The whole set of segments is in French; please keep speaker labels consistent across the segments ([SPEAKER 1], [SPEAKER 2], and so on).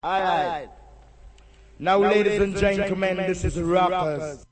[SPEAKER 1] All right. Now, now ladies, ladies and gentlemen, this is
[SPEAKER 2] rappers.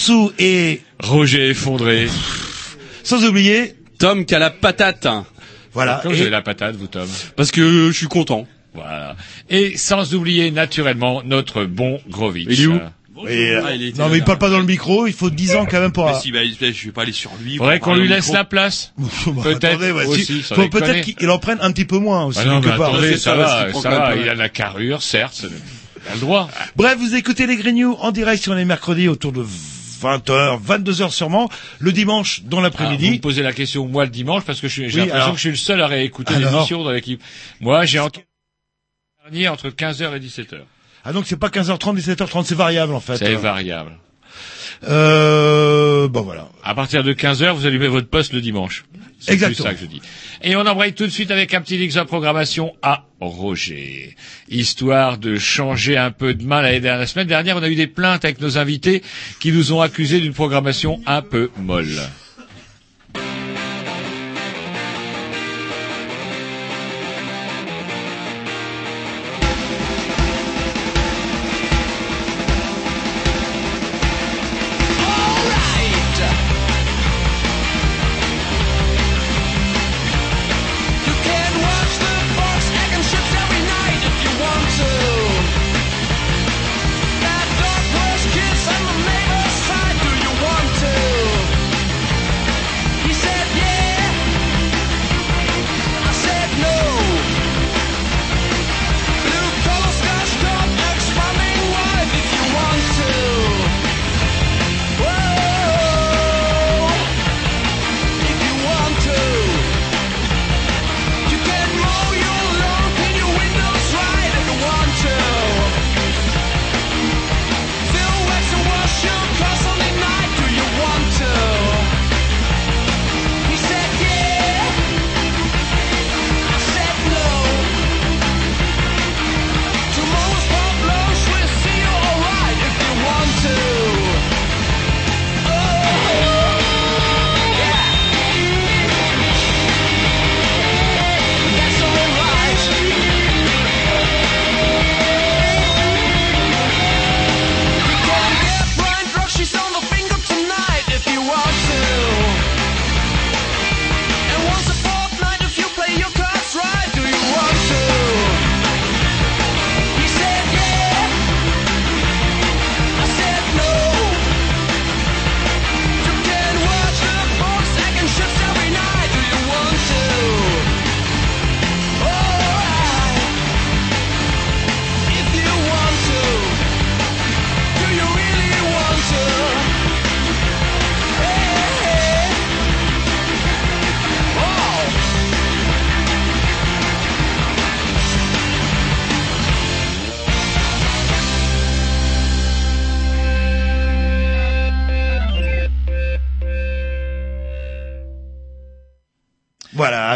[SPEAKER 2] Rousseau et
[SPEAKER 3] Roger effondré.
[SPEAKER 2] sans oublier,
[SPEAKER 3] Tom qui a la patate.
[SPEAKER 2] voilà. Et-
[SPEAKER 3] avez la patate, vous Tom.
[SPEAKER 4] Parce que je suis content.
[SPEAKER 3] Voilà. Et sans oublier naturellement notre bon Grovitch.
[SPEAKER 4] Il est où?
[SPEAKER 2] Et, euh,
[SPEAKER 4] Ah, il
[SPEAKER 2] non mais il parle pas dans le micro, il faut 10 ans quand même pour...
[SPEAKER 4] Mais si, bah, je vais pas aller sur lui.
[SPEAKER 3] Faudrait qu'on lui laisse
[SPEAKER 4] micro.
[SPEAKER 3] la place.
[SPEAKER 2] Bah,
[SPEAKER 3] Peut-être
[SPEAKER 2] ouais, si- faut peut-être qu'il en prenne un petit peu moins aussi
[SPEAKER 3] Ah non, mais
[SPEAKER 2] quelque part.
[SPEAKER 3] attendez, ça
[SPEAKER 4] ça,
[SPEAKER 3] va, ça va, il a de la carrure, certes. Il a le droit.
[SPEAKER 2] Bref, vous écoutez les Grignoux en direct sur les mercredis autour de 20h, 22h sûrement, le dimanche dans
[SPEAKER 3] Ah, vous me
[SPEAKER 2] l'après-midi.
[SPEAKER 3] posez la question moi le dimanche parce que j'ai
[SPEAKER 2] Oui,
[SPEAKER 3] l'impression
[SPEAKER 2] alors-
[SPEAKER 3] que je suis le seul à réécouter l'émission dans l'équipe. Moi, j'ai entendu dernier entre 15h et 17h.
[SPEAKER 2] Ah donc c'est pas 15h30, 17h30, c'est variable en fait.
[SPEAKER 3] C'est variable.
[SPEAKER 2] Euh, bon voilà.
[SPEAKER 3] À partir de 15h, vous allumez votre poste le dimanche. C'est
[SPEAKER 2] Exactement.
[SPEAKER 3] ça que je dis. Et on embraye tout de suite avec un petit X de programmation à Roger. Histoire de changer un peu de main l'année dernière. La semaine dernière, on a eu des plaintes avec nos invités qui nous ont accusés d'une programmation un peu molle.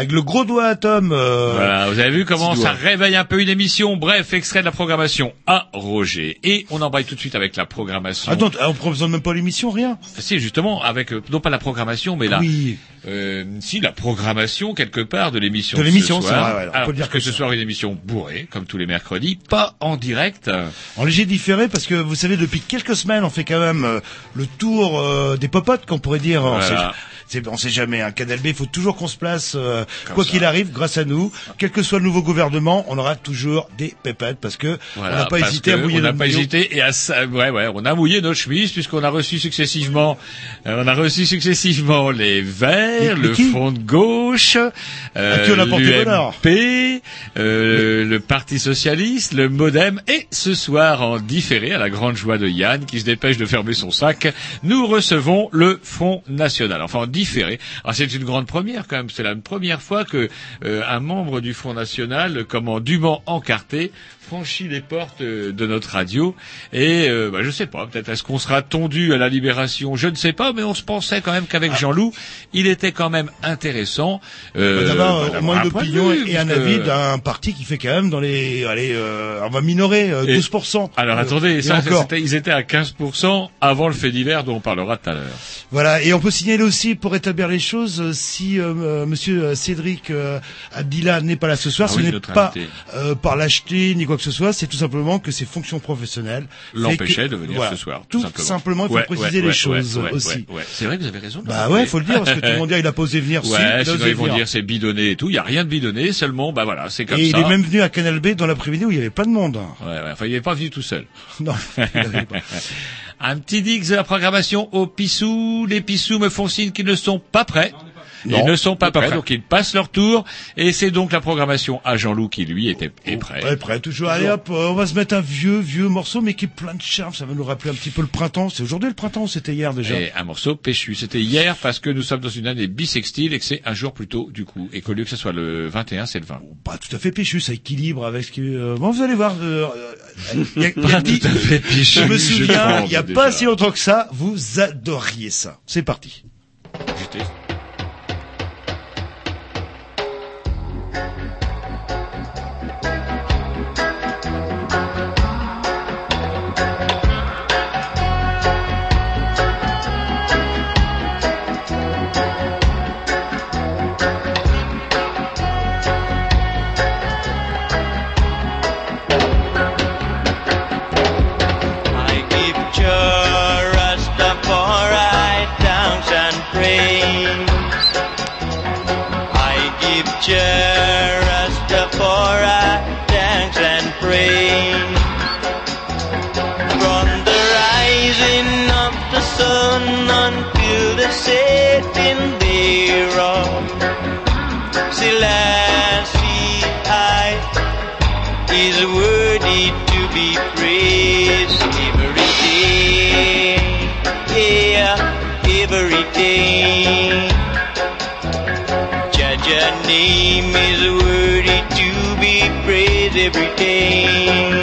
[SPEAKER 5] Avec le gros doigt à Tom. euh,
[SPEAKER 3] Voilà, vous avez vu comment ça réveille un peu une émission. Bref, extrait de la programmation à Roger. Et on embraye tout de suite avec la programmation.
[SPEAKER 5] Attends, on présente même pas l'émission, rien.
[SPEAKER 3] Si, justement, avec, euh, non pas la programmation, mais la,
[SPEAKER 5] Oui.
[SPEAKER 3] euh, si, la programmation, quelque part, de l'émission
[SPEAKER 5] De l'émission,
[SPEAKER 3] ce
[SPEAKER 5] c'est
[SPEAKER 3] soir.
[SPEAKER 5] vrai, ouais, on peut
[SPEAKER 3] Alors,
[SPEAKER 5] dire
[SPEAKER 3] que ce soir une émission bourrée, comme tous les mercredis, pas en direct.
[SPEAKER 5] En léger différé, parce que vous savez, depuis quelques semaines, on fait quand même euh, le tour euh, des popotes, qu'on pourrait dire.
[SPEAKER 3] Voilà.
[SPEAKER 5] C'est- on sait jamais, un Canal B, il faut toujours qu'on se place, euh, quoi qu'il arrive, grâce à nous, quel que soit le nouveau gouvernement, on aura toujours des pépettes, parce que
[SPEAKER 3] Voilà,
[SPEAKER 5] on n'a pas hésité à mouiller
[SPEAKER 3] On n'a pas hésité et à ça, ouais, ouais, on a mouillé notre chemise puisqu'on a reçu successivement, euh, on a reçu successivement les Verts, le Front de gauche,
[SPEAKER 5] bonheur
[SPEAKER 3] l'UMP, euh, le Parti socialiste, le MoDem et ce soir en différé à la grande joie de Yann qui se dépêche de fermer son sac, nous recevons le Front national. Enfin en différé. Alors c'est une grande première quand même. C'est la première fois que euh, un membre du Front national, comme en dûment encarté, franchit les portes euh, de notre radio. Et euh, bah, je sais pas, peut-être est-ce qu'on sera tondu à la libération, je ne sais pas, mais on se pensait quand même qu'avec Jean-Loup, il était quand même intéressant. euh,
[SPEAKER 5] Bah, D'abord,
[SPEAKER 3] bah,
[SPEAKER 5] au moins d'opinion et un avis d'un parti qui fait quand même dans les, allez, euh, on va minorer euh,
[SPEAKER 3] Et-
[SPEAKER 5] 12%.
[SPEAKER 3] Alors
[SPEAKER 5] Euh,
[SPEAKER 3] attendez, ça, ils étaient à 15% avant le fait divers dont on parlera tout à l'heure.
[SPEAKER 5] Voilà, et on peut signaler aussi, pour établir les choses, euh, si euh, euh, Monsieur euh, Cédric euh, Abdillah n'est pas là ce soir,
[SPEAKER 3] Ah
[SPEAKER 5] ce
[SPEAKER 3] oui,
[SPEAKER 5] n'est pas euh, par lâcheté ni quoi que ce soit, c'est tout simplement que ses fonctions professionnelles que-
[SPEAKER 3] de venir
[SPEAKER 5] voilà,
[SPEAKER 3] ce soir.
[SPEAKER 5] Tout
[SPEAKER 3] simplement,
[SPEAKER 5] simplement, il faut
[SPEAKER 3] Ouais,
[SPEAKER 5] préciser
[SPEAKER 3] ouais,
[SPEAKER 5] les choses aussi.
[SPEAKER 3] C'est vrai que vous avez raison.
[SPEAKER 5] Bah ouais, faut le dire, parce que tout le monde dit il a pas osé venir. si,
[SPEAKER 3] Ouais,
[SPEAKER 5] il a
[SPEAKER 3] sinon ils vont dire c'est bidonné et tout. Il y a rien de bidonné, seulement, bah voilà, c'est comme
[SPEAKER 5] Et il
[SPEAKER 3] ça.
[SPEAKER 5] est même venu à Canal B dans l'après-midi où il y avait plein de monde.
[SPEAKER 3] Ouais, ouais, enfin, il n'est pas venu tout seul.
[SPEAKER 5] Non, il pas.
[SPEAKER 3] Un petit dix de la programmation aux pissous. Les pissous me font signe qu'ils ne sont pas prêts.
[SPEAKER 5] Non,
[SPEAKER 3] ils ne sont pas,
[SPEAKER 5] pas
[SPEAKER 3] prêts, donc ils passent leur tour. Et c'est donc la programmation à Jean-Loup qui, lui, était, est prêt.
[SPEAKER 5] Ouais, prêt, toujours. Allez hop, euh, on va se mettre un vieux, vieux morceau, mais qui est plein de charme. Ça va nous rappeler un petit peu le printemps. C'est aujourd'hui le printemps c'était hier déjà
[SPEAKER 3] Et un morceau péchu. C'était hier parce que nous sommes dans une année bissextile et que c'est un jour plus tôt, du coup. Et qu'au lieu que ce soit le 21, c'est le 20.
[SPEAKER 5] Pas tout à fait péchu, ça équilibre avec ce que... euh, bon, vous allez voir. euh, euh, y a- y a dit-
[SPEAKER 3] tout à fait péchu,
[SPEAKER 5] Je me souviens, il y a
[SPEAKER 3] déjà.
[SPEAKER 5] pas si longtemps que ça, vous adoriez ça. C'est parti.
[SPEAKER 3] J'étais-
[SPEAKER 6] Yeah. Every day.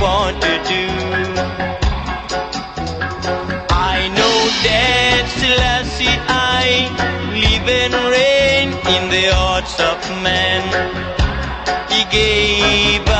[SPEAKER 6] Want to do. I know that Selassie I live and reign in the hearts of man. He gave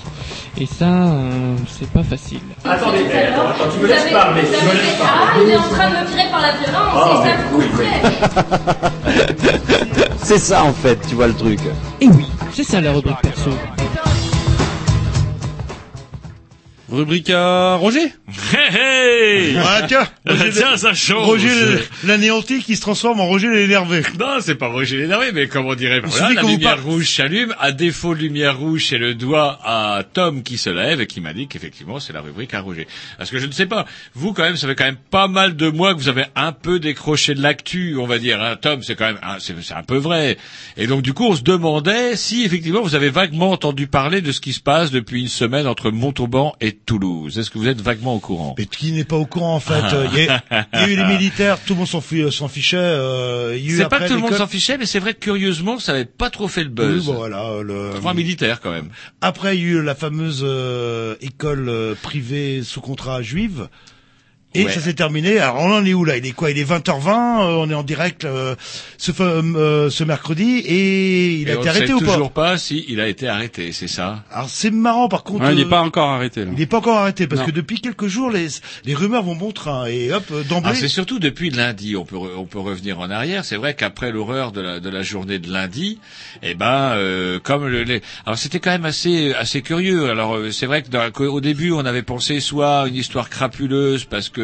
[SPEAKER 7] Et ça, euh, c'est pas facile.
[SPEAKER 8] Attendez, attends, attends, tu me laisses parler, tu me laisses
[SPEAKER 9] Ah, il est en train de me virer par la violence,
[SPEAKER 8] Ah,
[SPEAKER 9] et ça
[SPEAKER 8] oui,
[SPEAKER 9] plaît.
[SPEAKER 10] C'est ça en fait, tu vois le truc.
[SPEAKER 7] Et oui, c'est ça la rubrique perso.
[SPEAKER 11] Rubrique à Roger
[SPEAKER 3] Hey, hey
[SPEAKER 5] Ah, tiens, Roger,
[SPEAKER 3] Tiens, ça change.
[SPEAKER 5] Roger l'anéanti qui se transforme en Roger l'énervé.
[SPEAKER 3] Non, c'est pas Roger l'énervé, mais comment dirait
[SPEAKER 5] On se
[SPEAKER 3] voilà, la lumière rouge s'allume. À défaut de lumière rouge, c'est le doigt à Tom qui se lève et qui m'a dit qu'effectivement c'est la rubrique à Roger. Parce que je ne sais pas, vous quand même, ça fait quand même pas mal de mois que vous avez un peu décroché de l'actu, on va dire. Hein. Tom, c'est quand même, c'est un peu vrai. Et donc du coup, on se demandait si effectivement vous avez vaguement entendu parler de ce qui se passe depuis une semaine entre Montauban et Toulouse. Est-ce que vous êtes vaguement au courant
[SPEAKER 5] Mais qui n'est pas au courant en fait? Euh, Il y, a- il y a eu les militaires, tout le monde s'en s'en fichait. euh,
[SPEAKER 3] C'est pas que tout le monde s'en fichait, mais c'est vrai que curieusement, ça avait pas trop fait le
[SPEAKER 5] Oui,
[SPEAKER 3] buzz.
[SPEAKER 5] bon, voilà, euh, le...
[SPEAKER 3] Enfin, militaire quand même.
[SPEAKER 5] Après, il y a eu la fameuse euh, école euh, privée sous contrat juive. Et
[SPEAKER 3] Ouais.
[SPEAKER 5] ça s'est terminé. Alors on en est où là? Il est quoi? Il est 20h20. euh, on est en direct euh, ce, fa- euh, ce mercredi et il a
[SPEAKER 3] Et
[SPEAKER 5] été arrêté ou pas?
[SPEAKER 3] toujours pas si il a été arrêté, c'est ça?
[SPEAKER 5] Alors c'est marrant par contre.
[SPEAKER 11] Ouais, Il n'est
[SPEAKER 5] euh,
[SPEAKER 11] pas encore arrêté là.
[SPEAKER 5] il n'est pas encore arrêté parce
[SPEAKER 11] Non.
[SPEAKER 5] que depuis quelques jours les les rumeurs vont bon train et hop euh, d'emblée.
[SPEAKER 3] Ah, c'est surtout depuis lundi, on peut on peut revenir en arrière. C'est vrai qu'après l'horreur de la de la journée de lundi, eh ben euh, comme le, les... alors c'était quand même assez assez curieux. Alors euh, c'est vrai que dans- qu'au début on avait pensé soit une histoire crapuleuse parce que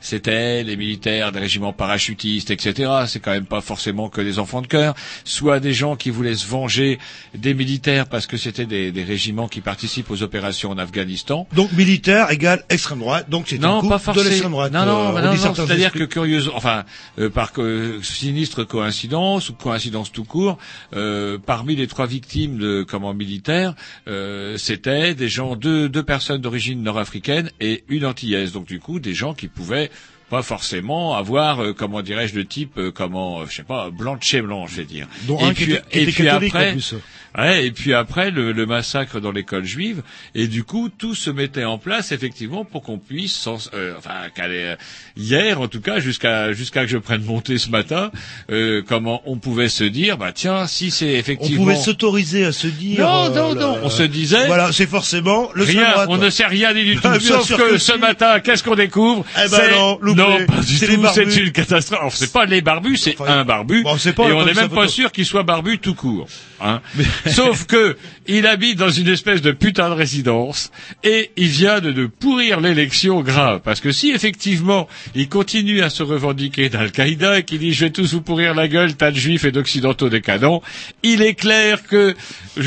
[SPEAKER 3] c'était les militaires des régiments parachutistes, etc. C'est quand même pas forcément que des enfants de cœur, soit des gens qui voulaient se venger des militaires parce que c'était des, des régiments qui participent aux opérations en Afghanistan.
[SPEAKER 5] Donc militaire égale extrême droite. Donc c'est un coup
[SPEAKER 3] pas
[SPEAKER 5] de l'extrême droite.
[SPEAKER 3] Non, non,
[SPEAKER 5] euh, on
[SPEAKER 3] non, non, c'est-à-dire que curieuse, enfin, euh, par co- sinistre coïncidence ou coïncidence tout court, euh, parmi les trois victimes de comment militaire, euh, c'était des gens, deux, deux personnes d'origine nord-africaine et une antillaise. Donc du coup, des gens qui pouvaient pas forcément avoir, euh, comment dirais-je, de type, euh, comment, euh, je sais pas, blanc de chez blanc, je vais dire.
[SPEAKER 5] Dont
[SPEAKER 3] et
[SPEAKER 5] un qui
[SPEAKER 3] puis,
[SPEAKER 5] était- qui
[SPEAKER 3] et
[SPEAKER 5] était
[SPEAKER 3] puis
[SPEAKER 5] catholique, en
[SPEAKER 3] après,
[SPEAKER 5] plus.
[SPEAKER 3] Ouais, et puis après le, le massacre dans l'école juive, et du coup tout se mettait en place effectivement pour qu'on puisse, sans, euh, enfin qu'aller euh, hier en tout cas jusqu'à jusqu'à que je prenne mon thé ce matin, euh, comment on pouvait se dire, bah tiens si c'est
[SPEAKER 5] On
[SPEAKER 3] effectivement
[SPEAKER 5] pouvait s'autoriser à se dire.
[SPEAKER 3] non
[SPEAKER 5] euh,
[SPEAKER 3] non non, on se disait
[SPEAKER 5] Voilà, c'est forcément le
[SPEAKER 3] rien, on ne sait rien du tout, sauf que,
[SPEAKER 5] que
[SPEAKER 3] ce
[SPEAKER 5] si.
[SPEAKER 3] matin qu'est-ce qu'on découvre
[SPEAKER 5] Eh ben non, loupé.
[SPEAKER 3] non pas du tout, c'est une catastrophe. C'est pas les barbus, c'est
[SPEAKER 5] Enfin,
[SPEAKER 3] un barbu,
[SPEAKER 5] bon, pas,
[SPEAKER 3] et
[SPEAKER 5] on
[SPEAKER 3] on n'est même pas sûr qu'il soit barbu tout court. Hein. Sauf que il habite dans une espèce de putain de résidence et il vient de, de pourrir l'élection grave. Parce que si effectivement il continue à se revendiquer d'Al-Qaïda et qu'il dit je vais tous vous pourrir la gueule, tas de juifs et d'occidentaux décadents, il est clair que,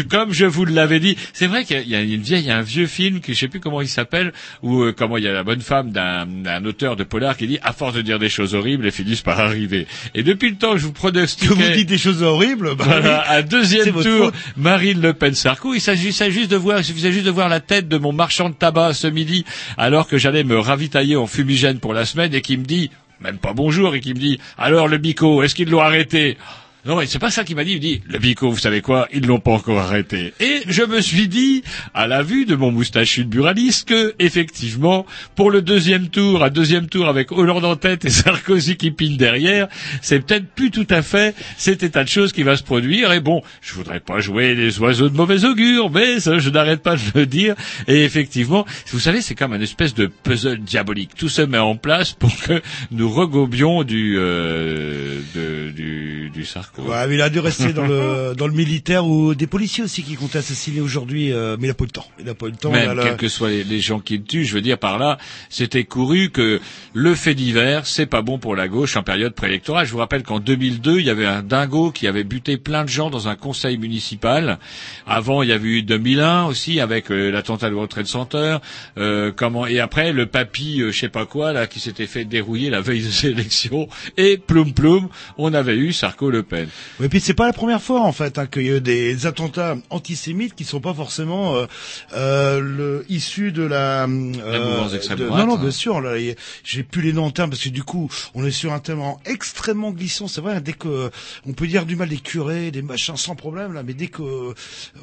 [SPEAKER 3] comme je vous l'avais dit, c'est vrai qu'il y, a- y a une vieille, il y a un vieux film que je sais plus comment il s'appelle, où euh, comment il y a la bonne femme d'un auteur de polar qui dit à force de dire des choses horribles, elles finissent par arriver. Et depuis le temps que je vous
[SPEAKER 5] Que
[SPEAKER 3] pronostiquais
[SPEAKER 5] vous dites des choses horribles. Bah,
[SPEAKER 3] voilà,
[SPEAKER 5] oui.
[SPEAKER 3] un deuxième tour. Marine Le Pen Sarko. Il s'agissait juste de voir, il suffisait juste de voir la tête de mon marchand de tabac ce midi, alors que j'allais me ravitailler en fumigène pour la semaine, et qui me dit, même pas bonjour, et qui me dit, alors le bico, est-ce qu'ils l'ont arrêté non, mais c'est pas ça qu'il m'a dit. Il dit, le bico, vous savez quoi, ils l'ont pas encore arrêté. Et je me suis dit, à la vue de mon moustachu de buraliste, que, effectivement, pour le deuxième tour, un deuxième tour avec Hollande en tête et Sarkozy qui pine derrière, c'est peut-être plus tout à fait cet état de choses qui va se produire. Et bon, je voudrais pas jouer les oiseaux de mauvais augure, mais ça, je n'arrête pas de le dire. Et effectivement, vous savez, c'est comme une espèce de puzzle diabolique. Tout se met en place pour que nous regobions du, euh, du, du Sarkozy
[SPEAKER 5] Ouais, mais il a dû rester dans le dans le militaire ou des policiers aussi qui comptaient assassiner aujourd'hui, euh, mais il a pas eu le temps. Il a pas eu le temps.
[SPEAKER 3] Même
[SPEAKER 5] là, là.
[SPEAKER 3] quels que soient les, les gens qui le tuent, je veux dire par là, c'était couru que le fait divers, c'est pas bon pour la gauche en période préélectorale. Je vous rappelle qu'en 2002, il y avait un dingo qui avait buté plein de gens dans un conseil municipal. Avant, il y avait eu 2001 aussi avec euh, l'attentat de World Center. Euh, comment et après le papy, euh, je sais pas quoi là, qui s'était fait dérouiller la veille de ces élections et ploum ploum, on avait eu Sarko Le Pen.
[SPEAKER 5] Et puis c'est pas la première fois en fait hein, qu'il y a eu des attentats antisémites qui sont pas forcément euh, euh, le, issus de la, euh, de-
[SPEAKER 3] droite,
[SPEAKER 5] Non non
[SPEAKER 3] hein.
[SPEAKER 5] bien sûr là j'ai plus les noms en termes parce que du coup on est sur un thème en extrêmement glissant c'est vrai hein, dès que on peut dire du mal des curés des machins sans problème là mais dès que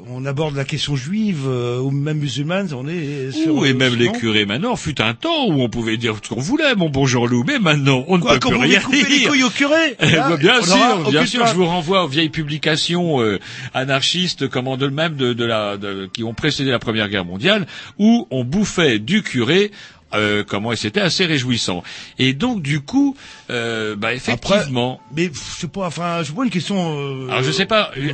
[SPEAKER 5] on aborde la question juive euh, ou même musulmane on est sur
[SPEAKER 3] Ouh, et même les curés maintenant, fut un temps où on pouvait dire ce qu'on voulait, mon bon Jean-Loup, mais maintenant on ne peut
[SPEAKER 5] quand
[SPEAKER 3] plus rien
[SPEAKER 5] couper les
[SPEAKER 3] dire.
[SPEAKER 5] couilles aux curés
[SPEAKER 3] Eh
[SPEAKER 5] là,
[SPEAKER 3] bien
[SPEAKER 5] on aura
[SPEAKER 3] sûr, bien sûr, je vous renvoie aux vieilles publications euh, anarchistes, comment de même de, de la, de- qui ont précédé la Première Guerre mondiale, où on bouffait du curé. Euh, comment et c'était assez réjouissant. Et donc du coup, euh, bah effectivement.
[SPEAKER 5] mais je sais pas enfin je vois une question euh,
[SPEAKER 3] Alors je sais pas, euh,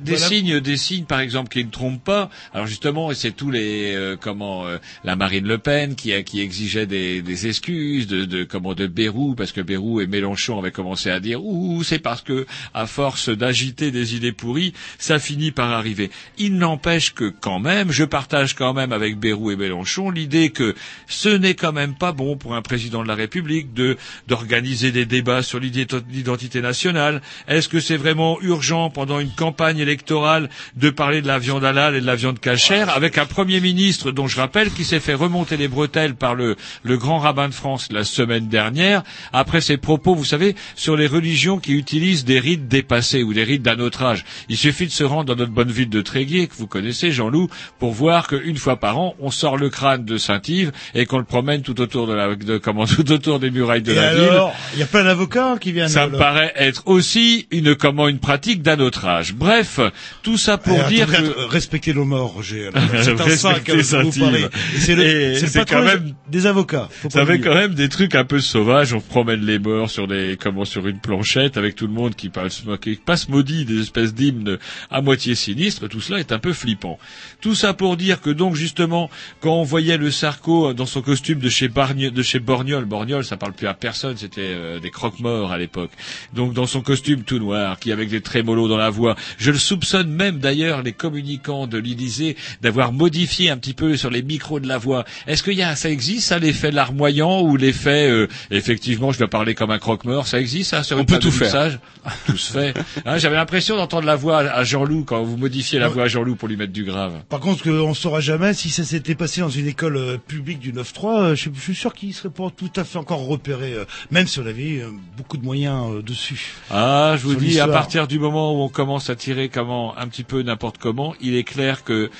[SPEAKER 3] des, signes, des signes par exemple qui ne trompent pas. Alors justement, c'est tous les euh, comment euh, la Marine Le Pen qui a- qui exigeait des, des excuses de, de comment de Bérou parce que Bérou et Mélenchon avaient commencé à dire ouh c'est parce que à force d'agiter des idées pourries, ça finit par arriver. Il n'empêche que quand même, je partage quand même avec Bérou et Mélenchon l'idée que ce n'est quand même pas bon pour un président de la République de d'organiser des débats sur l'identité nationale. Est-ce que c'est vraiment urgent pendant une campagne électorale de parler de la viande halal et de la viande cachère avec un premier ministre dont je rappelle qui s'est fait remonter les bretelles par le, le grand rabbin de France la semaine dernière après ses propos, vous savez, sur les religions qui utilisent des rites dépassés ou des rites d'un autre âge. Il suffit de se rendre dans notre bonne ville de Tréguier, que vous connaissez, Jean-Loup, pour voir qu'une fois par an, on sort le crâne de Saint-Yves et qu'on le promène tout autour de la, de, comment, tout autour des murailles de
[SPEAKER 5] Et
[SPEAKER 3] la ville.
[SPEAKER 5] alors, il y a plein d'avocats qui viennent.
[SPEAKER 3] Ça
[SPEAKER 5] euh,
[SPEAKER 3] me paraît être aussi une comment une pratique d'un autre âge. Bref, tout ça pour
[SPEAKER 5] Eh,
[SPEAKER 3] dire que
[SPEAKER 5] respectez nos morts, Roger. C'est un sac que vous parlez. C'est le, c'est le
[SPEAKER 3] c'est
[SPEAKER 5] patron
[SPEAKER 3] quand même-
[SPEAKER 5] des avocats. Faut
[SPEAKER 3] ça fait quand même des trucs un peu sauvages. On promène les morts sur des, comment, sur une planchette avec tout le monde qui passe, qui passe maudit des espèces d'hymnes à moitié sinistres. Tout cela est un peu flippant. Tout ça pour dire que donc justement, quand on voyait le Sarko dans son costume de chez Bargne, de chez Borgnol, Borgnol, ça parle plus à personne, c'était euh, des croque-morts à l'époque. Donc dans son costume tout noir, qui avec des trémolos dans la voix. Je le soupçonne même d'ailleurs les communicants de l'Élysée d'avoir modifié un petit peu sur les micros de la voix. Est-ce qu'il y a, ça existe, ça, l'effet larmoyant ou l'effet, euh, effectivement, je dois parler comme un croque-mort, ça existe, ça, sur
[SPEAKER 11] On
[SPEAKER 3] une
[SPEAKER 11] peut tout faire.
[SPEAKER 3] mixage Tout se fait. Hein, J'avais l'impression d'entendre la voix à Jean-Loup quand vous modifiez la voix à Jean-Loup pour lui mettre du grave.
[SPEAKER 5] Par contre, que on saura jamais si ça s'était passé dans une école euh, publique du 9-3. euh, je, suis- je suis sûr qu'il serait pas tout à fait encore repéré, euh, même si on avait euh, beaucoup de moyens dessus.
[SPEAKER 3] Ah, je vous dis, à partir du moment où on commence à tirer comment, un petit peu n'importe comment, il est clair que,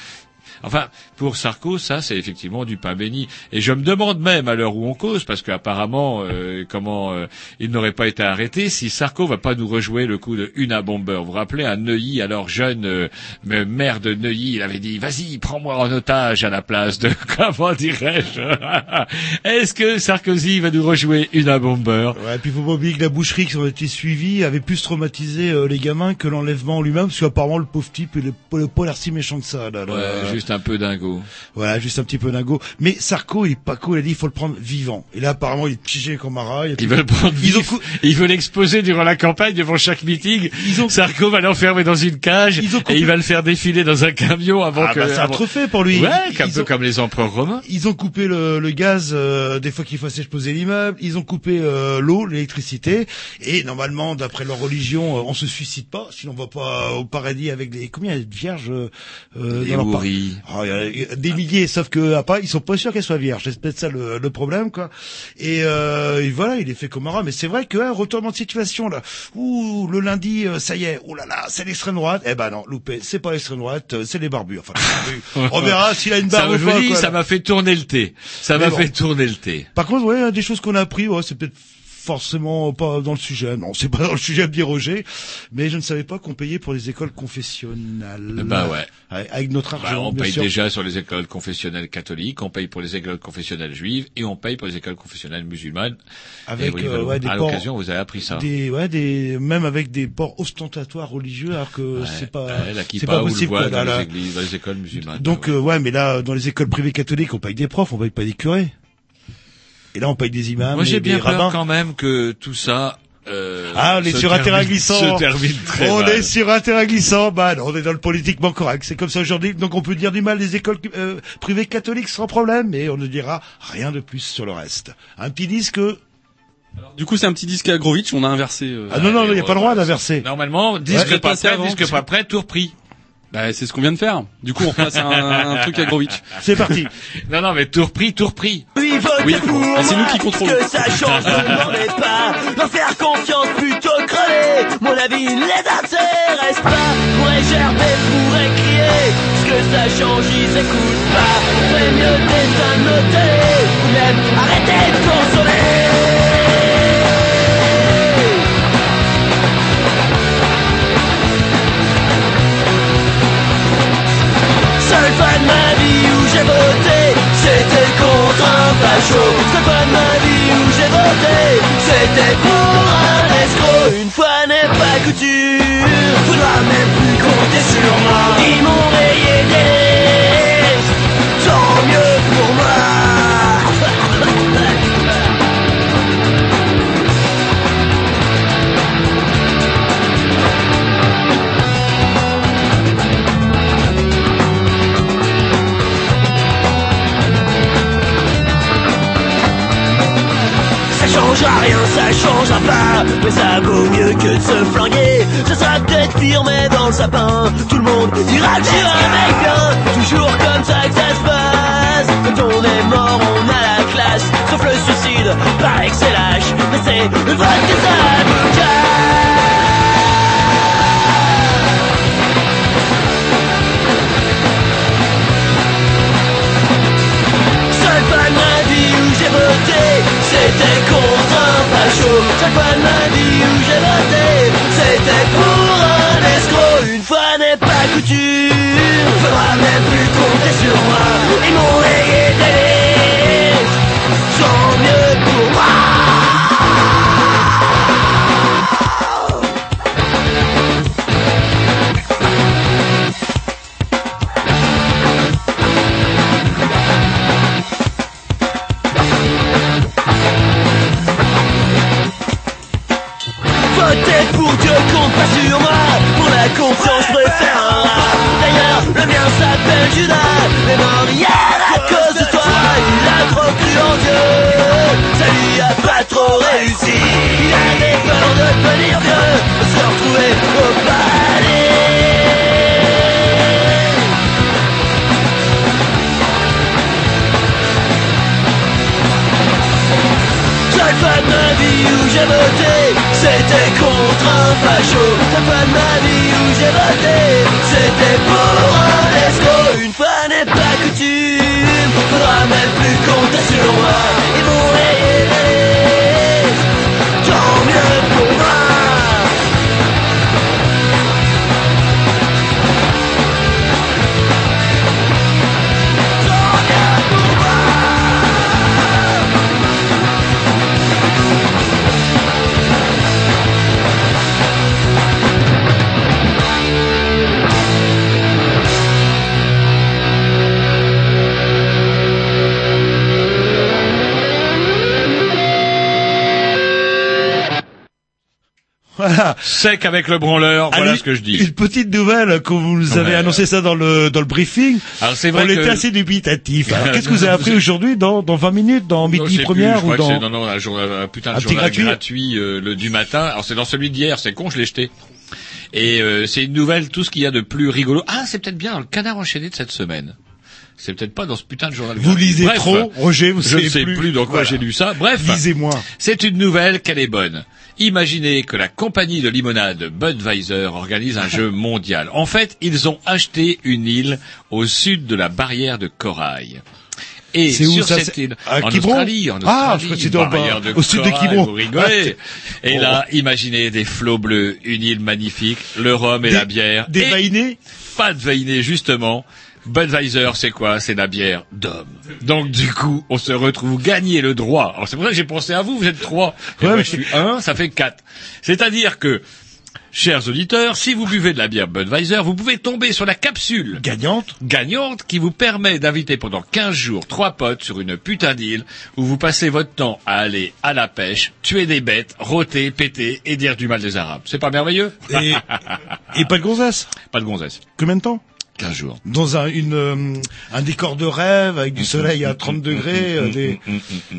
[SPEAKER 3] enfin, pour Sarko, ça, c'est effectivement du pain béni. Et je me demande même, à l'heure où on cause, parce qu'apparemment, euh, comment, euh, il n'aurait pas été arrêté, si Sarko va pas nous rejouer le coup de Una Bomber. Vous vous rappelez, à Neuilly, alors jeune euh, maire de Neuilly, il avait dit, vas-y, prends-moi en otage à la place de, comment dirais-je, est-ce que Sarkozy va nous rejouer Una Bomber?
[SPEAKER 5] Ouais, et puis faut pas oublier que la boucherie qui ont été suivies avait plus traumatisé euh, les gamins que l'enlèvement lui-même, parce qu'apparemment le pauvre type, il est pas, l'air si méchant que ça. Là, là.
[SPEAKER 3] Ouais, juste un peu dingo.
[SPEAKER 5] Voilà, juste un petit peu dingo. Mais Sarko, il est pas cool, il a dit il faut le prendre vivant. Et là, apparemment, il est pigé comme un rat. il
[SPEAKER 3] Ils veulent prendre
[SPEAKER 5] Ils ont
[SPEAKER 3] Ils veulent l'exposer durant la campagne devant chaque meeting.
[SPEAKER 5] Ils ont-
[SPEAKER 3] Sarko va l'enfermer dans une cage
[SPEAKER 5] Ils ont
[SPEAKER 3] et il va le faire défiler dans un camion avant
[SPEAKER 5] Ah
[SPEAKER 3] que.
[SPEAKER 5] bah, c'est un
[SPEAKER 3] avant-
[SPEAKER 5] trophée pour lui.
[SPEAKER 3] Ouais, un peu comme les empereurs romains.
[SPEAKER 5] Ils ont coupé le, le gaz euh, des fois qu'il fallait poser l'immeuble. Ils ont coupé euh, l'eau, l'électricité. Et normalement, d'après leur religion, euh, on se suicide pas, sinon on va pas au paradis avec des combien il y a de vierges euh,
[SPEAKER 3] Les
[SPEAKER 5] dans leur il y a- il y a des milliers, sauf que après, ils sont pas sûrs qu'elles soient vierges. C'est peut-être ça le, le problème, quoi. Et, euh, et voilà, il est fait comme un rat. Mais c'est vrai que hein, retournement de situation là. Ouh, le lundi, euh, ça y est. Oh là là, c'est l'extrême droite. Eh ben non, loupé. C'est pas l'extrême droite, euh, c'est les barbus. Enfin, les barbus. on verra s'il a une
[SPEAKER 3] Ça,
[SPEAKER 5] barbe ou pas. quoi,
[SPEAKER 3] ça
[SPEAKER 5] là.
[SPEAKER 3] m'a fait tourner le thé. Ça m'a
[SPEAKER 5] bon.
[SPEAKER 3] fait tourner le thé.
[SPEAKER 5] Par contre, ouais, des choses qu'on a appris, ouais, c'est peut-être forcément pas dans le sujet. Non, c'est pas dans le sujet de dire Roger, mais je ne savais pas qu'on payait pour les écoles confessionnelles.
[SPEAKER 3] Bah ouais.
[SPEAKER 5] Avec notre
[SPEAKER 3] Bah,
[SPEAKER 5] argent,
[SPEAKER 3] on
[SPEAKER 5] bien
[SPEAKER 3] paye
[SPEAKER 5] sûr.
[SPEAKER 3] déjà sur les écoles confessionnelles catholiques, on paye pour les écoles confessionnelles juives et on paye pour les écoles confessionnelles musulmanes.
[SPEAKER 5] Avec,
[SPEAKER 3] et
[SPEAKER 5] euh, ouais, des
[SPEAKER 3] à l'occasion, vous avez appris ça.
[SPEAKER 5] Des, ouais, des, même avec des ports ostentatoires religieux, alors que
[SPEAKER 3] Ouais,
[SPEAKER 5] c'est pas,
[SPEAKER 3] ouais, la
[SPEAKER 5] c'est
[SPEAKER 3] kippa
[SPEAKER 5] pas possible, quoi,
[SPEAKER 3] dans,
[SPEAKER 5] là.
[SPEAKER 3] les églises, dans les écoles musulmanes.
[SPEAKER 5] Donc, euh, ouais, mais là, dans les écoles privées catholiques, on paye des profs, on paye pas des curés. Et là, on paye des imams.
[SPEAKER 3] Moi,
[SPEAKER 5] et
[SPEAKER 3] j'ai bien
[SPEAKER 5] des
[SPEAKER 3] peur
[SPEAKER 5] rabbins.
[SPEAKER 3] quand même que tout ça. Euh,
[SPEAKER 5] Ah, on est sur un terrain glissant.
[SPEAKER 3] Se termine très
[SPEAKER 5] on
[SPEAKER 3] mal.
[SPEAKER 5] est sur un terrain glissant. Bah, non, on est dans le politiquement correct. C'est comme ça aujourd'hui. Donc, on peut dire du mal des écoles euh, privées catholiques sans problème, mais on ne dira rien de plus sur le reste. Un petit disque.
[SPEAKER 11] Du coup, c'est un petit disque à Grovitch, on a inversé. euh,
[SPEAKER 5] Ah non, non, il n'y a pas le droit d'inverser.
[SPEAKER 3] Normalement, disque
[SPEAKER 11] Ouais,
[SPEAKER 3] pas prêt, disque pas prêt, tout repris.
[SPEAKER 11] Bah, c'est ce qu'on vient de faire. Du coup, on repasse un, un truc à Grovitch.
[SPEAKER 5] C'est parti.
[SPEAKER 3] Non, non, mais tout repris, tout repris.
[SPEAKER 12] Oui, votez
[SPEAKER 11] Oui,
[SPEAKER 12] pour
[SPEAKER 11] mais c'est
[SPEAKER 12] moi,
[SPEAKER 11] nous qui contrôlons.
[SPEAKER 12] Que ça change, vous n'en êtes pas. Leur faire confiance plutôt crever. Mon avis ne les intéresse pas. Pourrait gerber, pourrait crier. Ce que ça change, ils écoutent pas. Ferait mieux d'éteindre nos télés. Ou même arrêter de consommer.
[SPEAKER 3] Sec avec le branleur, voilà
[SPEAKER 5] Allez,
[SPEAKER 3] ce que je dis.
[SPEAKER 5] Une petite nouvelle, quand vous nous avez
[SPEAKER 3] Ouais.
[SPEAKER 5] annoncé ça dans le, dans le briefing.
[SPEAKER 3] Alors c'est vrai
[SPEAKER 5] on
[SPEAKER 3] que...
[SPEAKER 5] était assez dubitatif. Alors, qu'est-ce que vous avez appris aujourd'hui dans, dans 20 minutes, dans midi première ou dans...
[SPEAKER 3] non non un, journal- un putain de
[SPEAKER 5] Un
[SPEAKER 3] journal
[SPEAKER 5] gratuit
[SPEAKER 3] gratuit, euh, le du matin. Alors c'est dans celui d'hier, c'est con, je l'ai jeté. Et euh, c'est une nouvelle, tout ce qu'il y a de plus rigolo. Ah, c'est peut-être bien dans le canard enchaîné de cette semaine. C'est peut-être pas dans ce putain de journal.
[SPEAKER 5] Vous
[SPEAKER 3] gratuit.
[SPEAKER 5] lisez
[SPEAKER 3] Bref,
[SPEAKER 5] trop, Roger, vous
[SPEAKER 3] je
[SPEAKER 5] savez
[SPEAKER 3] ne sais
[SPEAKER 5] plus.
[SPEAKER 3] plus, dans quoi
[SPEAKER 5] Voilà.
[SPEAKER 3] j'ai lu ça. Bref,
[SPEAKER 5] Lisez moins.
[SPEAKER 3] c'est une nouvelle qu'elle est bonne. Imaginez que la compagnie de limonade Budweiser organise un jeu mondial. En fait, ils ont acheté une île au sud de la barrière de corail. Et
[SPEAKER 5] C'est où, ça,
[SPEAKER 3] cette île,
[SPEAKER 5] à
[SPEAKER 3] en Australie, en
[SPEAKER 5] Ah, je
[SPEAKER 3] une barrière de
[SPEAKER 5] au sud de Quiberon.
[SPEAKER 3] Vous rigolez. Et
[SPEAKER 5] Oh.
[SPEAKER 3] là, imaginez des flots bleus, une île magnifique, le rhum et
[SPEAKER 5] Des-
[SPEAKER 3] la bière.
[SPEAKER 5] Des
[SPEAKER 3] et
[SPEAKER 5] vainés
[SPEAKER 3] pas de Vainé, justement. Budweiser, c'est quoi? C'est la bière d'homme. Donc du coup, on se retrouve gagner le droit. Alors c'est pour ça que j'ai pensé à vous, vous êtes trois.
[SPEAKER 5] Ouais,
[SPEAKER 3] moi,
[SPEAKER 5] mais
[SPEAKER 3] je suis un, ça fait quatre. C'est-à-dire que, chers auditeurs, si vous buvez de la bière Budweiser, vous pouvez tomber sur la capsule
[SPEAKER 5] Gagnante
[SPEAKER 3] gagnante qui vous permet d'inviter pendant 15 jours trois potes sur une putain d'île où vous passez votre temps à aller à la pêche, tuer des bêtes, rôter, péter et dire du mal des Arabes. C'est pas merveilleux?
[SPEAKER 5] Et, et pas de gonzesse?
[SPEAKER 3] Pas de gonzesse.
[SPEAKER 5] Combien de temps?
[SPEAKER 3] 15 jours.
[SPEAKER 5] Dans un, une, euh, un décor de rêve avec du soleil à 30 degrés, euh, des...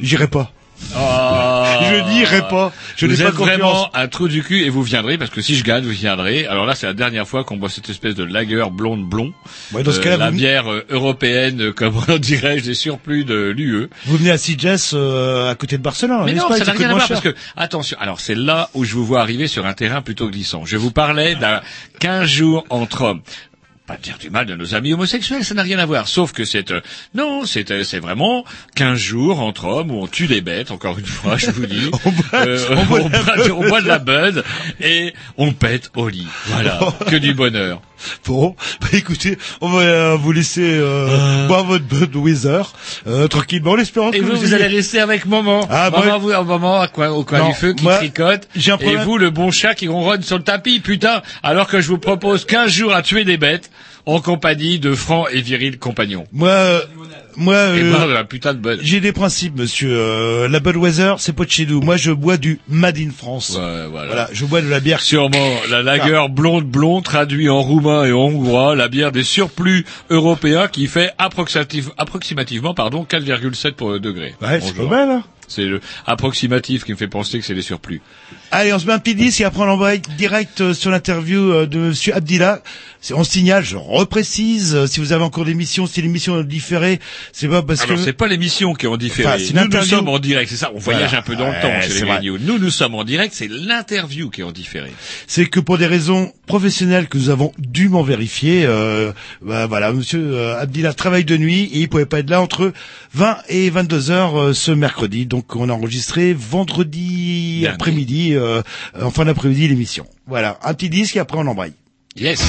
[SPEAKER 5] j'irai pas. Je n'irai pas. Je n'ai
[SPEAKER 3] vous
[SPEAKER 5] pas
[SPEAKER 3] êtes
[SPEAKER 5] confiance.
[SPEAKER 3] vraiment un trou du cul et vous viendrez parce que si je gagne, vous viendrez. Alors là, c'est la dernière fois qu'on boit cette espèce de lager blonde blond.
[SPEAKER 5] Ouais, dans ce
[SPEAKER 3] Euh,
[SPEAKER 5] cas-là,
[SPEAKER 3] la
[SPEAKER 5] vous-
[SPEAKER 3] bière européenne, comme on dirait, des surplus de l'UE.
[SPEAKER 5] Vous venez à Sitges, euh, à côté de Barcelone,
[SPEAKER 3] Mais non,
[SPEAKER 5] pas
[SPEAKER 3] ça n'a rien à voir parce que attention. Alors c'est là où je vous vois arriver sur un terrain plutôt glissant. Je vous parlais d'un 15 jours entre hommes. Pas dire du mal de nos amis homosexuels, ça n'a rien à voir. Sauf que c'est euh, non, c'est euh, c'est vraiment 15 jours entre hommes où on tue des bêtes. Encore une fois, je vous dis, Euh, on, boit, on boit de la bud et on pète au lit. Voilà, que du bonheur.
[SPEAKER 5] Bon, bah écoutez, on va euh, vous laisser euh, boire votre Budweiser euh, tranquillement, en espérant
[SPEAKER 3] Et
[SPEAKER 5] que
[SPEAKER 3] vous, vous allez rester avec maman.
[SPEAKER 5] Ah,
[SPEAKER 3] maman,
[SPEAKER 5] moi-
[SPEAKER 3] vous, à quoi- au coin
[SPEAKER 5] Non,
[SPEAKER 3] du feu, qui
[SPEAKER 5] moi,
[SPEAKER 3] tricote.
[SPEAKER 5] j'ai un
[SPEAKER 3] Et vous, le bon chat qui ronronne sur le tapis, putain. Alors que je vous propose 15 jours à tuer des bêtes en compagnie de francs et virils compagnons.
[SPEAKER 5] Moi, euh, moi, euh,
[SPEAKER 3] la putain de bonne.
[SPEAKER 5] j'ai des principes, monsieur. Euh, la Budweiser, c'est pas de chez nous. Moi, je bois du Made in France.
[SPEAKER 3] Ouais, voilà.
[SPEAKER 5] Voilà, je bois de la bière.
[SPEAKER 3] Sûrement la
[SPEAKER 5] Ah.
[SPEAKER 3] lager blonde blond traduit en roumain et en hongrois, la bière des surplus européens qui fait approximative- approximativement pardon 4,7 pour- degrés.
[SPEAKER 5] Ouais, c'est pas mal. Hein
[SPEAKER 3] C'est le approximatif qui me fait penser que c'est des surplus.
[SPEAKER 5] Allez, on se met un petit disque et après on envoie direct euh, sur l'interview euh, de Monsieur Abdillah. On signale, je reprécise, euh, si vous avez encore des missions, si l'émission est différée, c'est pas parce
[SPEAKER 3] Alors
[SPEAKER 5] que...
[SPEAKER 3] c'est pas l'émission qui est en différé.
[SPEAKER 5] Enfin,
[SPEAKER 3] nous, nous sommes en direct, c'est ça. On voyage
[SPEAKER 5] Voilà.
[SPEAKER 3] un peu dans le temps chez
[SPEAKER 5] c'est
[SPEAKER 3] les. Nous, nous sommes en direct, c'est l'interview qui est en différé.
[SPEAKER 5] c'est que pour des raisons professionnelles que nous avons dûment vérifiées, euh, bah, voilà, Monsieur Abdillah travaille de nuit et il pouvait pas être là entre 20 et 22 heures ce mercredi. Donc on a enregistré vendredi après-midi, en fin d'après-midi l'émission. Voilà, un petit disque et après on embraye.
[SPEAKER 3] Yes.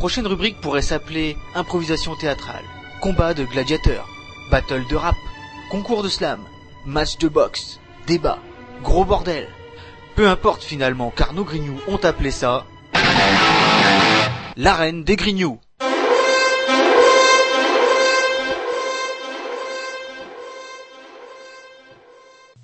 [SPEAKER 13] Prochaine rubrique pourrait s'appeler improvisation théâtrale, combat de gladiateurs, battle de rap, concours de slam, match de boxe, débat, gros bordel. Peu importe finalement, car nos grignoux ont appelé ça l'arène des grignoux.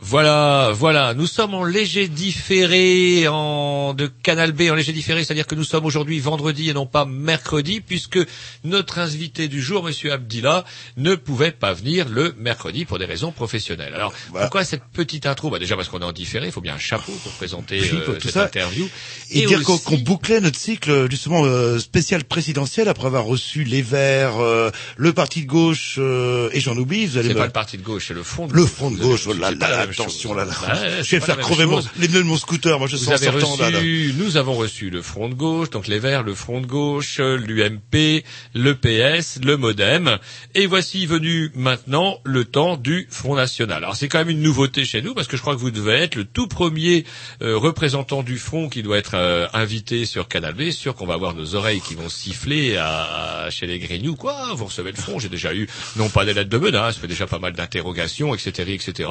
[SPEAKER 3] Voilà, voilà, nous sommes en léger différé en de Canal B en léger différé, c'est-à-dire que nous sommes aujourd'hui vendredi et non pas mercredi, puisque notre invité du jour, Monsieur Abdillah, ne pouvait pas venir le mercredi pour des raisons professionnelles. Alors, pourquoi cette petite intro? Bah Déjà parce qu'on est en différé, il faut bien un chapeau pour présenter
[SPEAKER 5] Oui,
[SPEAKER 3] euh, cette
[SPEAKER 5] ça.
[SPEAKER 3] interview.
[SPEAKER 5] Et, dire qu'on
[SPEAKER 3] aussi-
[SPEAKER 5] qu'on bouclait notre cycle justement euh, spécial présidentiel après avoir reçu les Verts, euh, le parti de gauche euh, et j'en oublie. Vous allez
[SPEAKER 3] C'est
[SPEAKER 5] me-
[SPEAKER 3] pas le parti de gauche, c'est le front de
[SPEAKER 5] le
[SPEAKER 3] gauche.
[SPEAKER 5] front de gauche. Oh là là, attention
[SPEAKER 3] chose.
[SPEAKER 5] là là.
[SPEAKER 3] C'est
[SPEAKER 5] je vais faire crever mon, les pneus de mon scooter. Moi je
[SPEAKER 3] Vous
[SPEAKER 5] sens
[SPEAKER 3] avez
[SPEAKER 5] sortant là, là.
[SPEAKER 3] reçu, nous avons reçu le Front de gauche, donc les Verts, le Front de gauche, l'UMP, le PS, le MoDem, et voici venu maintenant le temps du Front National. Alors c'est quand même une nouveauté chez nous parce que je crois que vous devez être le tout premier euh, représentant du Front qui doit être euh, invité sur Canal B. Sûr qu'on va avoir nos oreilles qui vont siffler à, à- chez les Grignoux. Quoi Vous recevez le Front J'ai déjà eu non pas des lettres de menaces, ça fait déjà pas mal d'interrogations, etc., etc.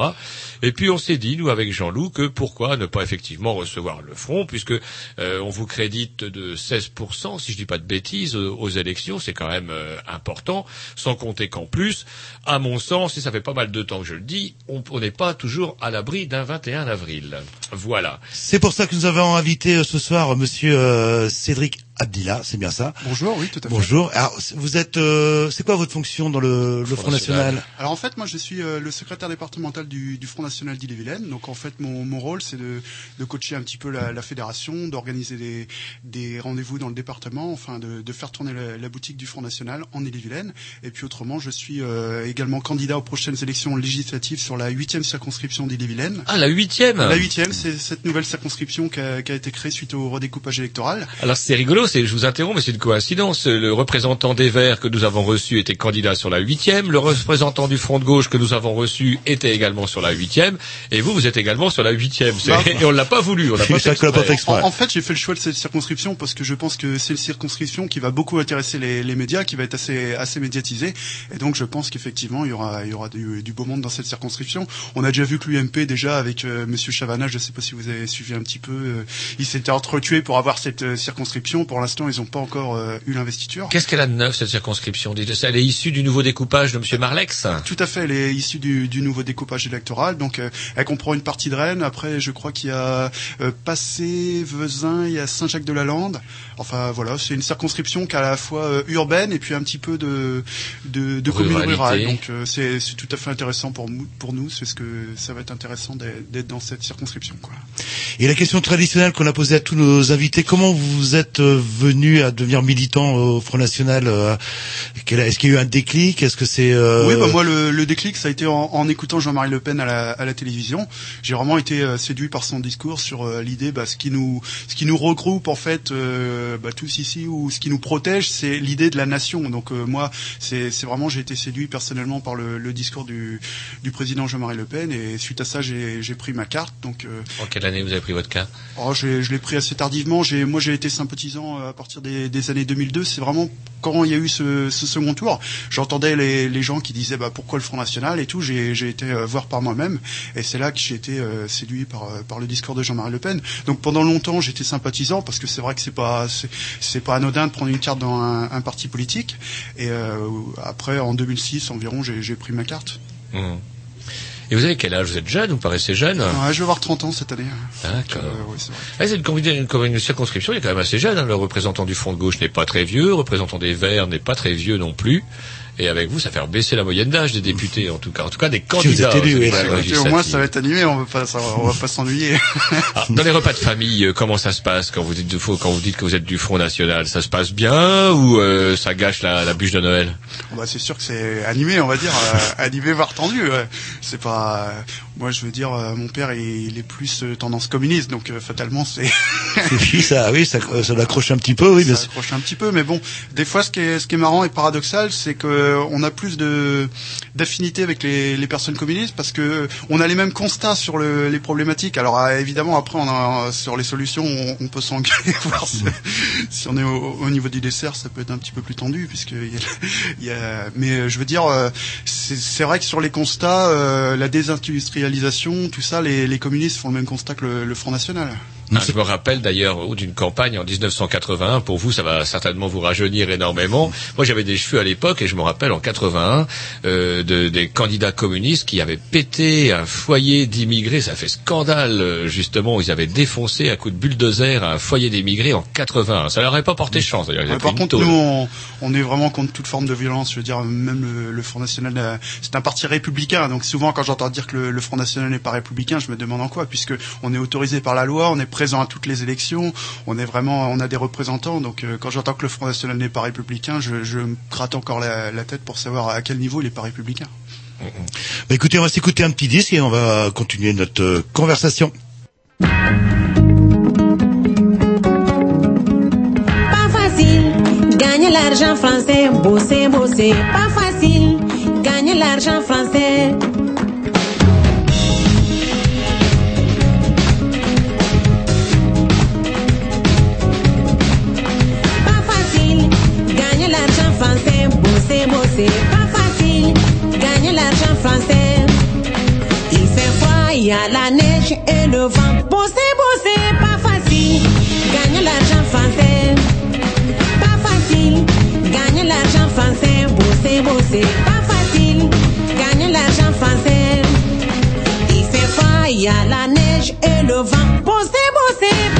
[SPEAKER 3] Et puis on s'est dit, nous avec Jean-Loup, que pourquoi ne pas effectivement recevoir le front, puisque euh, on vous crédite de 16%, si je dis pas de bêtises, euh, aux élections, c'est quand même euh, important, sans compter qu'en plus, à mon sens, et ça fait pas mal de temps que je le dis, on n'est pas toujours à l'abri d'un 21 avril. Voilà.
[SPEAKER 5] C'est pour ça que nous avons invité ce soir Monsieur Cédric Abdillah, c'est bien ça.
[SPEAKER 14] Bonjour, oui, tout à fait.
[SPEAKER 5] Bonjour. Alors vous êtes, euh, c'est quoi votre fonction dans le, le Front National,
[SPEAKER 14] Alors en fait, moi je suis euh, le secrétaire départemental du, du Front National d'Ille-et-Vilaine. Donc en fait, mon, mon rôle c'est de, de coacher un petit peu la, la fédération, d'organiser des, des rendez-vous dans le département, enfin de, de faire tourner la, la boutique du Front National en Ille-et-Vilaine. Et puis autrement, je suis euh, également candidat aux prochaines élections législatives sur la huitième circonscription d'Ille-et-Vilaine.
[SPEAKER 3] Ah, la huitième
[SPEAKER 14] La huitième, c'est cette nouvelle circonscription qui a, qui a été créée suite au redécoupage électoral.
[SPEAKER 3] Alors c'est rigolo, c'est, je vous interromps, mais c'est une coïncidence. Le représentant des Verts que nous avons reçu était candidat sur la huitième, le représentant du Front de gauche que nous avons reçu était également sur la huitième, et vous, vous êtes également sur la huitième.
[SPEAKER 14] Bah,
[SPEAKER 3] et on l'a pas voulu, on l'a pas fait exprès.
[SPEAKER 14] En, en fait, j'ai fait le choix de cette circonscription parce que je pense que c'est une circonscription qui va beaucoup intéresser les, les médias, qui va être assez, assez médiatisée. Et donc, je pense qu'effectivement, il y aura, il y aura du, du beau monde dans cette circonscription. On a déjà vu que l'UMP, déjà, avec euh, Monsieur Chavana, je ne sais pas si vous avez suivi un petit peu, euh, ils s'étaient entretués pour avoir cette euh, circonscription. Pour l'instant, ils n'ont pas encore euh, eu l'investiture.
[SPEAKER 3] Qu'est-ce qu'elle a de neuf, cette circonscription? Elle est issue du nouveau découpage de Monsieur Marlex?
[SPEAKER 14] Tout à fait, elle est issue du, du nouveau découpage électoral, donc euh, elle comprend une partie de Rennes. Après, je crois qu'il y a euh, Passé, Vezin, il y a Saint-Jacques-de-la-Lande. Enfin voilà, c'est une circonscription qui est à la fois euh, urbaine et puis un petit peu de de, de communes rurales. Donc euh, c'est tout à fait intéressant pour nous, pour nous, c'est ce que ça va être intéressant d'être d'être dans cette circonscription. Quoi.
[SPEAKER 5] Et la question traditionnelle qu'on a posée à tous nos invités, comment vous êtes euh, venu à devenir militant au Front National euh, Est-ce qu'il y a eu un déclic? Est-ce que c'est euh,
[SPEAKER 14] Oui, bah moi le, le déclic ça a été en, en écoutant Jean-Marie Le Pen à la, à la télévision. J'ai vraiment été euh, séduit par son discours sur euh, l'idée, bah, ce qui nous, ce qui nous regroupe en fait euh, bah, tous ici ou ce qui nous protège, c'est l'idée de la nation. Donc euh, moi, c'est vraiment j'ai été séduit personnellement par le, le discours du, du président Jean-Marie Le Pen et suite à ça j'ai pris ma carte. Donc euh,
[SPEAKER 3] En quelle année vous avez pris votre carte?
[SPEAKER 14] Oh, je, l'ai pris assez tardivement. Moi, j'ai été sympathisant euh, à partir des, années 2002. C'est vraiment quand il y a eu ce, second tour. J'entendais les, gens qui disaient bah, pourquoi le Front National et tout. J'ai, été euh, voir par moi-même et c'est là que j'ai été euh, séduit par, le discours de Jean-Marie Le Pen. Donc pendant longtemps, j'étais sympathisant parce que c'est vrai que c'est pas c'est, pas anodin de prendre une carte dans un, parti politique. Et après, en 2006 environ, j'ai, pris ma carte.
[SPEAKER 3] Hum. Et vous avez quel âge? Vous êtes jeune Vous paraissez jeune
[SPEAKER 14] Ouais, je vais avoir 30 ans cette année.
[SPEAKER 3] D'accord.
[SPEAKER 14] Euh, ouais, c'est.
[SPEAKER 3] Ah, une, une, une circonscription, il est quand même assez jeune. hein. Le représentant du Front de gauche n'est pas très vieux, le représentant des Verts n'est pas très vieux non plus. Et avec vous, ça fait baisser la moyenne d'âge des députés, en tout cas, en tout cas des candidats.
[SPEAKER 5] êtes élu,
[SPEAKER 3] aux
[SPEAKER 5] là,
[SPEAKER 14] Écoutez, au moins, ça va être animé. On va pas, ça va- on va pas s'ennuyer.
[SPEAKER 3] Ah, dans les repas de famille, euh, comment ça se passe quand vous dites de faux, quand vous dites que vous êtes du Front National Ça se passe bien ou euh, ça gâche la, la bûche de Noël?
[SPEAKER 14] Bah, c'est sûr que c'est animé, on va dire, euh, animé voire tendu. ouais. C'est pas, Moi, je veux dire, euh, mon père, il, il est plus euh, tendance communiste, donc euh, fatalement, c'est
[SPEAKER 5] Oui, ça, oui, ça, ça l'accroche un petit peu, oui, bien
[SPEAKER 14] ça
[SPEAKER 5] sûr.
[SPEAKER 14] accroche un petit peu. Mais bon, des fois, ce qui est, ce qui est marrant et paradoxal, c'est que euh, on a plus de d'affinité avec les, les personnes communistes parce que on a les mêmes constats sur le, les problématiques. Alors euh, évidemment, après, on a sur les solutions, on, on peut s'engueuler, voir si, si on est au, au niveau du dessert, ça peut être un petit peu plus tendu, puisque il y y a- mais euh, je veux dire, euh, c'est c'est vrai que sur les constats, euh, la désindustrialisation, tout ça, les, communistes font le même constat que le Front National.
[SPEAKER 9] Ah, je me rappelle d'ailleurs d'une campagne en 1981. Pour vous, ça va certainement vous rajeunir énormément. Moi, j'avais des cheveux à l'époque et je me rappelle en 81 euh, de, des candidats communistes qui avaient pété un foyer d'immigrés. Ça fait scandale euh, justement. Ils avaient défoncé à coup de bulldozer un foyer d'immigrés en 81. Ça leur avait pas porté chance d'ailleurs.
[SPEAKER 14] Ouais, par contre, nous, on, on est vraiment contre toute forme de violence. Je veux dire, même le, le Front National, euh, c'est un parti républicain. Donc souvent, quand j'entends dire que le, le Front National n'est pas républicain, je me demande en quoi, puisque on est autorisé par la loi, on est présent à toutes les élections, on est vraiment, on a des représentants. Donc euh, quand j'entends que le Front National n'est pas républicain, je, je me gratte encore la, la tête pour savoir à quel niveau il est pas républicain.
[SPEAKER 5] Bah, écoutez, on va s'écouter un petit disque et on va continuer notre euh, conversation.
[SPEAKER 15] Pas facile, gagner l'argent français, bosser, bosser. Pas facile, gagner l'argent français. Bosser, bosser. Pas facile, gagner l'argent français. Il fait froid, il y a la neige et le vent. Bosser, bosser, pas facile. Gagner l'argent français. Pas facile. Gagner l'argent français. Bosser, bosser, pas facile. Gagner l'argent français. Il fait froid, il y a la neige et le vent. Bosser, bosser,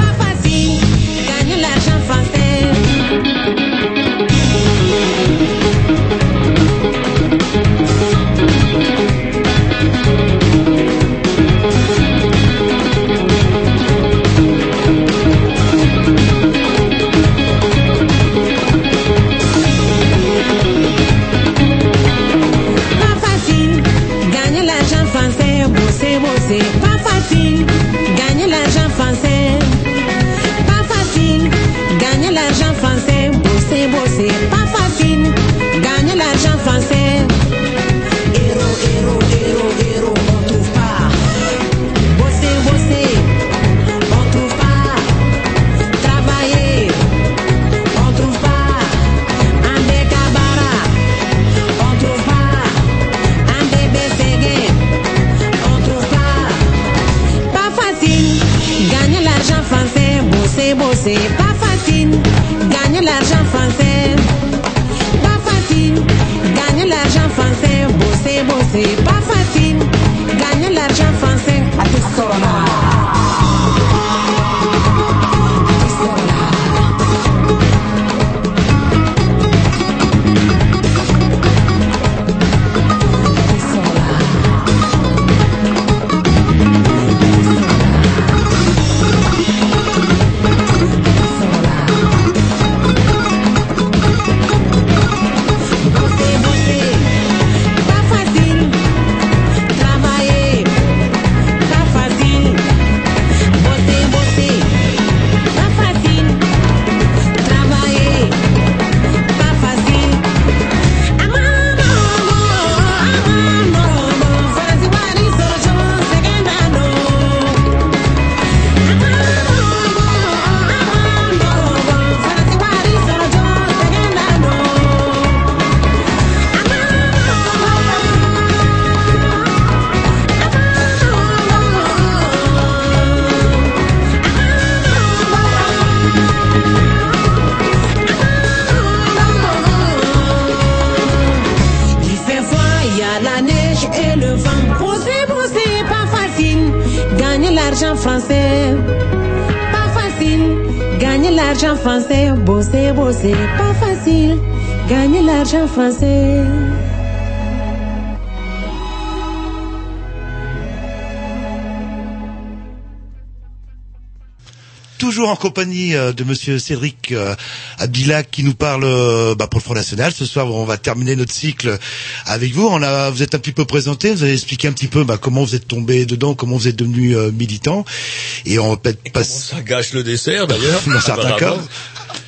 [SPEAKER 5] Toujours en compagnie euh, de Monsieur Cédric euh, Abdillac qui nous parle euh, bah, pour le Front National. Ce soir, on va terminer notre cycle avec vous. On a, vous êtes un petit peu présenté, vous avez expliqué un petit peu bah, comment vous êtes tombé dedans, comment vous êtes devenu euh, militant. Et on peut-être.
[SPEAKER 3] Ça gâche le dessert d'ailleurs.
[SPEAKER 5] Dans certains
[SPEAKER 3] Apparemment.
[SPEAKER 5] cas.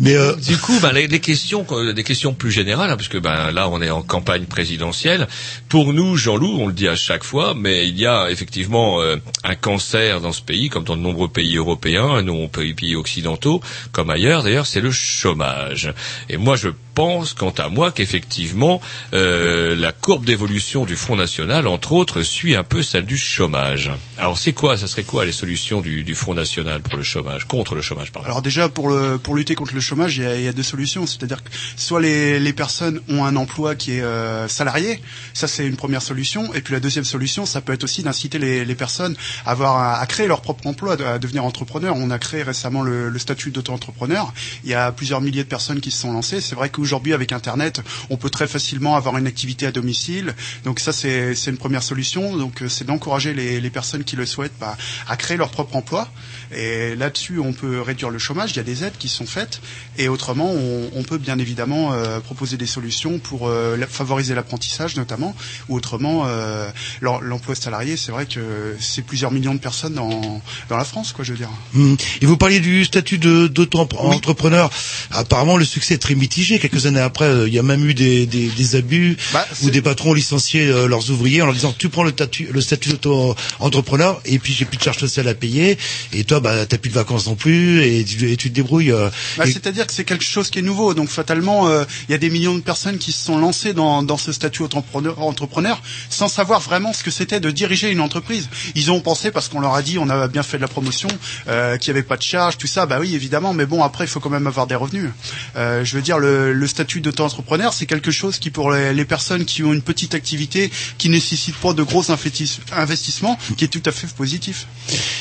[SPEAKER 5] Mais euh,
[SPEAKER 3] Du coup, ben, les, les questions, euh, des questions plus générales, hein, puisque ben là on est en campagne présidentielle. Pour nous, Jean-Loup, on le dit à chaque fois, mais il y a effectivement euh, un cancer dans ce pays, comme dans de nombreux pays européens, nous pays, pays occidentaux, comme ailleurs. D'ailleurs, c'est le chômage. Et moi, je pense, quant à moi, qu'effectivement, euh, la courbe d'évolution du Front National, entre autres, suit un peu celle du chômage. Alors, c'est quoi Ça serait quoi les solutions du, du Front National pour le chômage, contre le chômage, pardon?
[SPEAKER 14] Alors déjà pour le pour lutter contre le chômage, il y a, il y a deux solutions. C'est-à-dire que soit les, les personnes ont un emploi qui est euh, salarié, ça c'est une première solution. Et puis la deuxième solution, ça peut être aussi d'inciter les, les personnes à avoir à créer leur propre emploi, à devenir entrepreneur. On a créé récemment le, le statut d'auto-entrepreneur. Il y a plusieurs milliers de personnes qui se sont lancées. C'est vrai qu'aujourd'hui avec Internet, on peut très facilement avoir une activité à domicile. Donc ça c'est c'est une première solution. Donc euh, c'est d'encourager les, les personnes qui le souhaitent bah, à créer leur propre emploi. Et là-dessus, on peut réduire le chômage. Il y a des aides qui sont faites. Et autrement, on, on peut bien évidemment euh, proposer des solutions pour euh, la- favoriser l'apprentissage notamment. Ou autrement, euh, l'em- l'emploi salarié, c'est vrai que c'est plusieurs millions de personnes dans, dans la France, quoi, je veux dire.
[SPEAKER 5] hum, et vous parliez du statut d'auto-entrepreneur. Apparemment, le succès est très mitigé. Quelques années après, euh, il y a même eu des, des, des abus
[SPEAKER 14] Bah,
[SPEAKER 5] où des patrons ont licencié euh, leurs ouvriers en leur disant tu prends le statut, le statut d'auto-entrepreneur et puis j'ai plus de charges sociales à payer et toi bah t'as plus de vacances non plus et tu, et tu te débrouilles. euh,
[SPEAKER 14] Bah,
[SPEAKER 5] et-
[SPEAKER 14] C'est-à-dire que c'est quelque chose qui est nouveau. Donc fatalement, euh, il y a des millions de personnes qui se sont lancées dans, dans ce statut entrepreneur, entrepreneur sans savoir vraiment ce que c'était de diriger une entreprise. Ils ont pensé parce qu'on leur a dit, on a bien fait de la promotion, euh, qu'il n'y avait pas de charge, tout ça. Bah oui, évidemment. Mais bon, après, il faut quand même avoir des revenus. Euh, je veux dire, le, le statut d'auto-entrepreneur, c'est quelque chose qui, pour les, les personnes qui ont une petite activité, qui nécessite pas de gros investis- investissements, qui est tout à fait positif.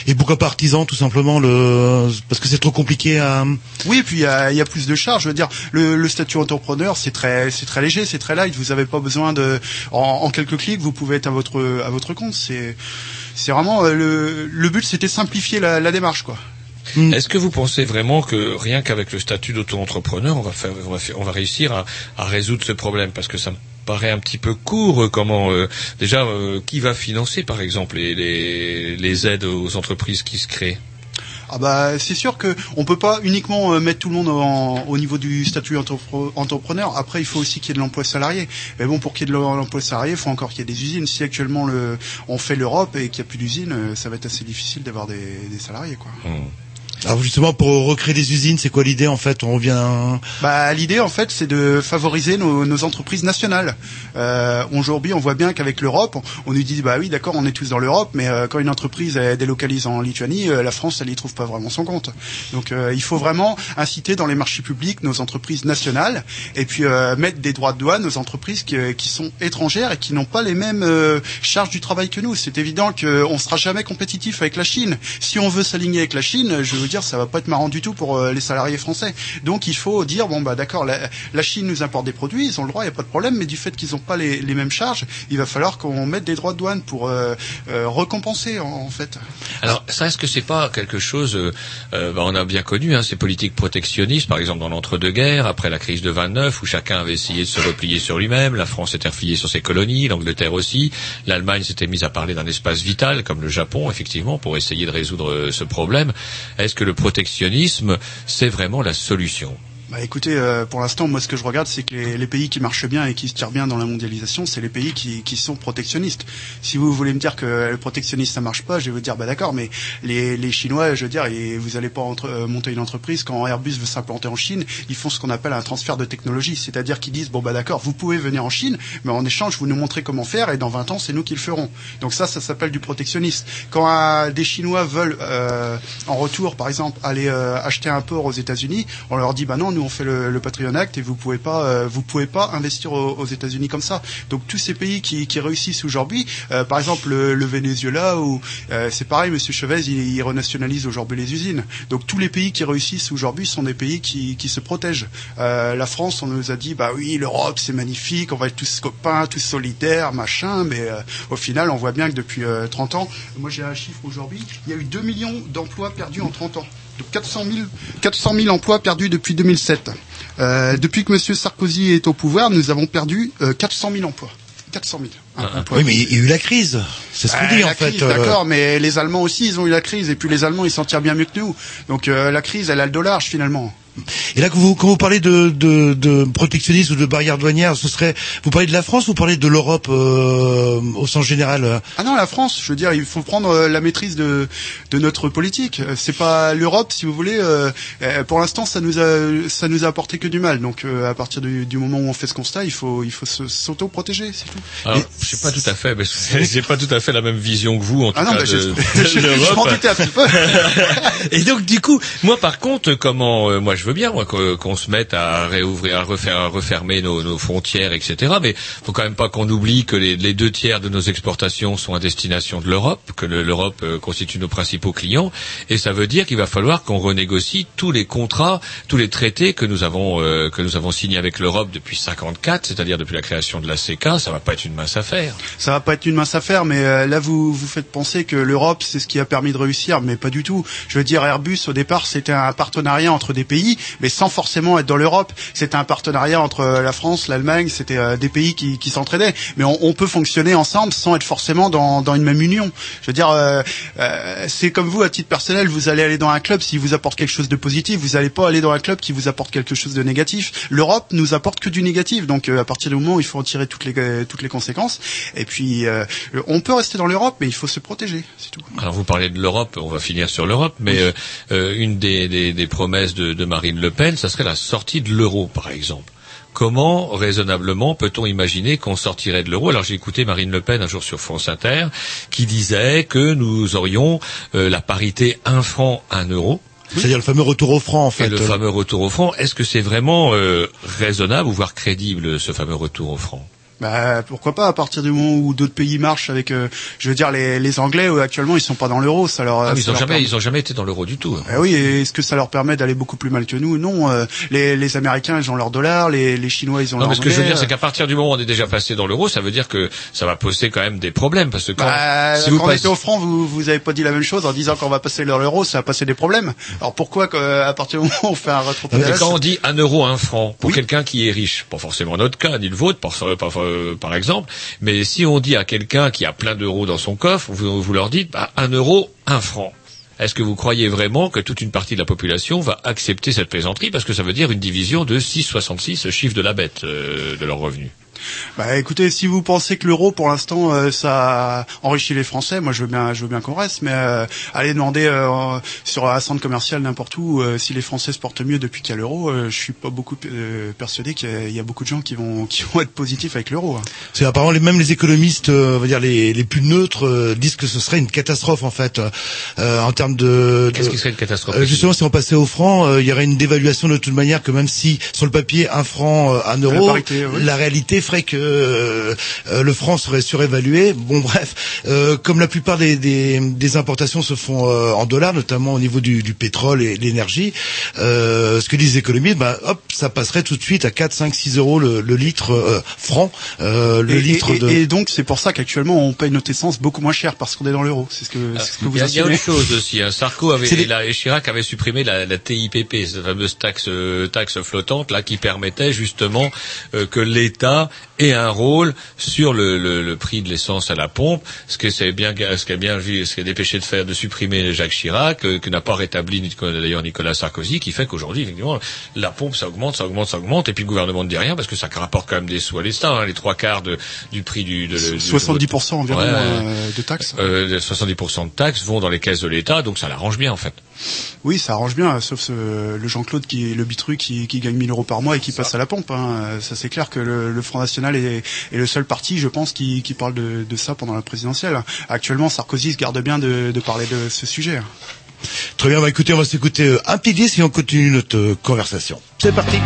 [SPEAKER 5] Et pourquoi pas artisan tout simplement le parce que c'est trop compliqué à
[SPEAKER 14] Oui, et puis il y il y a plus de charges. Je veux dire, le, le statut entrepreneur, c'est très, c'est très léger, c'est très light. Vous n'avez pas besoin de, en, quelques clics, vous pouvez être à votre, à votre compte. C'est, c'est vraiment euh, le, le but, c'était simplifier la, démarche, quoi.
[SPEAKER 3] Est-ce que vous pensez vraiment que rien qu'avec le statut d'auto-entrepreneur, on va faire, on va, on va réussir à, résoudre ce problème? Parce que ça me paraît un petit peu court. euh, Comment euh, déjà, qui va financer, par exemple, les aides aux entreprises qui se créent?
[SPEAKER 14] Ah bah c'est sûr que on peut pas uniquement euh, mettre tout le monde au niveau du statut entrepre- entrepreneur. Après il faut aussi qu'il y ait de l'emploi salarié. Mais bon pour qu'il y ait de l'emploi salarié, il faut encore qu'il y ait des usines. Si actuellement le, on fait l'Europe et qu'il n'y a plus d'usines, euh, ça va être assez difficile d'avoir des, des salariés quoi.
[SPEAKER 5] Alors justement pour recréer des usines, c'est quoi l'idée en fait? On revient
[SPEAKER 14] Bah, l'idée en fait, c'est de favoriser nos, nos entreprises nationales. Euh, Aujourd'hui, on voit bien qu'avec l'Europe, on, nous dit bah oui, d'accord, on est tous dans l'Europe, mais euh, quand une entreprise délocalise en Lituanie, euh, la France, elle y trouve pas vraiment son compte. Donc, euh, il faut vraiment inciter dans les marchés publics nos entreprises nationales, et puis euh, mettre des droits de douane aux entreprises qui, euh, qui sont étrangères et qui n'ont pas les mêmes charges du travail que nous. C'est évident qu'on sera jamais compétitif avec la Chine. Si on veut s'aligner avec la Chine, je dire, ça va pas être marrant du tout pour euh, les salariés français. Donc il faut dire bon bah d'accord, la, Chine nous importe des produits, ils ont le droit, il y a pas de problème, mais du fait qu'ils n'ont pas les, mêmes charges, il va falloir qu'on mette des droits de douane pour euh, euh, récompenser en, fait.
[SPEAKER 3] Alors, ça, est-ce que c'est pas quelque chose euh, euh, bah, On a bien connu hein, ces politiques protectionnistes, par exemple dans l'entre-deux-guerres, après la crise de 29, où chacun avait essayé de se replier sur lui-même. La France s'était repliée sur ses colonies, l'Angleterre aussi. L'Allemagne s'était mise à parler d'un espace vital, comme le Japon, effectivement, pour essayer de résoudre ce problème. Que le protectionnisme, c'est vraiment la solution
[SPEAKER 14] Bah écoutez, euh, pour l'instant, moi ce que je regarde, c'est que les, les pays qui marchent bien et qui se tirent bien dans la mondialisation, c'est les pays qui, qui sont protectionnistes. Si vous voulez me dire que le protectionnisme ça marche pas, je vais vous dire bah d'accord, mais les, les Chinois, je veux dire, et vous allez pas entre- euh, monter une entreprise quand Airbus veut s'implanter en Chine, ils font ce qu'on appelle un transfert de technologie, c'est-à-dire qu'ils disent bon bah d'accord, vous pouvez venir en Chine, mais en échange vous nous montrez comment faire et dans 20 ans c'est nous qui le ferons. Donc ça, ça s'appelle du protectionnisme. Quand euh, des Chinois veulent euh, en retour, par exemple, aller euh, acheter un port aux États-Unis, on leur dit bah non, nous nous on fait le, Patriot Act et vous pouvez euh, pouvez pas investir aux, États-Unis comme ça. Donc tous ces pays qui, réussissent aujourd'hui, euh, par exemple le, Venezuela euh, c'est pareil, Monsieur Chavez, il, renationalise aujourd'hui les usines. Donc tous les pays qui réussissent aujourd'hui sont des pays qui, se protègent. La France, on nous a dit bah oui, l'Europe c'est magnifique, on va être tous copains, tous solidaires, machin, mais au final on voit bien que depuis euh, 30 ans, moi j'ai un chiffre aujourd'hui, il y a eu 2 millions d'emplois perdus en 30 ans. Donc 400 000, 400 000 emplois perdus depuis 2007. Euh, depuis que M. Sarkozy est au pouvoir, nous avons perdu euh, 400 000 emplois. 400 000.
[SPEAKER 5] Ah, Oui, mais il y a eu la crise. C'est ce qu'on
[SPEAKER 14] Ouais,
[SPEAKER 5] dit en fait.
[SPEAKER 14] crise,
[SPEAKER 5] euh,
[SPEAKER 14] D'accord, mais les Allemands aussi, ils ont eu la crise, et puis les Allemands, ils s'en tirent bien mieux que nous. Donc euh, la crise, elle a le dollar finalement.
[SPEAKER 5] Et là, quand vous, quand vous parlez de, de, de protectionnisme ou de barrières douanières, ce serait, vous parlez de la France ou vous parlez de l'Europe euh, au sens général?
[SPEAKER 14] Ah non, la France, je veux dire, il faut prendre euh, la maîtrise de, de notre politique. Euh, C'est pas l'Europe, si vous voulez. euh, euh, pour l'instant, ça nous a ça nous a apporté que du mal. Donc, euh, à partir du, du moment où on fait ce constat, il faut il faut se- s'auto-protéger, c'est tout.
[SPEAKER 3] Alors, je sais pas tout à fait, j'ai pas tout à fait la même vision que vous en tout
[SPEAKER 14] Ah non,
[SPEAKER 3] cas
[SPEAKER 14] bah,
[SPEAKER 3] de, l'Europe.
[SPEAKER 14] m'en doutais un petit peu.
[SPEAKER 3] Et donc du coup, moi par contre, comment, euh, moi je veux bien moi, qu'on se mette à réouvrir, à refaire, à refermer nos, nos frontières, etc. Mais faut quand même pas qu'on oublie que les, les deux tiers de nos exportations sont à destination de l'Europe, que le- l'Europe euh, constitue nos principaux clients, et ça veut dire qu'il va falloir qu'on renégocie tous les contrats, tous les traités que nous avons euh, que nous avons signés avec l'Europe depuis 54, c'est-à-dire depuis la création de la CK. Ça va pas être une mince affaire.
[SPEAKER 14] Ça va pas être une mince affaire, mais euh, là vous vous faites penser que l'Europe c'est ce qui a permis de réussir, mais pas du tout. Je veux dire, Airbus au départ c'était un partenariat entre des pays, mais sans forcément être dans l'Europe. C'était un partenariat entre euh, la France, l'Allemagne, c'était euh, des pays qui, qui s'entraidaient. Mais on, on peut fonctionner ensemble sans être forcément dans, dans une même union. Je veux dire, euh, euh, c'est comme vous à titre personnel, vous allez aller dans un club s'il vous apporte quelque chose de positif, vous n'allez pas aller dans un club qui vous apporte quelque chose de négatif. L'Europe nous apporte que du négatif, donc euh, à partir du moment où il faut en tirer toutes les toutes les conséquences. Et puis euh, on peut rester dans l'Europe, mais il faut se protéger, c'est tout.
[SPEAKER 3] Alors vous parlez de l'Europe, on va finir sur l'Europe, mais une des, des- des promesses de, de Marine Le Pen, ça serait la sortie de l'euro, par exemple. Comment, raisonnablement, peut-on imaginer qu'on sortirait de l'euro? Alors j'ai écouté Marine Le Pen un jour sur France Inter, qui disait que nous aurions euh, la parité un franc, un euro.
[SPEAKER 5] C'est-à-dire le fameux retour au franc en fait.
[SPEAKER 3] Et le fameux retour au franc, est-ce que c'est vraiment euh, raisonnable ou voire crédible ce fameux retour au franc
[SPEAKER 14] Bah pourquoi pas à partir du moment où d'autres pays marchent avec, euh, je veux dire les, les Anglais euh, actuellement ils sont pas dans l'euro, ça leur.
[SPEAKER 3] ah, mais ils
[SPEAKER 14] ça
[SPEAKER 3] ont
[SPEAKER 14] leur
[SPEAKER 3] jamais,
[SPEAKER 14] permet-
[SPEAKER 3] ils ont jamais été dans l'euro du tout. hein.
[SPEAKER 14] Eh oui, et est-ce que ça leur permet d'aller beaucoup plus mal que nous? Non. euh, les, les Américains ils ont leur dollar, les, les Chinois ils ont
[SPEAKER 3] Non,
[SPEAKER 14] leur
[SPEAKER 3] mais ce que je veux dire, c'est
[SPEAKER 14] euh.
[SPEAKER 3] qu'à partir du moment où on est déjà passé dans l'euro, ça veut dire que ça va poser quand même des problèmes, parce que quand,
[SPEAKER 14] Bah,
[SPEAKER 3] si
[SPEAKER 14] quand
[SPEAKER 3] vous
[SPEAKER 14] on était au franc, vous vous avez pas dit la même chose en disant qu'on va passer dans l'euro, ça va passer des problèmes. Alors pourquoi que, à partir du moment où on fait un
[SPEAKER 3] Et
[SPEAKER 14] rétropédalage
[SPEAKER 3] quand on dit un euro, un franc, pour quelqu'un qui est riche, pas forcément notre cas, ni le vôtre, par, euh, par exemple, mais si on dit à quelqu'un qui a plein d'euros dans son coffre, vous, vous leur dites, bah, un euro, un franc. Est-ce que vous croyez vraiment que toute une partie de la population va accepter cette plaisanterie? Parce que ça veut dire une division de 6,66 chiffre de la bête euh, de leurs revenus.
[SPEAKER 14] Bah écoutez, si vous pensez que l'euro pour l'instant euh, ça enrichit les Français, moi je veux bien, je veux bien qu'on reste, mais euh, allez demander euh, sur un centre commercial n'importe où euh, si les Français se portent mieux depuis qu'il y a l'euro. euh, je suis pas beaucoup euh, persuadé qu'il y a- il y a beaucoup de gens qui vont qui vont être positifs avec l'euro. hein.
[SPEAKER 5] C'est apparemment les, même les économistes, euh, on va dire les, les plus neutres, euh, disent que ce serait une catastrophe en fait euh, en termes de.
[SPEAKER 3] Qu'est-ce
[SPEAKER 5] de-
[SPEAKER 3] qui serait une catastrophe
[SPEAKER 5] Euh, Justement, si on passait au franc, euh, il y aurait une dévaluation de toute manière que même si sur le papier un franc, euh, un euro,
[SPEAKER 14] parité, oui.
[SPEAKER 5] la réalité ferait que euh, euh, le franc serait surévalué. Bon, bref, euh, comme la plupart des, des, des importations se font euh, en dollars, notamment au niveau du, du pétrole et de l'énergie, euh, ce que disent les économistes, bah, hop, ça passerait tout de suite à 4, 5, 6 euros le, le litre euh, franc, euh, le
[SPEAKER 14] Et,
[SPEAKER 5] litre
[SPEAKER 14] et-
[SPEAKER 5] de.
[SPEAKER 14] et donc c'est pour ça qu'actuellement on paye notre essence beaucoup moins cher parce qu'on est dans l'euro. C'est ce que, c'est ce que vous
[SPEAKER 3] Il y a, il y a
[SPEAKER 14] assumez.
[SPEAKER 3] autre chose aussi. Hein. Sarko avait,
[SPEAKER 14] des-
[SPEAKER 3] et, la- et Chirac avait supprimé la, la TIPP, cette fameuse taxe, taxe flottante là qui permettait justement euh, que l'État ait un rôle sur le, le, le prix de l'essence à la pompe. Ce que c'est bien, ce qu'a bien vu, ce qu'a dépêché de faire, de supprimer Jacques Chirac, euh, que n'a pas rétabli d'ailleurs Nicolas Sarkozy, qui fait qu'aujourd'hui effectivement la pompe ça augmente, ça augmente, ça augmente, et puis le gouvernement ne dit rien parce que ça rapporte quand même des sous à l'État, hein, les trois quarts de, du prix du, de, du-
[SPEAKER 14] 70% environ
[SPEAKER 3] Ouais,
[SPEAKER 14] euh, de taxes.
[SPEAKER 3] euh, 70% de taxes vont dans les caisses de l'État, donc ça l'arrange bien en fait.
[SPEAKER 14] Oui, ça arrange bien, sauf ce- le Jean-Claude qui est le bitru qui, qui gagne 1000 euros par mois et qui passe à la pompe. Hein. Ça c'est clair que le, le Front National est, est le seul parti, je pense, qui, qui parle de, de ça pendant la présidentielle. Actuellement, Sarkozy se garde bien de, de parler de ce sujet.
[SPEAKER 16] Très bien, bah écoutez, on va s'écouter euh, un petit disque et on continue notre euh, conversation. C'est parti.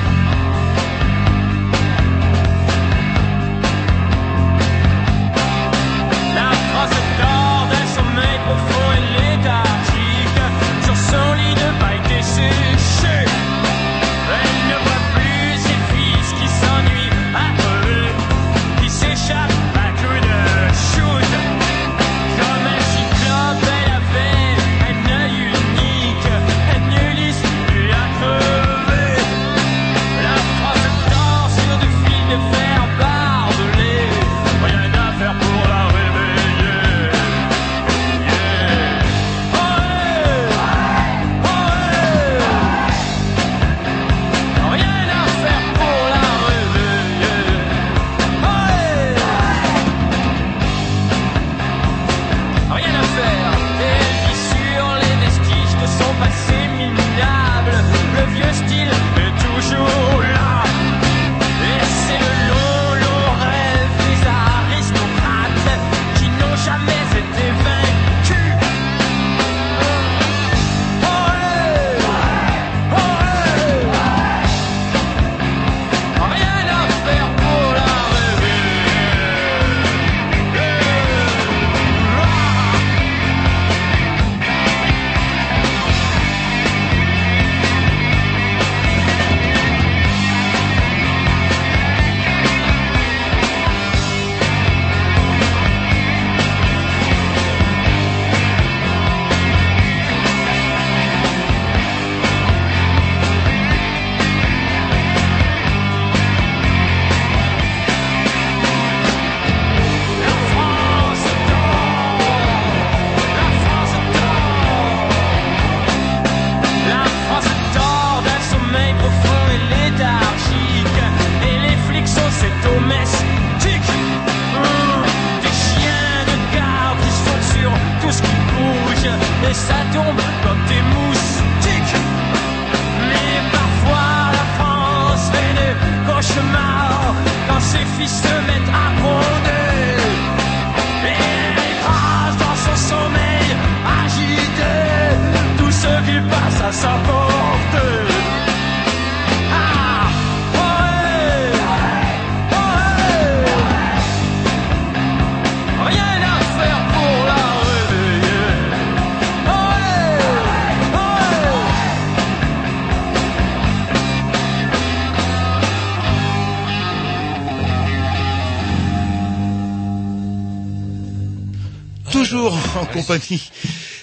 [SPEAKER 16] Compagnie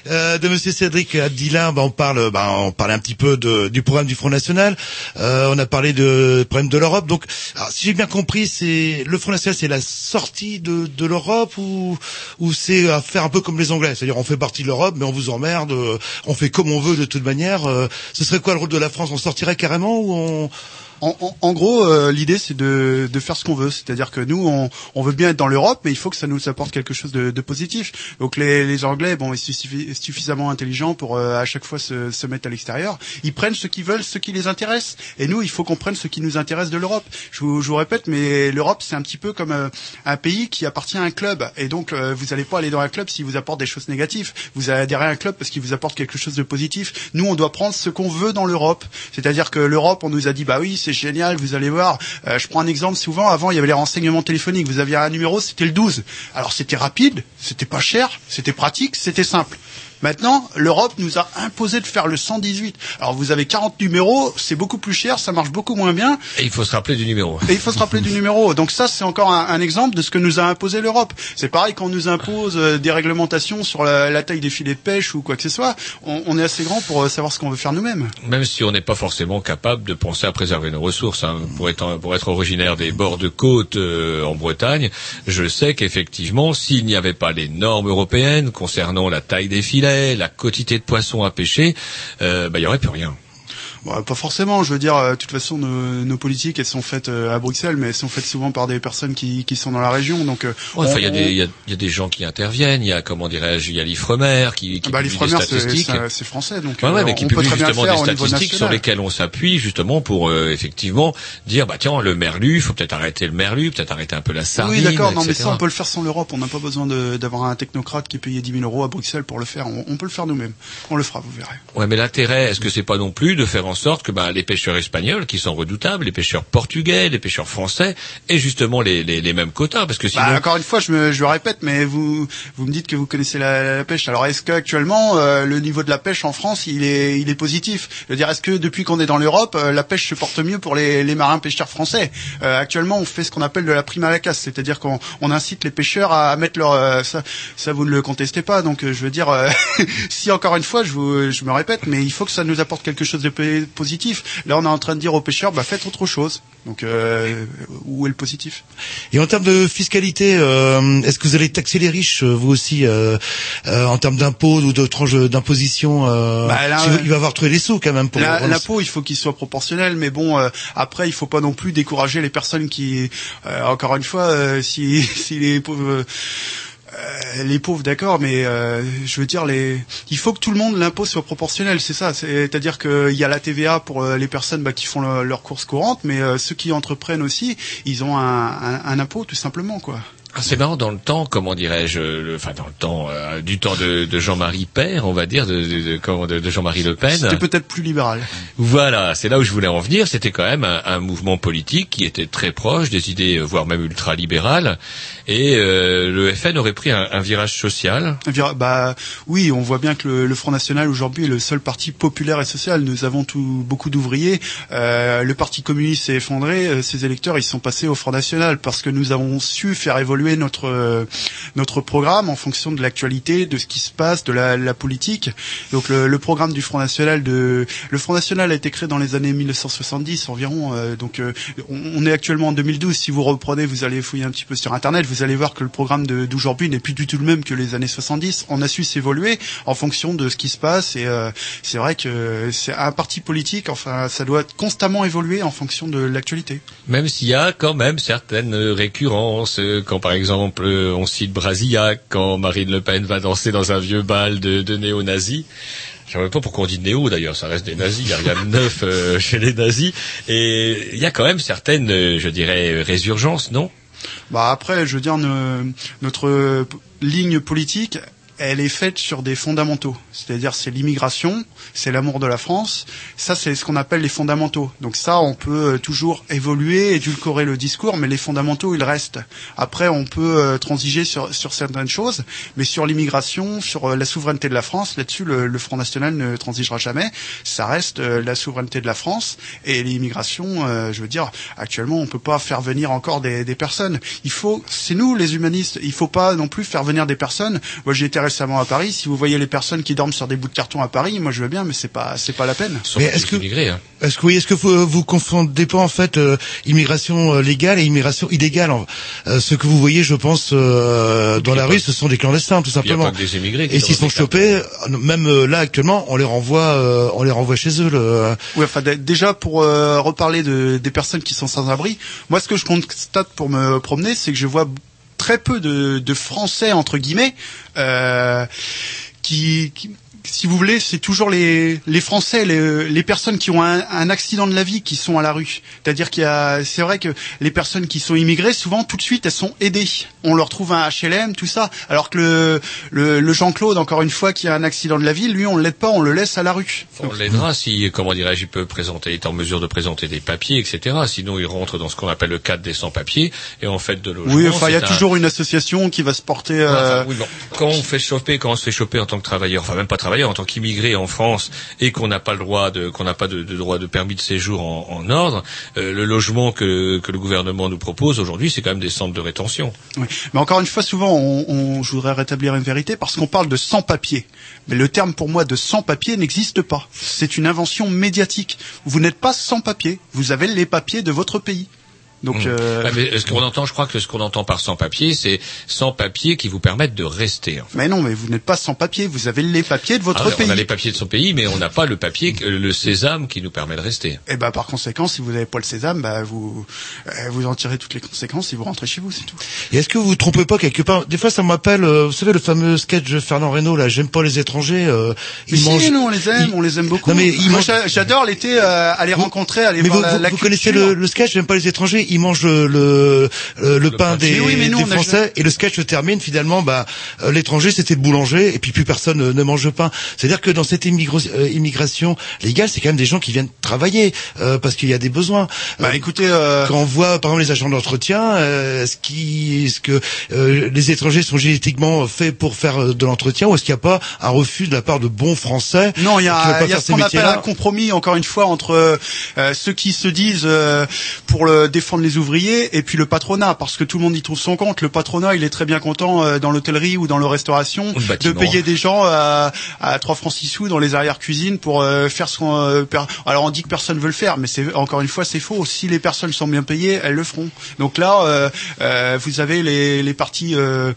[SPEAKER 16] euh, de Monsieur Cédric Abdilin, bah, on parle, bah, on parlait un petit peu de, du programme du Front National. Euh, on a parlé de problème de l'Europe. Donc, alors, si j'ai bien compris, c'est le Front National, c'est la sortie de, de l'Europe ou, ou c'est à faire un peu comme les Anglais, c'est-à-dire on fait partie de l'Europe, mais on vous emmerde, euh, on fait comme on veut de toute manière. Euh, ce serait quoi le rôle de la France? On sortirait carrément ou on
[SPEAKER 14] En, en- en gros, euh, l'idée c'est de, de faire ce qu'on veut, c'est-à-dire que nous, on, on veut bien être dans l'Europe, mais il faut que ça nous apporte quelque chose de, de positif. Donc les, les Anglais, bon, ils sont suffi- suffisamment intelligents pour euh, à chaque fois se, se mettre à l'extérieur. Ils prennent ce qu'ils veulent, ce qui les intéresse, et nous, il faut qu'on prenne ce qui nous intéresse de l'Europe. Je vous, je vous répète, mais l'Europe, c'est un petit peu comme euh, un pays qui appartient à un club, et donc euh, vous n'allez pas aller dans un club s'il vous apporte des choses négatives. Vous allez adhérer à un club parce qu'il vous apporte quelque chose de positif. Nous, on doit prendre ce qu'on veut dans l'Europe, c'est-à-dire que l'Europe, on nous a dit, bah oui, c'est génial, vous allez voir. Euh, je prends un exemple. Souvent, avant, il y avait les renseignements téléphoniques. Vous aviez un numéro, c'était le 12. Alors, c'était rapide, c'était pas cher, c'était pratique, c'était simple. Maintenant, l'Europe nous a imposé de faire le 118. Alors, vous avez 40 numéros, c'est beaucoup plus cher, ça marche beaucoup moins bien.
[SPEAKER 3] Et il faut se rappeler du numéro.
[SPEAKER 14] Et il faut se rappeler du numéro. Donc ça, c'est encore un, un exemple de ce que nous a imposé l'Europe. C'est pareil quand on nous impose euh, des réglementations sur la, la taille des filets de pêche ou quoi que ce soit. On, on est assez grand pour euh, savoir ce qu'on veut faire nous-mêmes.
[SPEAKER 3] Même si on n'est pas forcément capable de penser à préserver nos ressources. hein. Pour, être, pour être originaire des bords de côte euh, en Bretagne, je sais qu'effectivement, s'il n'y avait pas les normes européennes concernant la taille des filets, la quantité de poissons à pêcher, euh, bah, il y aurait plus rien.
[SPEAKER 14] Bon, pas forcément. Je veux dire, euh, de toute façon, nos, nos politiques, elles sont faites euh, à Bruxelles, mais elles sont faites souvent par des personnes qui, qui sont dans la région. Donc,
[SPEAKER 3] Enfin, il y, a
[SPEAKER 14] on-
[SPEAKER 3] des- il y, a, il y a des gens qui interviennent. Il y a comment dirais-je, il y a l'Ifremer qui, qui
[SPEAKER 14] bah,
[SPEAKER 3] publie des statistiques.
[SPEAKER 14] c'est c'est français, donc
[SPEAKER 3] Ouais, ouais,
[SPEAKER 14] euh,
[SPEAKER 3] mais qui
[SPEAKER 14] on
[SPEAKER 3] publie justement
[SPEAKER 14] faire
[SPEAKER 3] des statistiques sur lesquelles on s'appuie justement pour euh, effectivement dire bah tiens le merlu, il faut peut-être arrêter le merlu, peut-être arrêter un peu la sardine.
[SPEAKER 14] Oui, d'accord. Non, mais ça, on peut le faire sans l'Europe. On n'a pas besoin d'avoir un technocrate qui est payé 10 000 euros à Bruxelles pour le faire. On, on peut le faire nous-mêmes. On le fera, vous verrez.
[SPEAKER 3] Ouais, mais l'intérêt, est-ce que c'est pas non plus de faire en sorte que bah, les pêcheurs espagnols, qui sont redoutables, les pêcheurs portugais, les pêcheurs français, aient justement les, les, les mêmes quotas, parce que sinon.
[SPEAKER 14] Bah, encore une fois, je me, je le répète, mais vous, vous me dites que vous connaissez la, la pêche. Alors, est-ce qu'actuellement, euh, le niveau de la pêche en France, il est, il est positif? Je veux dire, est-ce que depuis qu'on est dans l'Europe, euh, la pêche se porte mieux pour les, les marins pêcheurs français? Euh, Actuellement, on fait ce qu'on appelle de la prime à la casse, c'est-à-dire qu'on on incite les pêcheurs à, à mettre leur, euh, ça, ça vous ne le contestez pas. Donc, euh, je veux dire, euh, si encore une fois, je, vous, je me répète, mais il faut que ça nous apporte quelque chose de positif. Là, on est en train de dire aux pêcheurs, bah, faites autre chose. Donc, euh, où est le positif?
[SPEAKER 5] Et en termes de fiscalité, euh, est-ce que vous allez taxer les riches, euh, vous aussi, euh, euh, en termes d'impôts ou de tranches d'imposition euh,
[SPEAKER 14] Bah, là.
[SPEAKER 5] Il va avoir trouvé les sous quand même pour.
[SPEAKER 14] La- L'impôt, il faut qu'il soit proportionnel, mais bon, euh, après, il faut pas non plus décourager les personnes qui, euh, encore une fois, euh, si, si les pauvres, les pauvres, d'accord, mais euh, je veux dire, les, il faut que tout le monde l'impôt soit proportionnel, c'est ça. C'est-à-dire qu'il y a la TVA pour euh, les personnes bah, qui font le- leurs courses courantes, mais euh, ceux qui entreprennent aussi, ils ont un, un, un impôt tout simplement, quoi.
[SPEAKER 3] Ah, c'est marrant dans le temps, comment dirais-je, le- enfin dans le temps euh, du temps de, de Jean-Marie Père, on va dire, de, de, de- Jean-Marie Le Pen.
[SPEAKER 14] C'était peut-être plus libéral.
[SPEAKER 3] Voilà, c'est là où je voulais en venir. C'était quand même un, un mouvement politique qui était très proche des idées, euh, voire même ultra-libérales. Et euh, le FN aurait pris un, un virage social.
[SPEAKER 14] Vira- Bah oui, on voit bien que le, le Front National aujourd'hui est le seul parti populaire et social. Nous avons tout, beaucoup d'ouvriers. Euh, le Parti communiste s'est effondré. Euh, Ses électeurs, ils sont passés au Front National parce que nous avons su faire évoluer notre euh, notre programme en fonction de l'actualité, de ce qui se passe, de la, la politique. Donc le, le programme du Front National de le Front National a été créé dans les années 1970 environ. euh, donc euh, on, on est actuellement en 2012. Si vous reprenez, vous allez fouiller un petit peu sur Internet, vous allez voir que le programme d'aujourd'hui n'est plus du tout le même que les années 70. On a su s'évoluer en fonction de ce qui se passe et euh, c'est vrai que c'est un parti politique. Enfin, ça doit constamment évoluer en fonction de l'actualité.
[SPEAKER 3] Même s'il y a quand même certaines récurrences, euh, quand par exemple euh, on cite Brasillac, quand Marine Le Pen va danser dans un vieux bal de, de néo-nazis. Je ne sais pas pourquoi on dit néo d'ailleurs, ça reste des nazis, il n'y a rien de neuf euh, chez les nazis. Et il y a quand même certaines, euh, je dirais, résurgences, non?
[SPEAKER 14] Bah après, je veux dire, notre ligne politique, elle est faite sur des fondamentaux. C'est-à-dire, c'est l'immigration, c'est l'amour de la France. Ça, c'est ce qu'on appelle les fondamentaux. Donc ça, on peut euh, toujours évoluer, édulcorer le discours, mais les fondamentaux, ils restent. Après, on peut euh, transiger sur, sur certaines choses, mais sur l'immigration, sur euh, la souveraineté de la France, là-dessus, le, le Front National ne transigera jamais. Ça reste la souveraineté de la France et l'immigration. je veux dire, actuellement, on peut pas faire venir encore des, des personnes. Il faut, c'est nous les humanistes. Il faut pas non plus faire venir des personnes. Moi, récemment à Paris. Si vous voyez les personnes qui dorment sur des bouts de carton à Paris, moi, je veux bien, mais c'est pas, c'est pas la peine.
[SPEAKER 5] Mais est-ce que
[SPEAKER 3] hein.
[SPEAKER 5] est-ce que oui, est-ce que vous, vous confondez pas en fait euh, immigration euh, légale et immigration illégale en- euh, Ce que vous voyez, je pense, euh, dans la rue, ce sont des clandestins, tout
[SPEAKER 3] Il n'y a
[SPEAKER 5] simplement.
[SPEAKER 3] pas que des émigrés qui
[SPEAKER 5] Et s'ils sont chopés, euh, même euh, là actuellement, on les renvoie, euh, on les renvoie chez eux. Le...
[SPEAKER 14] Oui, enfin dé- déjà pour euh, reparler de, des personnes qui sont sans abri, moi ce que je constate pour me promener, c'est que je vois très peu de, Français entre guillemets euh, qui- si vous voulez, c'est toujours les, les Français, les, les personnes qui ont un, un accident de la vie qui sont à la rue. C'est-à-dire qu'il y a, c'est vrai que les personnes qui sont immigrées, souvent tout de suite, elles sont aidées. On leur trouve un HLM, tout ça. Alors que le, le, le Jean-Claude, encore une fois, qui a un accident de la vie, lui, on l'aide pas, on le laisse à la rue.
[SPEAKER 3] On l'aidera si, comment dirais-je, il peut présenter, il est en mesure de présenter des papiers, etc. Sinon, il rentre dans ce qu'on appelle le cadre des sans-papiers et en fait de logement.
[SPEAKER 14] Oui, enfin, il y a
[SPEAKER 3] un-
[SPEAKER 14] toujours une association qui va se porter.
[SPEAKER 3] Enfin,
[SPEAKER 14] euh,
[SPEAKER 3] oui, bon. Quand on fait choper, quand on se fait choper en tant que travailleur, enfin même pas travailleur, en tant qu'immigré en France et qu'on n'a pas le droit de, qu'on n'a pas de, droit de permis de séjour en, ordre, euh, le logement que, le gouvernement nous propose aujourd'hui, c'est quand même des centres de rétention.
[SPEAKER 14] Mais encore une fois, souvent, on, on- je voudrais rétablir une vérité parce qu'on parle de sans-papiers. Mais le terme pour moi de sans-papiers n'existe pas. C'est une invention médiatique. Vous n'êtes pas sans-papiers. Vous avez les papiers de votre pays. Donc,
[SPEAKER 3] Mmh.
[SPEAKER 14] euh,
[SPEAKER 3] mais ce qu'on entend, je crois que ce qu'on entend par sans-papier, c'est sans-papier qui vous permettent de rester. en fait.
[SPEAKER 14] mais non, mais vous n'êtes pas sans papier. Vous avez les papiers de votre
[SPEAKER 3] Ah,
[SPEAKER 14] pays.
[SPEAKER 3] on a les papiers de son pays, mais on n'a pas le papier, le sésame qui nous permet de rester.
[SPEAKER 14] Et bah par conséquent, si vous n'avez pas le sésame, bah vous euh, vous en tirez toutes les conséquences et vous rentrez chez vous, c'est tout.
[SPEAKER 5] Et est-ce que vous vous trompez pas quelque part? Des fois, ça m'appelle, euh, vous savez, le fameux sketch de Fernand Reynaud, là, j'aime pas les étrangers. Euh,
[SPEAKER 14] Mais
[SPEAKER 5] ils
[SPEAKER 14] si,
[SPEAKER 5] mangent-
[SPEAKER 14] nous on les aime, on les aime beaucoup.
[SPEAKER 5] Non, mais ils
[SPEAKER 14] Moi
[SPEAKER 5] mangent-
[SPEAKER 14] j'adore l'été euh, aller rencontrer, aller
[SPEAKER 5] Mais
[SPEAKER 14] voir
[SPEAKER 5] vous,
[SPEAKER 14] la,
[SPEAKER 5] vous-
[SPEAKER 14] la
[SPEAKER 5] vous
[SPEAKER 14] culture.
[SPEAKER 5] connaissez le, le sketch, j'aime pas les étrangers, ils mangent le, le, euh, le pain des,
[SPEAKER 14] oui, nous,
[SPEAKER 5] des Français, et le sketch se termine finalement, bah, euh, l'étranger c'était le boulanger, et puis plus personne euh, ne mange de pain. C'est-à-dire que dans cette immigro- euh, immigration légale, c'est quand même des gens qui viennent travailler, euh, parce qu'il y a des besoins.
[SPEAKER 14] Bah écoutez, euh,
[SPEAKER 5] quand on voit par exemple les agents d'entretien, euh, est-ce qui, est-ce que euh, les étrangers sont génétiquement faits pour faire de l'entretien, ou est-ce qu'il n'y a pas un refus de la part de bons Français
[SPEAKER 14] Non, il y a, il y a ce qu'on appelle un compromis, encore une fois, entre euh, ceux qui se disent euh, pour le, défendre les ouvriers et puis le patronat, parce que tout le monde y trouve son compte. Le patronat, il est très bien content euh, dans l'hôtellerie ou dans la restauration de payer des gens à, à 3 francs 6 sous dans les arrières-cuisines pour euh, faire ce qu'on... euh, Alors on dit que personne veut le faire, mais c'est encore une fois, c'est faux. Si les personnes sont bien payées, elles le feront. Donc là, euh, euh, vous avez les, les partis euh,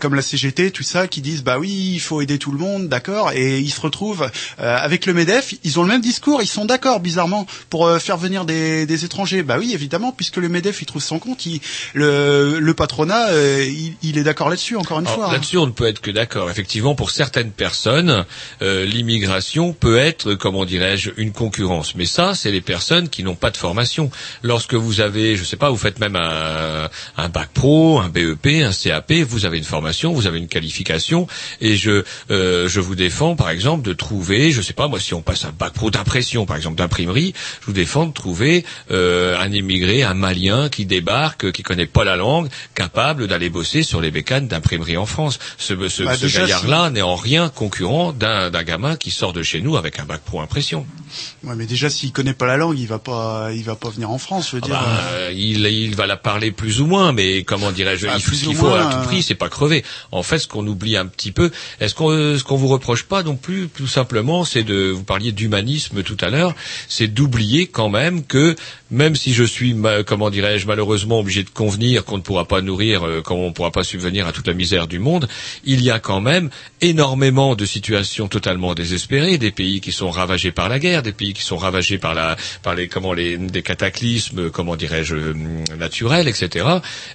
[SPEAKER 14] comme la CGT, tout ça, qui disent bah oui, il faut aider tout le monde, d'accord, et ils se retrouvent avec le Medef, ils ont le même discours, ils sont d'accord bizarrement pour faire venir des, des étrangers. Bah oui, évidemment, puisque le Medef il trouve son compte, il- le, le patronat, euh, il, il est d'accord là-dessus. Encore une
[SPEAKER 3] Alors,
[SPEAKER 14] fois. hein.
[SPEAKER 3] Là-dessus, on ne peut être que d'accord. Effectivement, pour certaines personnes, euh, l'immigration peut être, comment dirais-je, une concurrence. Mais ça, c'est les personnes qui n'ont pas de formation. Lorsque vous avez, je sais pas, vous faites même un, un bac pro, un BEP, un CAP, vous avez une formation, vous avez une qualification, et je, euh, je vous défends, par exemple, de trouver, je sais pas, moi, si on passe un bac pro d'impression, par exemple, d'imprimerie, je vous défends de trouver euh, un immigré, un Malien qui débarque, qui connaît pas la langue, capable d'aller bosser sur les bécanes d'imprimerie en France. Ce, ce,
[SPEAKER 14] Bah,
[SPEAKER 3] ce gaillard-là n'est en rien concurrent d'un gamin qui sort de chez nous avec un bac pro impression.
[SPEAKER 14] Ouais, mais déjà, s'il connaît pas la langue, il va pas, il va pas venir en France. Je veux
[SPEAKER 3] Ah
[SPEAKER 14] dire.
[SPEAKER 3] bah, il, il va la parler plus ou moins, mais comment dirais-je
[SPEAKER 14] Bah,
[SPEAKER 3] il
[SPEAKER 14] plus
[SPEAKER 3] qu'il faut
[SPEAKER 14] moins,
[SPEAKER 3] à tout
[SPEAKER 14] euh,
[SPEAKER 3] prix, c'est pas crever. En fait, ce qu'on oublie un petit peu, est-ce qu'on ce qu'on vous reproche pas non plus, tout simplement, c'est de vous parliez d'humanisme tout à l'heure, c'est d'oublier quand même que même si je suis, comment dirais-je, malheureusement obligé de convenir qu'on ne pourra pas nourrir, euh, qu'on ne pourra pas subvenir à toute la misère du monde, il y a quand même énormément de situations totalement désespérées, des pays qui sont ravagés par la guerre, des pays qui sont ravagés par les, comment les, des cataclysmes, comment dirais-je, hum, naturels, etc.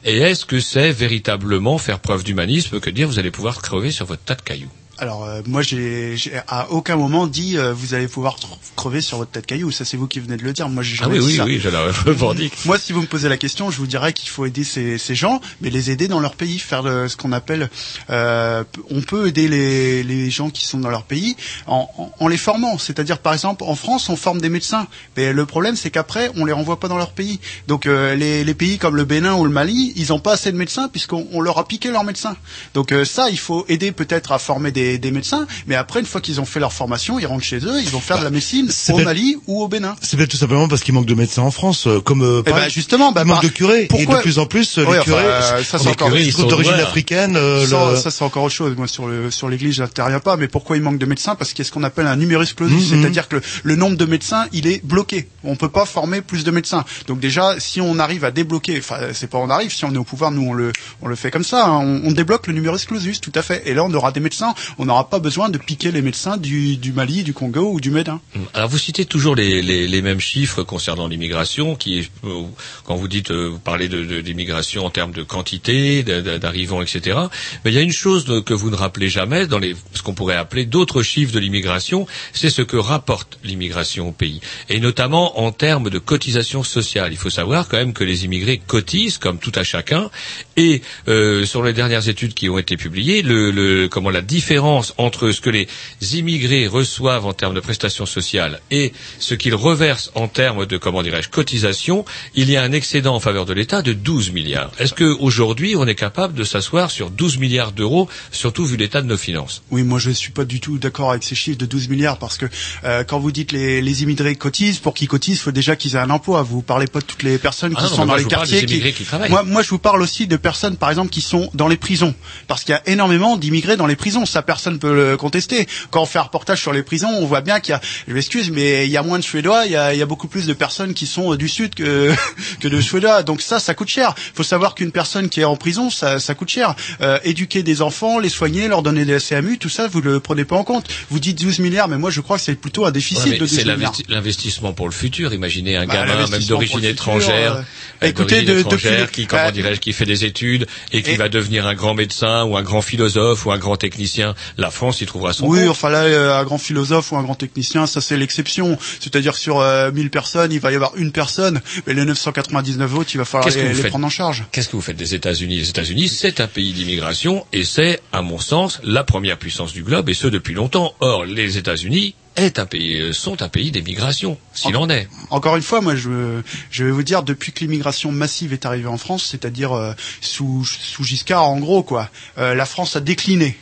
[SPEAKER 3] Et est-ce que c'est véritablement faire preuve d'humanisme que dire vous allez pouvoir crever sur votre tas de cailloux?
[SPEAKER 14] Alors euh, moi, j'ai à aucun moment dit euh, vous allez pouvoir crever sur votre tête caillou. Ça, c'est vous qui venez de le dire. Moi, j'ai
[SPEAKER 3] Ah
[SPEAKER 14] jamais
[SPEAKER 3] oui,
[SPEAKER 14] dit
[SPEAKER 3] oui,
[SPEAKER 14] ça.
[SPEAKER 3] oui, je revendique.
[SPEAKER 14] Moi, si vous me posez la question, je vous dirais qu'il faut aider ces, ces gens, mais les aider dans leur pays, faire le- ce qu'on appelle. euh, on peut aider les, les gens qui sont dans leur pays en, en- en les formant. C'est-à-dire, par exemple, en France, on forme des médecins, mais le problème, c'est qu'après, on les renvoie pas dans leur pays. Donc, euh, les, les pays comme le Bénin ou le Mali, ils ont pas assez de médecins puisqu'on on leur a piqué leurs médecins. Donc, euh, ça, il faut aider peut-être à former des, des médecins, mais après, une fois qu'ils ont fait leur formation, ils rentrent chez eux, ils vont faire de la médecine au Mali ou au Bénin.
[SPEAKER 5] C'est peut-être tout simplement parce qu'il manque de médecins en France, euh, comme euh, pareil,
[SPEAKER 14] ben, justement, bah,
[SPEAKER 5] il manque
[SPEAKER 14] par-
[SPEAKER 5] de curés
[SPEAKER 14] pourquoi-
[SPEAKER 5] et de plus en plus euh, les
[SPEAKER 14] enfin,
[SPEAKER 5] curés,
[SPEAKER 14] euh, ça, c'est
[SPEAKER 5] les
[SPEAKER 14] encore-
[SPEAKER 5] curés, ils
[SPEAKER 14] ils
[SPEAKER 5] sont
[SPEAKER 14] sont
[SPEAKER 5] d'origine africaine. euh,
[SPEAKER 14] ça,
[SPEAKER 5] le-
[SPEAKER 14] ça, c'est encore autre chose. Moi, sur le sur l'Église, j'interviens pas. Mais pourquoi il manque de médecins? Parce qu'il y a ce qu'on appelle un numerus clausus,
[SPEAKER 5] Mhm.
[SPEAKER 14] c'est-à-dire que le, le nombre de médecins, il est bloqué. On peut pas former plus de médecins. Donc déjà, si on arrive à débloquer, enfin, c'est pas on arrive. Si on est au pouvoir, nous, on le on le fait comme ça. hein. On, on débloque le numerus clausus, tout à fait. Et là, on aura des médecins. On n'aura pas besoin de piquer les médecins du du Mali, du Congo ou du Médin.
[SPEAKER 3] Alors vous citez toujours les, les, les mêmes chiffres concernant l'immigration, qui euh, quand vous dites euh, vous parlez de, d'immigration en termes de quantité, d'arrivants, etc. Mais il y a une chose que vous ne rappelez jamais dans les ce qu'on pourrait appeler d'autres chiffres de l'immigration, c'est ce que rapporte l'immigration au pays, et notamment en termes de cotisation sociale. Il faut savoir quand même que les immigrés cotisent comme tout à chacun, et euh, sur les dernières études qui ont été publiées, le, le- comment la différence entre ce que les immigrés reçoivent en termes de prestations sociales et ce qu'ils reversent en termes de comment dirais-je cotisation, il y a un excédent en faveur de l'État de 12 milliards. Est-ce que aujourd'hui on est capable de s'asseoir sur 12 milliards d'euros, surtout vu l'état de nos finances?
[SPEAKER 14] Oui, moi je suis pas du tout d'accord avec ces chiffres de 12 milliards parce que euh, quand vous dites les, les immigrés cotisent, pour qu'ils cotisent, il faut déjà qu'ils aient un emploi. Vous parlez pas de toutes les personnes
[SPEAKER 3] Ah
[SPEAKER 14] qui
[SPEAKER 3] non,
[SPEAKER 14] sont dans les quartiers.
[SPEAKER 3] qui.
[SPEAKER 14] Moi, moi, je vous parle aussi de personnes, par exemple, qui sont dans les prisons, parce qu'il y a énormément d'immigrés dans les prisons. Ça personne peut le contester. Quand on fait un reportage sur les prisons, on voit bien qu'il y a, je m'excuse, mais il y a moins de Suédois, il y a, il y a beaucoup plus de personnes qui sont euh, du Sud que, que de Suédois. Donc ça, ça coûte cher. Il faut savoir qu'une personne qui est en prison, ça, ça coûte cher. Euh, éduquer des enfants, les soigner, leur donner des CMU, tout ça, vous le prenez pas en compte. Vous dites 12 milliards, mais moi je crois que c'est plutôt un déficit
[SPEAKER 3] Ouais,
[SPEAKER 14] de 12
[SPEAKER 3] c'est
[SPEAKER 14] milliards.
[SPEAKER 3] l'investi- l'investissement pour le futur. Imaginez un
[SPEAKER 14] Bah,
[SPEAKER 3] gamin, même d'origine
[SPEAKER 14] futur,
[SPEAKER 3] étrangère,
[SPEAKER 14] euh,
[SPEAKER 3] euh,
[SPEAKER 14] écoutez, de-
[SPEAKER 3] étrangère,
[SPEAKER 14] depuis-
[SPEAKER 3] qui, comment
[SPEAKER 14] bah,
[SPEAKER 3] dirais-je, qui fait des études et qui va devenir un grand médecin ou un grand philosophe ou un grand technicien. La France y trouvera son
[SPEAKER 14] Oui,
[SPEAKER 3] compte.
[SPEAKER 14] enfin là, euh, un grand philosophe ou un grand technicien, ça c'est l'exception. C'est-à-dire que sur euh, 1000 personnes, il va y avoir une personne, mais les 999 autres, il va falloir les, les prendre en charge.
[SPEAKER 3] Qu'est-ce que vous faites des États-Unis? Les États-Unis, c'est un pays d'immigration et c'est, à mon sens, la première puissance du globe et ce depuis longtemps. Or, les États-Unis est un pays, euh, sont un pays d'immigration, s'il en est.
[SPEAKER 14] Encore une fois, moi, je, je vais vous dire, depuis que l'immigration massive est arrivée en France, c'est-à-dire euh, sous, sous Giscard, en gros, quoi, euh, la France a décliné.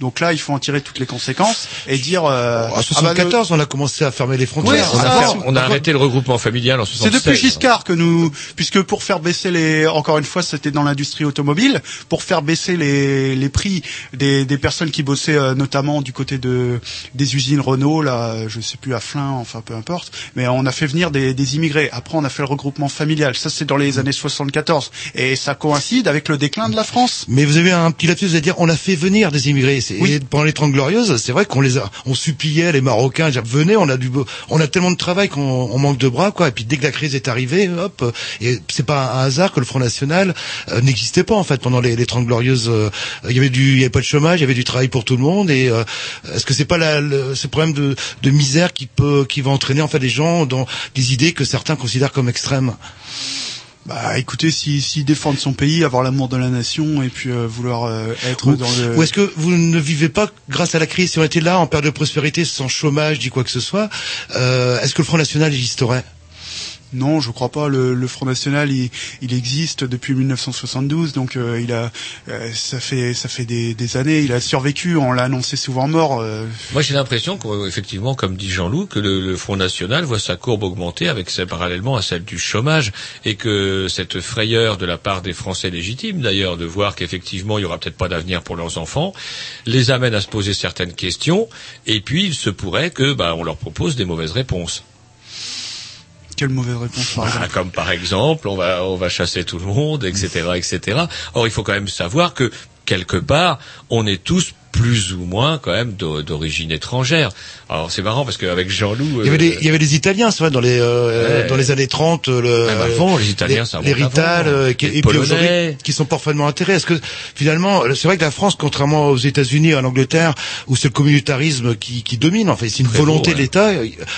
[SPEAKER 14] Donc là, il faut en tirer toutes les conséquences et dire. Euh,
[SPEAKER 5] En
[SPEAKER 14] ah bah,
[SPEAKER 5] 74, on a commencé à fermer les frontières.
[SPEAKER 14] Oui,
[SPEAKER 5] on
[SPEAKER 14] c'est
[SPEAKER 5] a
[SPEAKER 3] On arrêté le regroupement familial en
[SPEAKER 14] C'est
[SPEAKER 3] 76.
[SPEAKER 14] depuis Giscard que nous, puisque pour faire baisser les, encore une fois, c'était dans l'industrie automobile, pour faire baisser les, les prix des, des personnes qui bossaient euh, notamment du côté de des usines Renault, là, je sais plus à Flins, enfin peu importe, mais on a fait venir des, des immigrés. Après, on a fait le regroupement familial. Ça, c'est dans les années 74, et ça coïncide avec le déclin de la France.
[SPEAKER 5] Mais vous avez un petit lapsus, vous allez dire, on a fait venir des immigrés. C'est- pendant les Trente Glorieuses, c'est vrai qu'on les a, on suppliait les Marocains, dire, venez, on a du, on a tellement de travail qu'on on manque de bras, quoi. Et puis dès que la crise est arrivée, hop, et c'est pas un hasard que le Front National euh, n'existait pas en fait pendant les, les Trente Glorieuses. euh, Il y avait du, il y avait pas de chômage, il y avait du travail pour tout le monde. Et euh, est-ce que c'est pas la, le, ce problème de, de misère qui peut, qui va entraîner en fait les gens dans des idées que certains considèrent comme extrêmes?
[SPEAKER 14] Bah, écoutez, si, si défendre son pays, avoir l'amour de la nation, et puis euh, vouloir euh, être
[SPEAKER 5] Ou,
[SPEAKER 14] dans le.
[SPEAKER 5] ou est-ce que vous ne vivez pas grâce à la crise? Si on était là en période de prospérité, sans chômage, dit quoi que ce soit, euh, est-ce que le Front National existerait?
[SPEAKER 14] Non, je crois pas. Le, Front National, il, existe depuis 1972, donc euh, il a, euh, ça fait, ça fait des, années. Il a survécu. On l'a annoncé souvent mort. euh,
[SPEAKER 3] Moi, j'ai l'impression qu'effectivement, comme dit Jean-Loup, que le, Front National voit sa courbe augmenter avec parallèlement à celle du chômage et que cette frayeur de la part des Français légitimes, d'ailleurs, de voir qu'effectivement, il y aura peut-être pas d'avenir pour leurs enfants, les amène à se poser certaines questions et puis il se pourrait que, bah, on leur propose des mauvaises réponses.
[SPEAKER 14] Quelle mauvaise réponse par exemple.
[SPEAKER 3] Ah, comme par exemple, on va, on va chasser tout le monde, etc., etc. Or, il faut quand même savoir que quelque part, on est tous plus ou moins quand même d'o- d'origine étrangère. Alors c'est marrant parce qu'avec Jean-Loup,
[SPEAKER 5] il y, avait
[SPEAKER 3] euh,
[SPEAKER 5] des, il y avait des Italiens, c'est vrai, dans les euh,
[SPEAKER 3] Ouais.
[SPEAKER 5] dans les années 30. Le,
[SPEAKER 3] Même avant, les Italiens, ça
[SPEAKER 5] les Rital,
[SPEAKER 3] avant.
[SPEAKER 5] euh, qui,
[SPEAKER 3] Les
[SPEAKER 5] et puis aujourd'hui,
[SPEAKER 3] Polonais.
[SPEAKER 5] qui sont parfaitement intéressés. Est-ce que finalement, c'est vrai que la France, contrairement aux États-Unis, en Angleterre, où c'est le communautarisme qui, qui domine, en fait, c'est une volonté
[SPEAKER 3] ouais.
[SPEAKER 5] de l'État.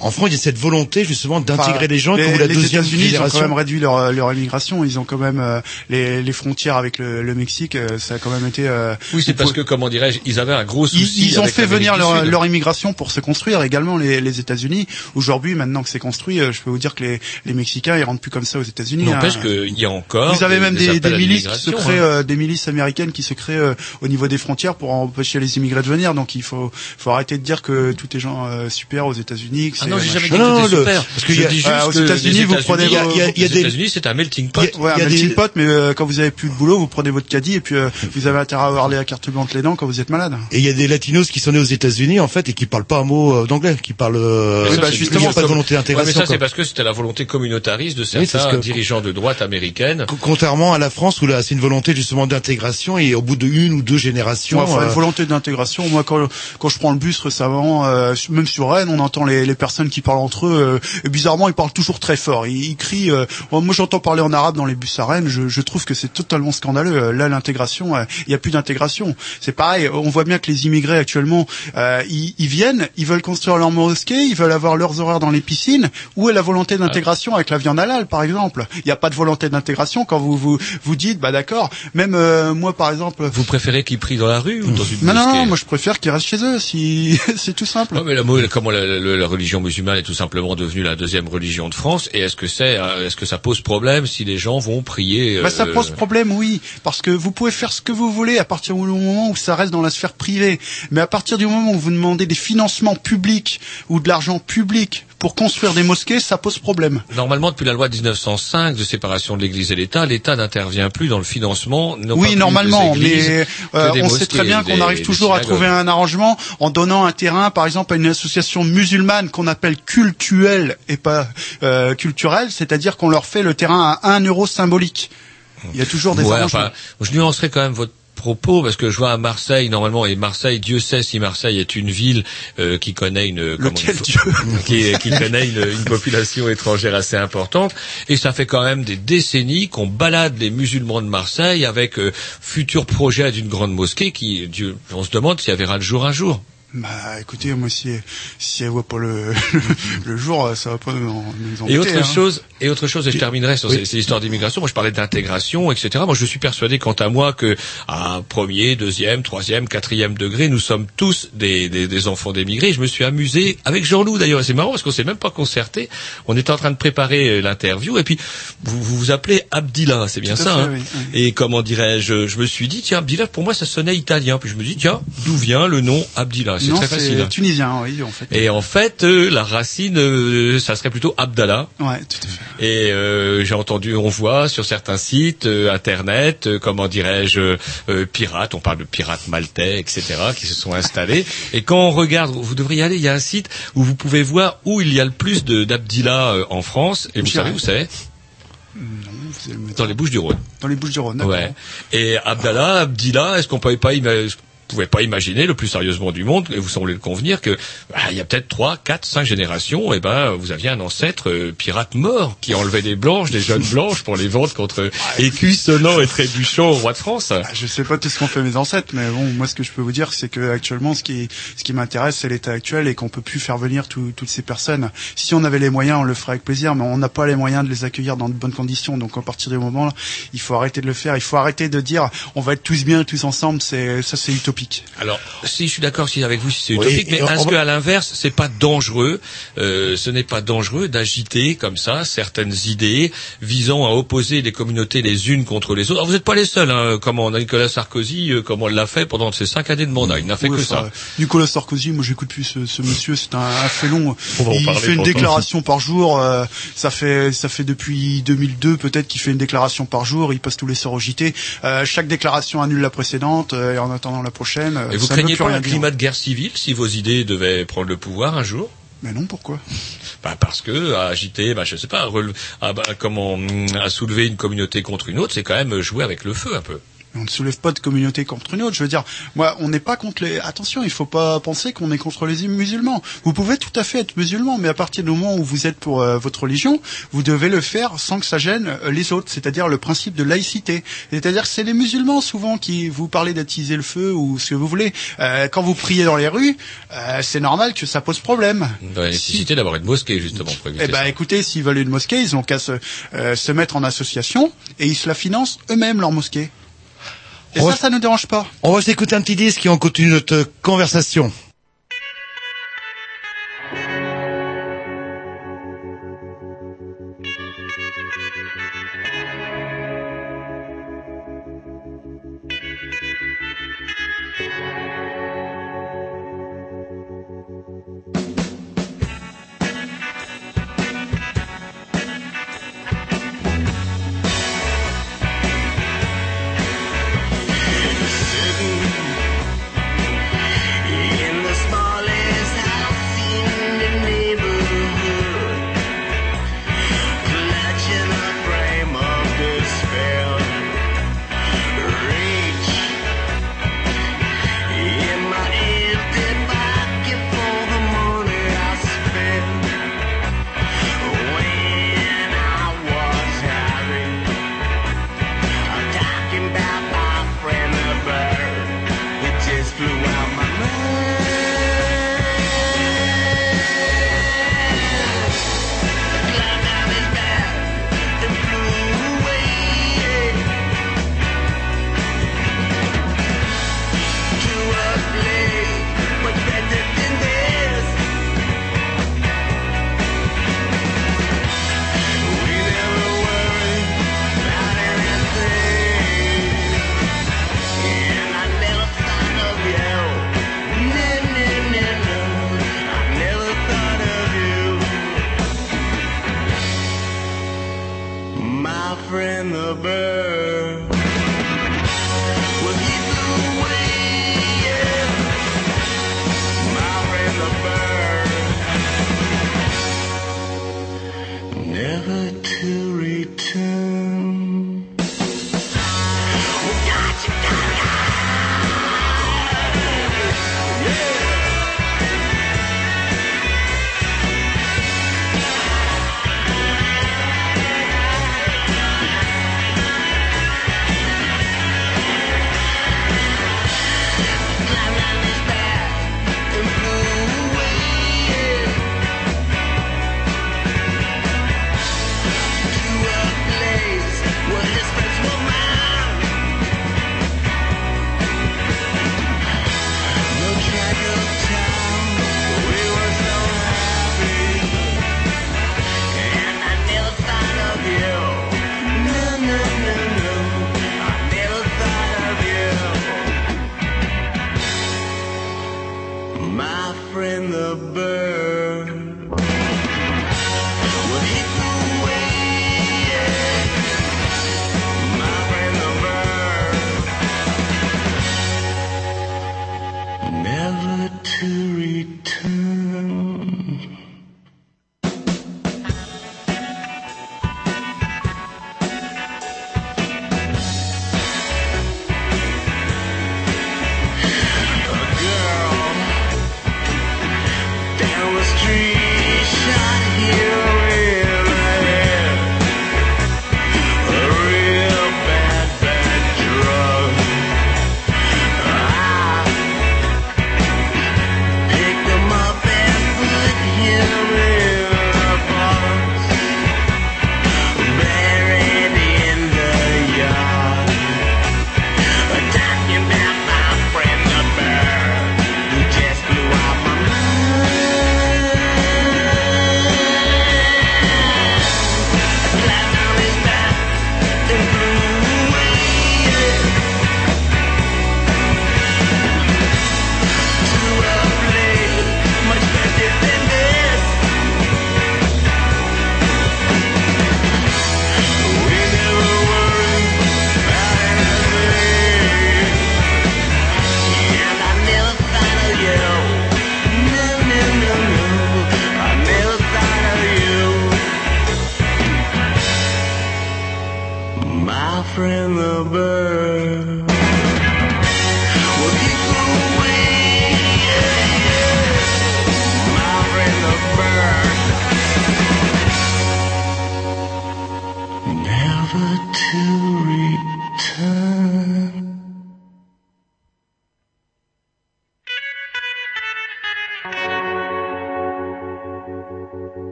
[SPEAKER 5] En France, il y a cette volonté justement d'intégrer
[SPEAKER 14] Enfin,
[SPEAKER 5] les gens
[SPEAKER 14] les,
[SPEAKER 5] comme la
[SPEAKER 14] les
[SPEAKER 5] deuxième
[SPEAKER 14] États-Unis, ils ont quand même réduit leur, leur immigration. Ils ont quand même euh, les, les frontières avec le, le Mexique. euh, ça a quand même été. euh,
[SPEAKER 3] oui, c'est parce que comment dirais-je, ils avaient un gros souci.
[SPEAKER 14] Ils, ils ont
[SPEAKER 3] avec
[SPEAKER 14] fait venir leur, leur immigration pour se construire également les, les États-Unis. Aujourd'hui, maintenant que c'est construit, euh, je peux vous dire que les, les Mexicains ils rentrent plus comme ça aux États-Unis.
[SPEAKER 3] N'empêche
[SPEAKER 14] hein.
[SPEAKER 3] qu'il y a encore.
[SPEAKER 14] Vous avez même des, des milices qui se
[SPEAKER 3] l'immigration,
[SPEAKER 14] créent,
[SPEAKER 3] hein.
[SPEAKER 14] euh, des milices américaines qui se créent euh, au niveau des frontières pour empêcher les immigrés de venir. Donc il faut, faut arrêter de dire que tout est gens euh, super aux États-Unis. que
[SPEAKER 3] Ah non, j'ai jamais dit que c'était super.
[SPEAKER 5] parce qu'il
[SPEAKER 3] je
[SPEAKER 5] y a-
[SPEAKER 3] dis juste
[SPEAKER 14] euh, aux
[SPEAKER 3] que
[SPEAKER 14] États-Unis, vous prenez
[SPEAKER 3] les États-Unis, c'est un melting pot.
[SPEAKER 5] Il y a-
[SPEAKER 14] Ouais, un melting pot, mais euh, quand vous avez plus de boulot, vous prenez votre caddie et puis euh, vous avez intérêt à avoir les carte blanche les dents quand vous êtes malade.
[SPEAKER 5] Et il y a des latinos qui sont nés aux États-Unis en fait et qui parlent pas un mot euh, d'anglais, qui parlent. euh,
[SPEAKER 3] Mais ça,
[SPEAKER 14] bah, justement,
[SPEAKER 5] il y a pas de volonté
[SPEAKER 3] Ouais, mais
[SPEAKER 5] d'intégration.
[SPEAKER 3] ça, c'est parce que c'était la volonté communautariste de
[SPEAKER 5] c'est
[SPEAKER 3] certains
[SPEAKER 5] ce que-
[SPEAKER 3] dirigeants de droite américaine.
[SPEAKER 5] Co- Contrairement à la France où là c'est une volonté justement d'intégration et au bout de une ou deux générations.
[SPEAKER 14] Ouais, enfin,
[SPEAKER 5] euh,
[SPEAKER 14] une volonté d'intégration. Moi, quand, quand je prends le bus récemment, euh, même sur Rennes, on entend les, les personnes qui parlent entre eux. euh, et bizarrement, ils parlent toujours très fort. Ils, ils crient. euh, moi, j'entends parler en arabe dans les bus à Rennes. Je, je trouve que c'est totalement scandaleux. Là, l'intégration, euh, il n'y a plus d'intégration. C'est pareil. On voit bien que les immigrés actuellement, euh, ils, ils viennent, ils veulent construire leur mosquée, ils veulent avoir leurs horaires dans les piscines. Où est la volonté d'intégration avec la viande halal, par exemple? Il n'y a pas de volonté d'intégration quand vous vous vous dites, bah d'accord. Même euh, moi, par exemple.
[SPEAKER 3] Vous préférez qu'ils prient dans la rue ou dans une
[SPEAKER 14] Non, non,
[SPEAKER 3] mosquée
[SPEAKER 14] non, moi je préfère qu'ils restent chez eux, si c'est tout simple.
[SPEAKER 3] Ouais, mais la, comment la, la- la religion musulmane est tout simplement devenue la deuxième religion de France et est-ce que c'est euh, est-ce que ça pose problème si les gens vont prier
[SPEAKER 14] Bah, ça
[SPEAKER 3] euh,
[SPEAKER 14] pose problème, oui, parce que vous pouvez faire ce que vous voulez à partir du moment où ça reste dans la sphère privée. Mais à partir du moment où vous demandez des financements publics ou de l'argent public pour construire des mosquées, ça pose problème.
[SPEAKER 3] Normalement, depuis la loi de 1905 de séparation de l'Église et l'État, l'État n'intervient plus dans le financement. non pas
[SPEAKER 14] Oui,
[SPEAKER 3] plus
[SPEAKER 14] normalement,
[SPEAKER 3] des
[SPEAKER 14] mais euh,
[SPEAKER 3] des
[SPEAKER 14] on sait très bien qu'on arrive toujours à trouver un arrangement en donnant un terrain, par exemple, à une association musulmane qu'on appelle cultuelle et pas euh, culturelle, c'est-à-dire qu'on leur fait le terrain à un euro symbolique. Il y a toujours des
[SPEAKER 3] Ouais,
[SPEAKER 14] arrangements.
[SPEAKER 3] enfin, je nuancerai quand même votre propos parce que je vois à Marseille normalement et Marseille Dieu sait si Marseille est une ville euh, qui connaît une
[SPEAKER 14] Lequel
[SPEAKER 3] qui, qui connaît une, une population étrangère assez importante et ça fait quand même des décennies qu'on balade les musulmans de Marseille avec euh, futur projet d'une grande mosquée qui Dieu on se demande si elle verra le jour un jour.
[SPEAKER 14] Bah, écoutez, moi, si, si elle voit pas le, le jour, ça va pas nous, en- nous
[SPEAKER 3] Et
[SPEAKER 14] embêter,
[SPEAKER 3] autre
[SPEAKER 14] hein.
[SPEAKER 3] chose, et autre chose, et je terminerai sur
[SPEAKER 14] Oui.
[SPEAKER 3] ces, histoires d'immigration. Moi, je parlais d'intégration, etc. Moi, je suis persuadé, quant à moi, que à premier, deuxième, troisième, quatrième degré, nous sommes tous des, des, des enfants d'émigrés. Je me suis amusé avec Jean-Loup d'ailleurs. C'est marrant parce qu'on s'est même pas concerté. On était en train de préparer euh, l'interview et puis vous vous, vous appelez Abdillah, c'est bien
[SPEAKER 14] Tout
[SPEAKER 3] ça.
[SPEAKER 14] fait,
[SPEAKER 3] hein
[SPEAKER 14] oui,
[SPEAKER 3] Et comment dirais-je Je me suis dit tiens, Abdillah, pour moi, ça sonnait italien. Puis je me dis tiens, d'où vient le nom Abdillah? C'est très facile.
[SPEAKER 14] tunisien, oui, en fait.
[SPEAKER 3] Et en fait, euh, la racine, euh, ça serait plutôt Abdallah.
[SPEAKER 14] Ouais, tout à fait.
[SPEAKER 3] Et euh, j'ai entendu, on voit sur certains sites euh, internet, euh, comment dirais-je, euh, pirates, on parle de pirates maltais, etc., qui se sont installés. Et quand on regarde, vous devriez aller, il y a un site où vous pouvez voir où il y a le plus de- d'Abdillah euh, en France. Et vous savez où c'est Dans les Bouches du Rhône.
[SPEAKER 14] dans les Bouches du Rhône.
[SPEAKER 3] Ouais. Et Abdallah, Abdillah, est-ce qu'on pouvait pas pouvait pas imaginer le plus sérieusement du monde, et vous semblez le convenir, que bah, il y a peut-être trois, quatre, cinq générations, et ben vous aviez un ancêtre euh, pirate mort qui enlevait des blanches, des jeunes blanches pour les vendre contre écus sonnants et trébuchants au roi de France.
[SPEAKER 14] Ah, Je sais pas tout ce qu'ont fait mes ancêtres, mais bon, moi ce que je peux vous dire, c'est que actuellement, ce qui, ce qui m'intéresse, c'est l'état actuel et qu'on peut plus faire venir tout- toutes ces personnes. Si on avait les moyens, on le ferait avec plaisir, mais on n'a pas les moyens de les accueillir dans de bonnes conditions. Donc à partir du moment là, il faut arrêter de le faire. Il faut arrêter de dire, on va être tous bien, tous ensemble. C'est ça, c'est utopique.
[SPEAKER 3] Alors, si je suis d'accord avec vous, si c'est
[SPEAKER 14] Oui,
[SPEAKER 3] utopique, mais
[SPEAKER 14] et on-
[SPEAKER 3] est-ce
[SPEAKER 14] on va-
[SPEAKER 3] que à l'inverse, c'est pas dangereux euh, Ce n'est pas dangereux d'agiter comme ça certaines idées visant à opposer les communautés les unes contre les autres? Alors, vous n'êtes pas les seuls, hein, comme on a Nicolas Sarkozy, euh, comme on l'a fait pendant ses cinq années de mandat. Il n'a fait
[SPEAKER 14] Ouais,
[SPEAKER 3] que ça.
[SPEAKER 14] Nicolas Sarkozy, moi j'écoute plus ce, ce monsieur, c'est un, un félon. Il fait une déclaration par jour. euh, ça fait ça fait depuis 2002 peut-être qu'il fait une déclaration par jour. Il passe tous les soirs au JT. Euh, chaque déclaration annule la précédente euh, et en attendant la prochaine. Euh,
[SPEAKER 3] Et vous craignez pas un climat de guerre civile si vos idées devaient prendre le pouvoir un jour?
[SPEAKER 14] Mais non, pourquoi?
[SPEAKER 3] Bah parce que à agiter, bah je sais pas, à, à, bah, comment à soulever une communauté contre une autre, c'est quand même jouer avec le feu un peu.
[SPEAKER 14] On ne soulève pas de communauté contre une autre. Je veux dire, moi, on n'est pas contre les. Attention, il faut pas penser qu'on est contre les musulmans. Vous pouvez tout à fait être musulman, mais à partir du moment où vous êtes pour euh, votre religion, vous devez le faire sans que ça gêne euh, les autres. C'est-à-dire le principe de laïcité. C'est-à-dire que c'est les musulmans souvent qui vous parlez d'attiser le feu ou ce que vous voulez. Euh, quand vous priez dans les rues, euh, c'est normal que ça pose problème.
[SPEAKER 3] Dans la nécessité d'avoir une mosquée justement pour
[SPEAKER 14] Eh ben,
[SPEAKER 3] ça.
[SPEAKER 14] écoutez, s'ils veulent une mosquée, ils ont qu'à se, euh, se mettre en association et ils se la financent eux-mêmes leur mosquée. Et
[SPEAKER 5] On
[SPEAKER 14] ça, ça ne dérange pas.
[SPEAKER 5] On va s'écouter un petit disque et on continue notre conversation.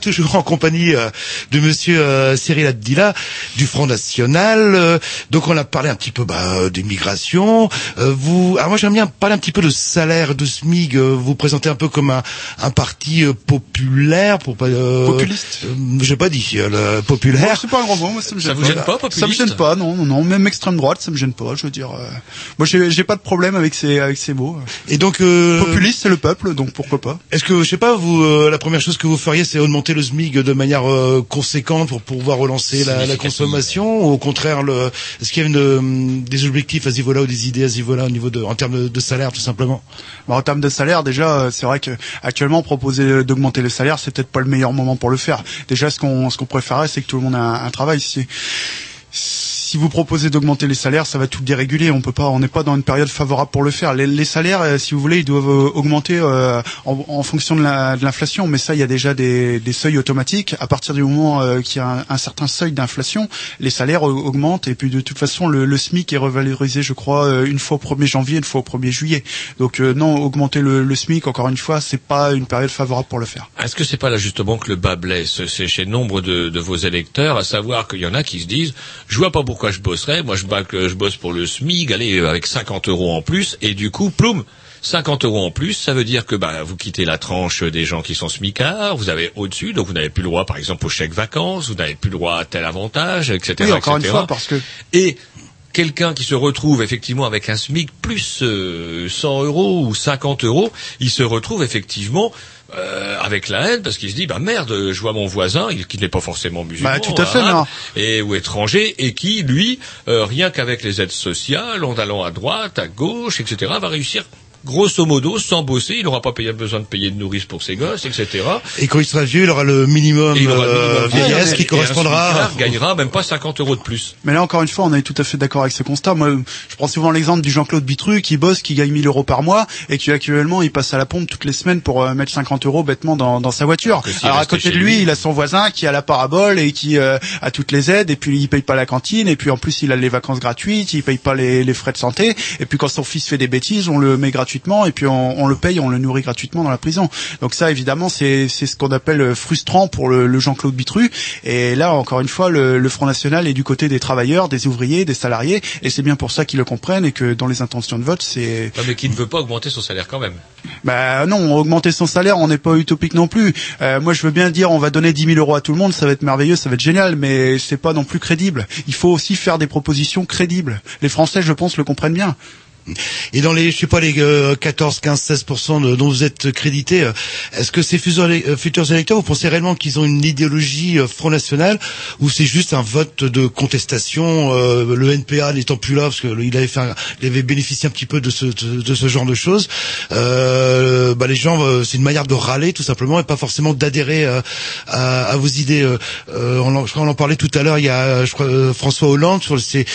[SPEAKER 5] Toujours en compagnie euh, de Monsieur euh, Cyril Abdillah du Front National. Euh, donc on a parlé un petit peu bah, euh, des migrations. Euh, vous, alors moi j'aime bien parler un petit peu de salaire, de SMIG. euh, vous présentez un peu comme un, un parti euh, populaire, pour pas euh,
[SPEAKER 14] Populiste.
[SPEAKER 5] J'ai pas dit euh, le populaire.
[SPEAKER 14] C'est pas un grand mot, moi ça me
[SPEAKER 3] Ça
[SPEAKER 14] gêne
[SPEAKER 3] vous
[SPEAKER 14] pas.
[SPEAKER 3] gêne pas, populiste
[SPEAKER 14] Ça me gêne pas, non, non, non, même extrême droite, ça me gêne pas. Je veux dire, euh, moi j'ai j'ai pas de problème avec ces avec ces mots.
[SPEAKER 5] Et donc euh,
[SPEAKER 14] Populiste, c'est le peuple, donc pourquoi pas.
[SPEAKER 5] Est-ce que je sais pas vous euh, la première chose que vous feriez c'est augmenter le SMIG de manière euh, conséquente pour pouvoir relancer la, la
[SPEAKER 3] Significative.
[SPEAKER 5] Consommation ou au contraire le est-ce qu'il y a une, euh, des objectifs à ce niveau-là ou des idées à ce niveau-là au niveau de en termes de, de salaire tout simplement?
[SPEAKER 14] Bah, en termes de salaire, déjà, euh, c'est vrai que actuellement proposer d'augmenter le salaire, c'est peut-être pas le meilleur moment pour le faire. Déjà, ce qu'on ce qu'on préférerait, c'est que tout le monde a un, un travail. Si si vous proposez d'augmenter les salaires, ça va tout déréguler. On peut pas, on n'est pas dans une période favorable pour le faire. Les, les salaires, euh, si vous voulez, ils doivent euh, augmenter euh, en, en fonction de la- de l'inflation. Mais ça, il y a déjà des, des seuils automatiques. À partir du moment euh, qu'il y a un, un certain seuil d'inflation, les salaires augmentent. Et puis de toute façon, le, le SMIC est revalorisé, je crois, euh, une fois au 1er janvier, une fois au 1er juillet. Donc euh, non, augmenter le, le SMIC, encore une fois, c'est pas une période favorable pour le faire.
[SPEAKER 3] Est-ce que c'est pas là justement que le bas blesse? C'est chez nombre de, de vos électeurs, à savoir qu'il y en a qui se disent je vois pas pourquoi je bosserais, moi je, je bosse pour le SMIG, allez euh, avec 50 euros en plus, et du coup, ploum 50 euros en plus, ça veut dire que bah, vous quittez la tranche des gens qui sont smicards, vous avez au-dessus, donc vous n'avez plus le droit par exemple au chèque vacances, vous n'avez plus le droit à tel avantage, etc.
[SPEAKER 14] Oui, encore
[SPEAKER 3] etc.
[SPEAKER 14] une fois, parce que
[SPEAKER 3] Et quelqu'un qui se retrouve effectivement avec un SMIC plus euh, 100 euros ou 50 euros, il se retrouve effectivement euh, avec la haine parce qu'il se dit bah merde je vois mon voisin il, qui n'est pas forcément musulman
[SPEAKER 14] Bah, tout à fait,
[SPEAKER 3] arabe,
[SPEAKER 14] non.
[SPEAKER 3] et ou étranger et qui lui euh, rien qu'avec les aides sociales en allant à droite à gauche etc va réussir grosso modo sans bosser il n'aura pas payé, besoin de payer de nourrice pour ses gosses etc
[SPEAKER 5] Et quand il sera vieux, il aura le minimum,
[SPEAKER 3] et il aura le
[SPEAKER 5] euh, vieillesse qui
[SPEAKER 3] et
[SPEAKER 5] correspondra.
[SPEAKER 3] smicard gagnera même pas 50 euros de plus
[SPEAKER 14] Mais là, encore une fois, on est tout à fait d'accord avec ce constat. Moi, je prends souvent l'exemple du Jean-Claude Bitru qui bosse, qui gagne 1000 euros par mois et qui actuellement, il passe à la pompe toutes les semaines pour euh, mettre 50 euros bêtement dans, dans sa voiture. Alors à côté de lui. il a son voisin qui a la parabole et qui euh, a toutes les aides et puis il paye pas la cantine et puis en plus il a les vacances gratuites, il paye pas les, les frais de santé et puis quand son fils fait des bêtises, on le met gratuitement gratuitement et puis on, on le paye, on le nourrit gratuitement dans la prison. Donc ça, évidemment, c'est ce qu'on appelle euh, frustrant pour le, le Jean-Claude Bitru. Et là, encore une fois, le, le Front National est du côté des travailleurs, des ouvriers, des salariés, et c'est bien pour ça qu'ils le comprennent et que dans les intentions de vote, c'est
[SPEAKER 3] mais qui ne veut pas augmenter son salaire quand même.
[SPEAKER 14] bah non, augmenter son salaire, on n'est pas utopique non plus. Euh, moi, je veux bien dire, on va donner 10 000 euros à tout le monde, ça va être merveilleux, ça va être génial, mais c'est pas non plus crédible. Il faut aussi faire des propositions crédibles. Les Français, je pense, le comprennent bien.
[SPEAKER 5] Et dans les, je sais pas, les euh, 14, 15, 16% de, dont vous êtes crédité, euh, est-ce que ces euh, futurs électeurs, vous pensez réellement qu'ils ont une idéologie euh, Front National ou c'est juste un vote de contestation, euh, le NPA n'étant plus là parce qu'il avait il avait bénéficié un petit peu de ce, de, ce genre de choses. Euh, bah les gens, c'est une manière de râler tout simplement et pas forcément d'adhérer à, à vos idées. Euh, on, je crois qu'on en parlait tout à l'heure. Il y a, je crois, François Hollande sur ses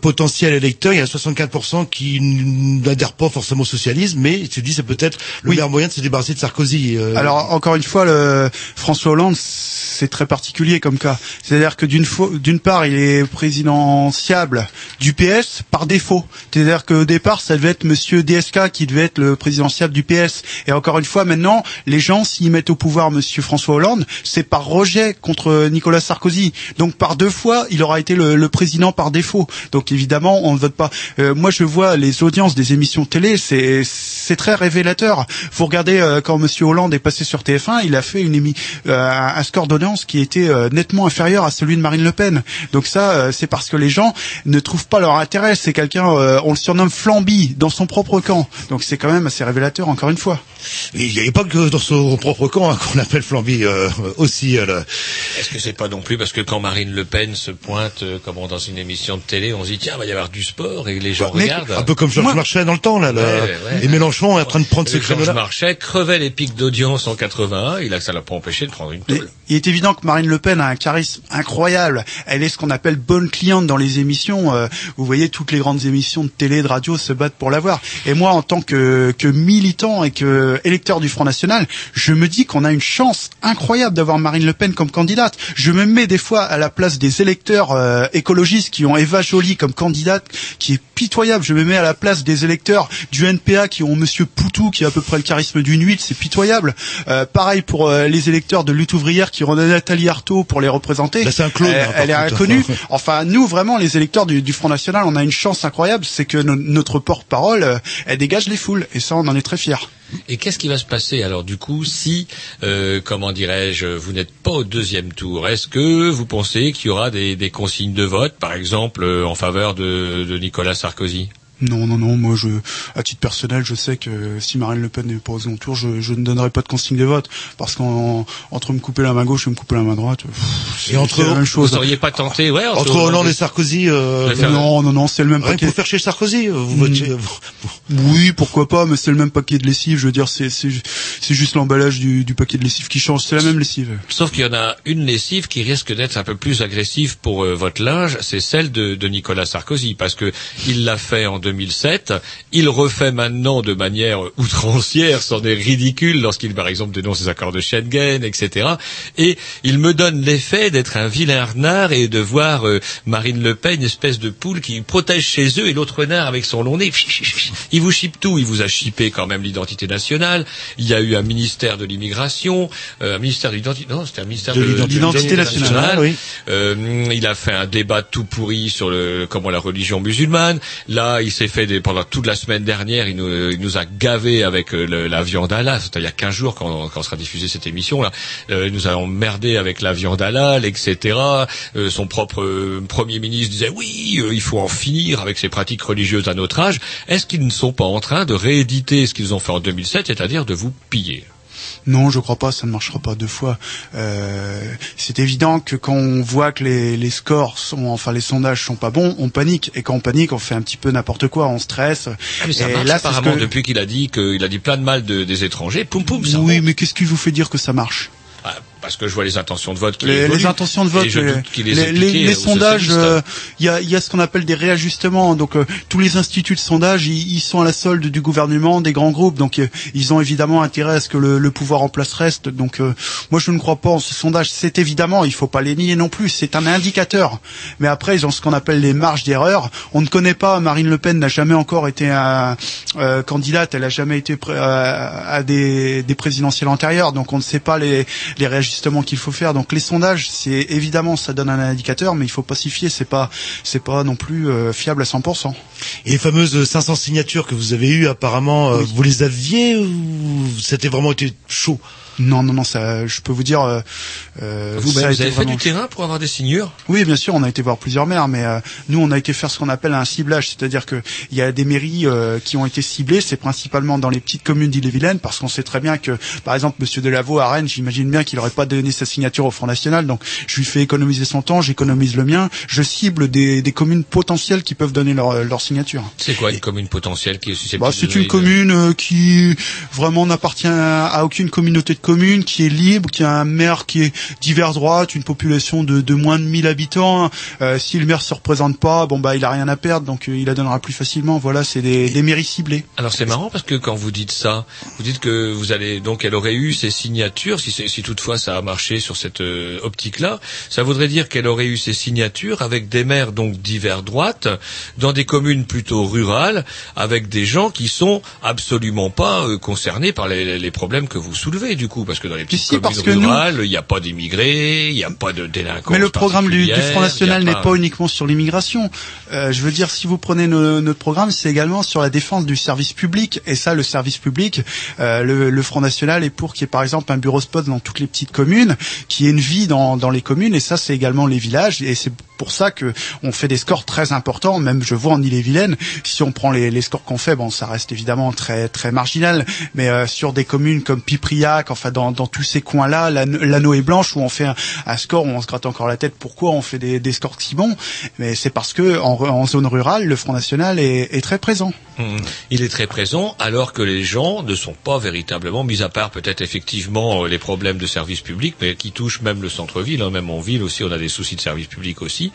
[SPEAKER 5] potentiels électeurs. Il y a 64% qui n'adhèrent pas forcément au socialisme, mais il se c'est peut-être le meilleur moyen de se débarrasser de Sarkozy. euh.
[SPEAKER 14] Alors encore une fois, le François Hollande, c'est très particulier comme cas. C'est-à-dire que d'une fois- d'une part, il est présidentiable du PS par défaut. C'est-à-dire qu'au départ, ça devait être Monsieur DSK qui devait être le présidentiable du PS. Et encore une fois, maintenant, les gens, s'ils mettent au pouvoir Monsieur François Hollande, c'est par rejet contre Nicolas Sarkozy. Donc par deux fois, il aura été le, le président par défaut. Donc évidemment, on ne vote pas. Euh, moi, je vois les audiences des émissions télé, c'est c'est très révélateur. Vous regardez euh, quand Monsieur Hollande est passé sur TF1, il a fait une émi euh, un score d'audience qui était euh, nettement inférieur à celui de Marine Le Pen. Donc ça, euh, c'est parce que les gens ne trouvent pas leur intérêt. C'est quelqu'un, euh, on le surnomme Flamby dans son propre camp. Donc c'est quand même assez révélateur, encore une fois.
[SPEAKER 5] Il n'y a pas que dans son propre camp hein, qu'on appelle Flamby euh, aussi. euh.
[SPEAKER 3] Est-ce que c'est pas non plus parce que quand Marine Le Pen se pointe euh, comment dans une émission de télé, on se dit tiens, il va y avoir du sport et les gens
[SPEAKER 5] Mais
[SPEAKER 3] regardent.
[SPEAKER 5] Un peu comme Georges Marchais dans le temps là. là.
[SPEAKER 3] Ouais, ouais.
[SPEAKER 5] Et Mélenchon est en train de prendre ce
[SPEAKER 3] Et Georges. Marchais crevait les pics d'audience en 81, il a, ça l'a pas empêché de prendre une tôle.
[SPEAKER 14] Il est évident que Marine Le Pen a un charisme incroyable. Elle est ce qu'on appelle bonne cliente dans les émissions. Euh, vous voyez, toutes les grandes émissions de télé, de radio se battent pour l'avoir. Et moi, en tant que, que militant et que électeur du Front National, je me dis qu'on a une chance incroyable d'avoir Marine Le Pen comme candidate. Je me mets des fois à la place des électeurs euh, écologistes qui ont Eva Joly comme candidate, qui est pitoyable. Je me mets à la place des électeurs du NPA qui ont Monsieur Poutou, qui a à peu près le charisme d'une huile, c'est pitoyable. Euh, pareil pour euh, les électeurs de lutte ouvrière ont Nathalie Arthaud pour les représenter.
[SPEAKER 5] Là, c'est un clone, hein, par
[SPEAKER 14] elle est inconnue. Enfin, nous, vraiment, les électeurs du, du Front National, on a une chance incroyable, c'est que no- notre porte-parole, euh, elle dégage les foules. Et ça, on en est très fiers.
[SPEAKER 3] Et qu'est-ce qui va se passer alors du coup si, euh, comment dirais-je, vous n'êtes pas au deuxième tour? Est-ce que vous pensez qu'il y aura des, des consignes de vote, par exemple, euh, en faveur de, de Nicolas Sarkozy?
[SPEAKER 14] Non, non, non. Moi, je, à titre personnel, je sais que si Marine Le Pen n'est pas au second tour, je, je ne donnerai pas de consigne de vote parce qu'entre me couper la main gauche et me couper la main droite, c'est la même chose.
[SPEAKER 3] Vous seriez pas tenté, ouais,
[SPEAKER 5] Entre Hollande et Sarkozy, euh,
[SPEAKER 14] non, non, non, c'est le même paquet.
[SPEAKER 5] pour faire chez Sarkozy, euh, vous votez.
[SPEAKER 14] Oui, pourquoi pas, mais c'est le même paquet de lessive. Je veux dire, c'est juste l'emballage du, du paquet de lessive qui change. C'est la même lessive.
[SPEAKER 3] Sauf qu'il y en a une lessive qui risque d'être un peu plus agressive pour euh, votre linge, c'est celle de, de Nicolas Sarkozy, parce que il l'a fait en 2007, il refait maintenant de manière outrancière, c'en est ridicule lorsqu'il, par exemple, dénonce les accords de Schengen, etc. Et il me donne l'effet d'être un vilain renard et de voir euh, Marine Le Pen, espèce de poule qui protège chez eux, et l'autre renard avec son long nez, il vous chipe tout, il vous a chippé quand même l'identité nationale, il y a eu un ministère de l'immigration, euh, un ministère de l'identité, non, c'était un ministère
[SPEAKER 5] De
[SPEAKER 3] de,
[SPEAKER 5] l'identité
[SPEAKER 14] nationale,
[SPEAKER 5] oui.
[SPEAKER 3] euh, il a fait un débat tout pourri sur le comment la religion musulmane. Là, il s'est fait des, pendant toute la semaine dernière, il nous, il nous a gavé avec euh, le- la viande halal. C'était il y a 15 jours quand, quand sera diffusée cette émission là. Euh, nous a emmerdé avec la viande halal, etc. Euh, son propre euh, premier ministre disait oui, euh, il faut en finir avec ces pratiques religieuses à notre âge. Est-ce qu'ils ne sont pas en train de rééditer ce qu'ils ont fait en 2007, c'est-à-dire de vous piller?
[SPEAKER 14] Non, je crois pas, ça ne marchera pas deux fois. Euh, c'est évident que quand on voit que les, les scores sont, enfin les sondages sont pas bons, on panique. Et quand on panique, on fait un petit peu n'importe quoi, on stresse.
[SPEAKER 3] Ah, mais ça
[SPEAKER 14] et
[SPEAKER 3] marche
[SPEAKER 14] là,
[SPEAKER 3] apparemment
[SPEAKER 14] que-
[SPEAKER 3] depuis qu'il a dit qu'il a dit plein de mal de- des étrangers. Poum poum, ça
[SPEAKER 14] Oui, mais qu'est-ce qui vous fait dire que ça marche?
[SPEAKER 3] Parce que je vois les intentions de vote qui
[SPEAKER 14] les, les intentions de vote,
[SPEAKER 3] et je
[SPEAKER 14] les,
[SPEAKER 3] doute les,
[SPEAKER 14] les- sondages, euh, il y, a, y a ce qu'on appelle des réajustements. Donc euh, tous les instituts de sondage, ils, sont à la solde du gouvernement, des grands groupes. Donc euh, ils ont évidemment intérêt à ce que le, le pouvoir en place reste. Donc euh, moi je ne crois pas en ces sondages. C'est évidemment, il faut pas les nier non plus. C'est un indicateur. Mais après ils ont ce qu'on appelle les marges d'erreur. On ne connaît pas. Marine Le Pen n'a jamais encore été un, euh, candidate. Elle a jamais été à des, des présidentielles antérieures. Donc on ne sait pas les, les réajustements qu'il faut faire. Donc les sondages, c'est évidemment ça donne un indicateur, mais il faut pas s'y fier. C'est pas c'est pas non plus euh, fiable à 100%.
[SPEAKER 5] Et les fameuses 500 signatures que vous avez eues, apparemment, euh, vous les aviez ou c'était vraiment été chaud?
[SPEAKER 14] Non, non, non, ça, je peux vous dire. euh, euh,
[SPEAKER 3] Vous,
[SPEAKER 14] ça
[SPEAKER 3] vous avez fait du terrain pour avoir des signures
[SPEAKER 14] Oui, bien sûr, on a été voir plusieurs maires, mais euh, nous, on a été faire ce qu'on appelle un ciblage, c'est-à-dire que il y a des mairies euh, qui ont été ciblées, c'est principalement dans les petites communes d'Ille-et-Vilaine, parce qu'on sait très bien que, par exemple, Monsieur Delaveau à Rennes, j'imagine bien qu'il n'aurait pas donné sa signature au Front National, donc je lui fais économiser son temps, j'économise le mien, je cible des, des communes potentielles qui peuvent donner leur, leur signature.
[SPEAKER 3] C'est quoi une commune potentielle qui est susceptible
[SPEAKER 14] Bah, c'est une commune euh, qui vraiment n'appartient à aucune communauté de communes, qui est libre, qui a un maire qui est divers droite, une population de, moins de 1000 habitants. Euh, si le maire se représente pas, bon bah il a rien à perdre, donc euh, il la donnera plus facilement. Voilà, c'est des, mairies ciblées.
[SPEAKER 3] Alors c'est marrant parce que quand vous dites ça, vous dites que vous allez donc elle aurait eu ses signatures si, toutefois ça a marché sur cette euh, optique-là, ça voudrait dire qu'elle aurait eu ses signatures avec des maires donc divers droite dans des communes plutôt rurales avec des gens qui sont absolument pas concernés par les, problèmes que vous soulevez coup parce que dans les petites
[SPEAKER 14] si,
[SPEAKER 3] communes rurales il n'y a pas d'immigrés, il n'y a pas de délinquance
[SPEAKER 14] Mais le programme du, du Front National n'est pas uniquement sur l'immigration. Euh, je veux dire, si vous prenez no- notre programme, c'est également sur la défense du service public. Et ça, le service public, euh, le, le Front National est pour qu'il y ait par exemple un bureau spot dans toutes les petites communes, qu'il y ait une vie dans, dans les communes. Et ça, c'est également les villages. Et c'est pour ça que on fait des scores très importants. Même je vois en Ille-et-Vilaine, si on prend les, scores qu'on fait, bon, ça reste évidemment très très marginal. Mais euh, sur des communes comme Pipriac, enfin dans, tous ces coins-là, la, la Noé Blanche, où on fait un, score où on se gratte encore la tête. Pourquoi on fait des, scores si bons? Mais c'est parce que en, zone rurale, le Front National est, est très présent.
[SPEAKER 3] Hum, Il est très présent, alors que les gens ne sont pas véritablement, mis à part peut-être effectivement euh, les problèmes de services publics, mais qui touchent même le centre-ville, hein, même en ville aussi, on a des soucis de services publics aussi.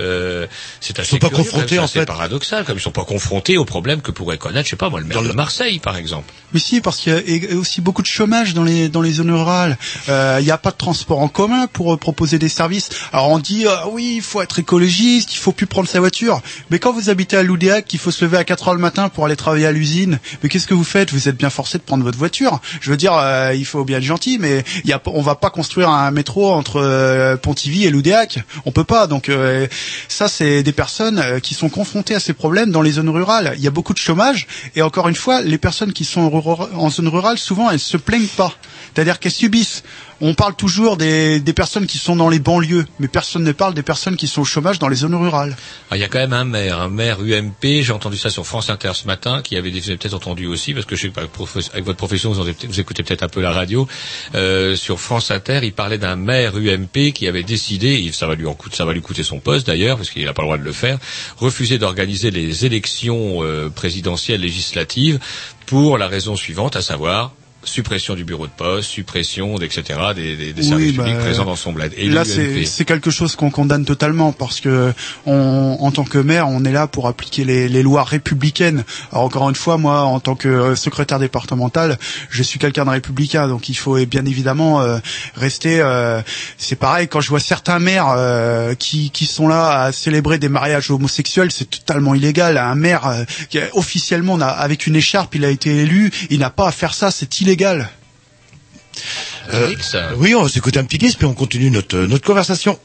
[SPEAKER 3] Euh, c'est assez
[SPEAKER 5] sont pas
[SPEAKER 3] curieux,
[SPEAKER 5] confrontés,
[SPEAKER 3] même,
[SPEAKER 5] en fait.
[SPEAKER 3] paradoxal, comme ils sont pas confrontés aux problèmes que pourrait connaître, je sais pas moi, le maire de Marseille, par exemple.
[SPEAKER 14] Mais si, parce qu'il y a aussi beaucoup de chômage dans les dans les zones rurales. Euh, Il n'y a pas de transport en commun pour euh, proposer des services. Alors on dit ah oui, il faut être écologiste, il faut plus prendre sa voiture. Mais quand vous habitez à Loudéac, qu'il faut se lever à 4 heures le matin pour aller travailler à l'usine, mais qu'est-ce que vous faites? Vous êtes bien forcé de prendre votre voiture. Je veux dire, euh, il faut bien être gentil, mais il y a, on va pas construire un métro entre euh, Pontivy et Loudéac. On peut pas. Donc euh, ça, c'est des personnes euh, qui sont confrontées à ces problèmes dans les zones rurales. Il y a beaucoup de chômage et encore une fois, les personnes qui sont en zone rurale, souvent, elles se plaignent pas. C'est-à-dire qu'elles subissent. On parle toujours des, personnes qui sont dans les banlieues, mais personne ne parle des personnes qui sont au chômage dans les zones rurales.
[SPEAKER 3] Ah, Il y a quand même un maire, un maire UMP, j'ai entendu ça sur France Inter ce matin, qui avait peut-être entendu aussi, parce que je sais pas, avec votre profession, vous écoutez peut-être un peu la radio, euh, sur France Inter, il parlait d'un maire UMP qui avait décidé, et ça va lui en coûter, ça va lui coûter son poste d'ailleurs, parce qu'il n'a pas le droit de le faire, refuser d'organiser les élections euh, présidentielles législatives pour la raison suivante, à savoir suppression du bureau de poste, suppression, etc., des, des, des
[SPEAKER 14] Oui,
[SPEAKER 3] services
[SPEAKER 14] bah,
[SPEAKER 3] publics présents dans son bled. Et
[SPEAKER 14] là, c'est c'est quelque chose qu'on condamne totalement parce que on, en tant que maire, on est là pour appliquer les, les lois républicaines. Alors encore une fois, moi, en tant que euh, secrétaire départemental, je suis quelqu'un de républicain, donc il faut bien évidemment euh, rester. euh, c'est pareil quand je vois certains maires euh, qui, qui sont là à célébrer des mariages homosexuels, c'est totalement illégal. Un maire euh, qui officiellement, on a- avec une écharpe, il a été élu, il n'a pas à faire ça, c'est illégal.
[SPEAKER 5] Euh, oui, on va s'écouter un petit kiss, puis on continue notre, notre conversation.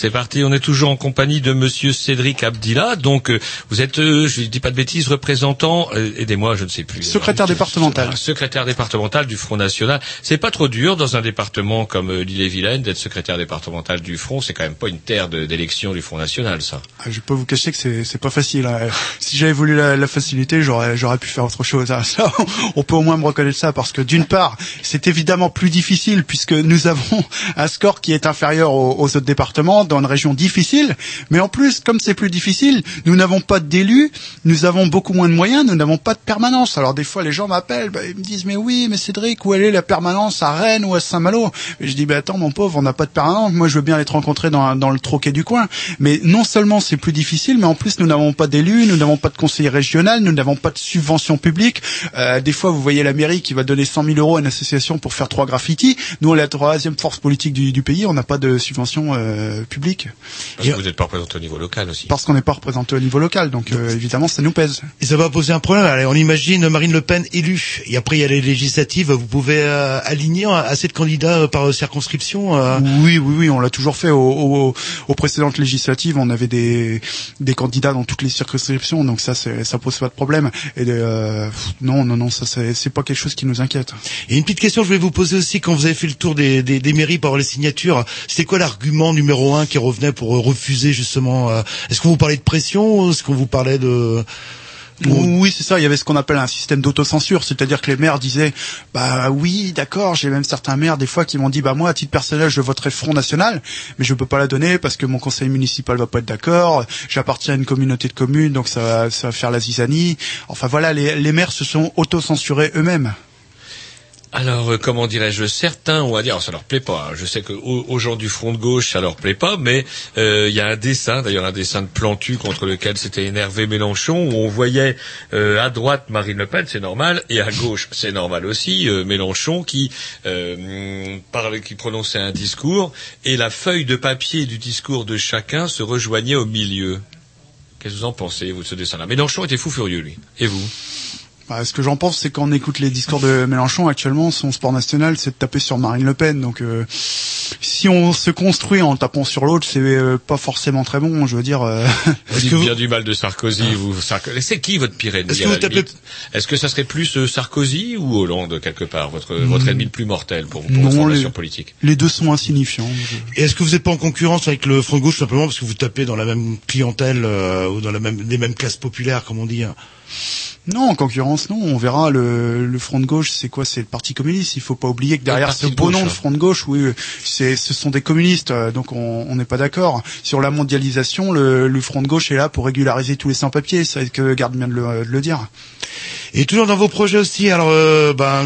[SPEAKER 3] C'est parti. On est toujours en compagnie de Monsieur Cédric Abdillah. Donc, euh, vous êtes, euh, je ne dis pas de bêtises, représentant. euh, Aidez-moi, je ne sais plus.
[SPEAKER 14] Secrétaire départemental.
[SPEAKER 3] Ah, Secrétaire départemental du Front National. C'est pas trop dur dans un département comme euh, l'île-et-Vilaine d'être secrétaire départemental du Front. C'est quand même pas une terre d'élection du Front National, ça.
[SPEAKER 14] Ah, Je peux vous cacher que c'est c'est pas facile. hein. Si j'avais voulu la, la facilité, j'aurais j'aurais pu faire autre chose. hein. Ça, on peut au moins me reconnaître ça parce que d'une part, c'est évidemment plus difficile puisque nous avons un score qui est inférieur aux, aux autres départements dans une région difficile. Mais en plus, comme c'est plus difficile, nous n'avons pas d'élus, nous avons beaucoup moins de moyens, nous n'avons pas de permanence. Alors des fois, les gens m'appellent, bah, ils me disent mais oui, mais Cédric, où est la permanence à Rennes ou à Saint-Malo? Je dis bah attends mon pauvre, on n'a pas de permanence. Moi, je veux bien aller te rencontrer dans, dans le troquet du coin. Mais non seulement c'est plus difficile, mais en plus nous n'avons pas d'élus, nous n'avons pas de conseiller régional, nous n'avons pas de subvention publique. Euh, des fois, vous voyez la mairie qui va donner 100 000 euros à une association pour faire trois graffitis. Nous, on est la troisième force politique du, du pays, on n'a pas de subvention euh, publique
[SPEAKER 3] Parce que vous n'êtes pas représenté au niveau local aussi.
[SPEAKER 14] parce qu'on n'est pas représenté au niveau local. Donc euh, évidemment, ça nous pèse.
[SPEAKER 5] Et ça va poser un problème. Allez, on imagine Marine Le Pen élue. Et après, il y a les législatives. Vous pouvez euh, aligner assez de candidats euh, par circonscription. euh,
[SPEAKER 14] Oui, oui, oui, on l'a toujours fait. Au, au- aux précédentes législatives, on avait des, des candidats dans toutes les circonscriptions, donc ça, ça pose pas de problème. Et euh, non, non, non, ça, c'est pas quelque chose qui nous inquiète.
[SPEAKER 5] Et une petite question, je voulais vous poser aussi quand vous avez fait le tour des, des, des mairies avoir les signatures. C'était quoi l'argument numéro un qui revenait pour refuser justement euh, Est-ce qu'on vous parlait de pression est-ce qu'on vous parlait de
[SPEAKER 14] Oui, c'est ça. Il y avait ce qu'on appelle un système d'autocensure, c'est-à-dire que les maires disaient, bah oui, d'accord. J'ai même certains maires des fois qui m'ont dit, bah moi, à titre personnel, je voterai Front National, mais je peux pas la donner parce que mon conseil municipal va pas être d'accord. J'appartiens à une communauté de communes, donc ça, va- ça va faire la zizanie. Enfin voilà, les, les maires se sont autocensurés eux-mêmes.
[SPEAKER 3] Alors, euh, comment dirais-je, certains on va dire, ça leur plaît pas. hein. Je sais que aux, gens du front de gauche, ça leur plaît pas, mais euh, il y a un dessin, d'ailleurs un dessin de Plantu contre lequel s'était énervé Mélenchon, où on voyait euh, à droite Marine Le Pen, c'est normal, et à gauche, c'est normal aussi, Mélenchon qui parlait, qui prononçait un discours, et la feuille de papier du discours de chacun se rejoignait au milieu. Qu'est-ce que vous en pensez, vous, de ce dessin-là? Mélenchon était fou furieux, lui. Et vous?
[SPEAKER 14] Bah, ce que j'en pense, c'est qu'on écoute les discours de Mélenchon actuellement, son sport national, c'est de taper sur Marine Le Pen. Donc, euh, si on se construit en tapant sur l'autre, c'est euh, pas forcément très bon. Je veux dire. euh,
[SPEAKER 3] Vous dites bien du mal de Sarkozy. Vous, Sarko- C'est qui votre pire ennemi
[SPEAKER 14] Est-ce que vous tapez-
[SPEAKER 3] Est-ce que ça serait plus euh, Sarkozy ou Hollande quelque part, votre votre ennemi le plus mortel pour, pour
[SPEAKER 14] Non,
[SPEAKER 3] votre formation
[SPEAKER 14] les-
[SPEAKER 3] politique?
[SPEAKER 14] les deux sont insignifiants.
[SPEAKER 5] Et est-ce que vous n'êtes pas en concurrence avec le Front gauche simplement parce que vous tapez dans la même clientèle euh, ou dans la même, les mêmes classes populaires, comme on dit hein?
[SPEAKER 14] Non, en concurrence, non. On verra le, le Front de gauche, c'est quoi? C'est le Parti communiste. Il faut pas oublier que derrière ce beau nom de
[SPEAKER 3] hein.
[SPEAKER 14] Front de gauche, oui, c'est ce sont des communistes. euh, Donc on on n'est pas d'accord sur la mondialisation. Le, le Front de gauche est là pour régulariser tous les sans-papiers. C'est que garde bien de le, de le dire.
[SPEAKER 5] Et toujours dans vos projets aussi, alors euh, ben,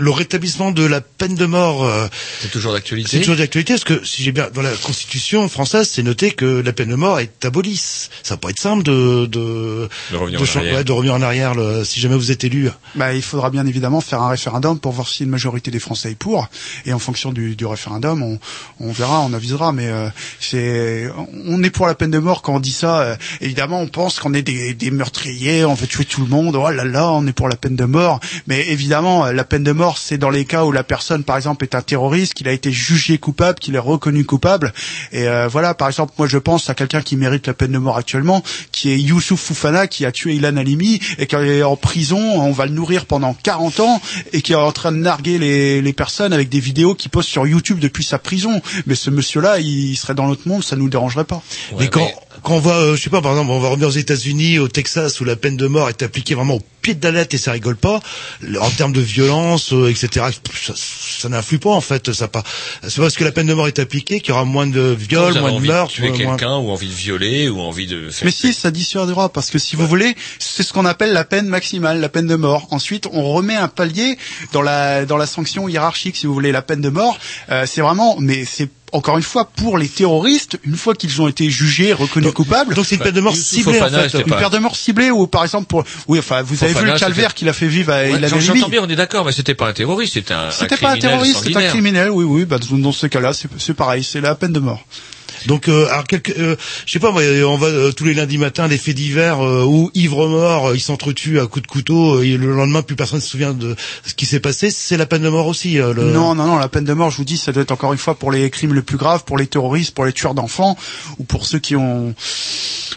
[SPEAKER 5] le rétablissement de la peine de mort. euh,
[SPEAKER 3] C'est toujours d'actualité.
[SPEAKER 5] C'est toujours d'actualité parce que si j'ai bien dans la Constitution française, c'est noté que la peine de mort est abolie. Ça va pas être simple de de,
[SPEAKER 3] De revenir en arrière.
[SPEAKER 5] ouais, de revenir en arrière le- si jamais vous êtes élu.
[SPEAKER 14] Bah, il faudra bien évidemment faire un référendum pour voir si une majorité des Français est pour. Et en fonction du, du référendum, on, on verra, on avisera. Mais euh, c'est, on est pour la peine de mort quand on dit ça. euh, évidemment, on pense qu'on est des, des meurtriers, on veut tuer tout le monde. Oh là là, on est pour la peine de mort. Mais évidemment, euh, la peine de mort, c'est dans les cas où la personne, par exemple, est un terroriste, qu'il a été jugé coupable, qu'il est reconnu coupable. Et euh, voilà, par exemple, moi, je pense à quelqu'un qui mérite la peine de mort actuellement, qui est Youssouf Foufana, qui a tué Ilan Halimi et qui est en prison. On va le nourrir pendant 40 ans et qui est en train de narguer les, les personnes avec des vidéos qu'il poste sur YouTube depuis sa prison. Mais ce monsieur-là, il serait dans l'autre monde, ça nous dérangerait pas.
[SPEAKER 5] mais quand quand on va, euh, je sais pas, par exemple, on va revenir aux États-Unis, au Texas, où la peine de mort est appliquée vraiment au pied de la lettre et ça rigole pas, en termes de violence, euh, etc. Ça, ça n'influe pas en fait. Ça pas. C'est pas parce que la peine de mort est appliquée qu'il y aura moins de viols, moins de meurtres,
[SPEAKER 3] tuer
[SPEAKER 5] moins-
[SPEAKER 3] quelqu'un ou envie de violer ou envie de faire
[SPEAKER 14] Mais si, ça dissuadera, parce que si vous voulez, c'est ce qu'on appelle la peine maximale, la peine de mort. Ensuite, on remet un palier dans la dans la sanction hiérarchique, si vous voulez, la peine de mort. euh, c'est vraiment, mais c'est encore une fois pour les terroristes, une fois qu'ils ont été jugés, reconnus coupables.
[SPEAKER 5] Donc c'est une peine de mort ciblée, en fait.
[SPEAKER 14] c'était
[SPEAKER 5] Une
[SPEAKER 14] peine de mort ciblée ou par exemple pour, oui, enfin, vous avez vu le calvaire
[SPEAKER 3] c'était-
[SPEAKER 14] qu'il a fait vivre à
[SPEAKER 3] Ouais,
[SPEAKER 14] Halimi.
[SPEAKER 3] J'entends bien, on est d'accord, mais c'était pas un terroriste, c'était un, un
[SPEAKER 14] C'était pas un terroriste, c'est un criminel, oui, oui. Bah, dans dans ce cas-là, c'est c'est pareil, c'est la peine de mort.
[SPEAKER 5] Donc, euh, alors euh, je sais pas, moi, on va euh, tous les lundis matins des faits divers euh, où ivre mort, euh, ils s'entretuent à coups de couteau euh, et le lendemain plus personne se souvient de ce qui s'est passé. C'est la peine de mort aussi. euh, le...
[SPEAKER 14] Non, non, non, la peine de mort, je vous dis, ça doit être encore une fois pour les crimes les plus graves, pour les terroristes, pour les tueurs d'enfants, ou pour ceux qui ont...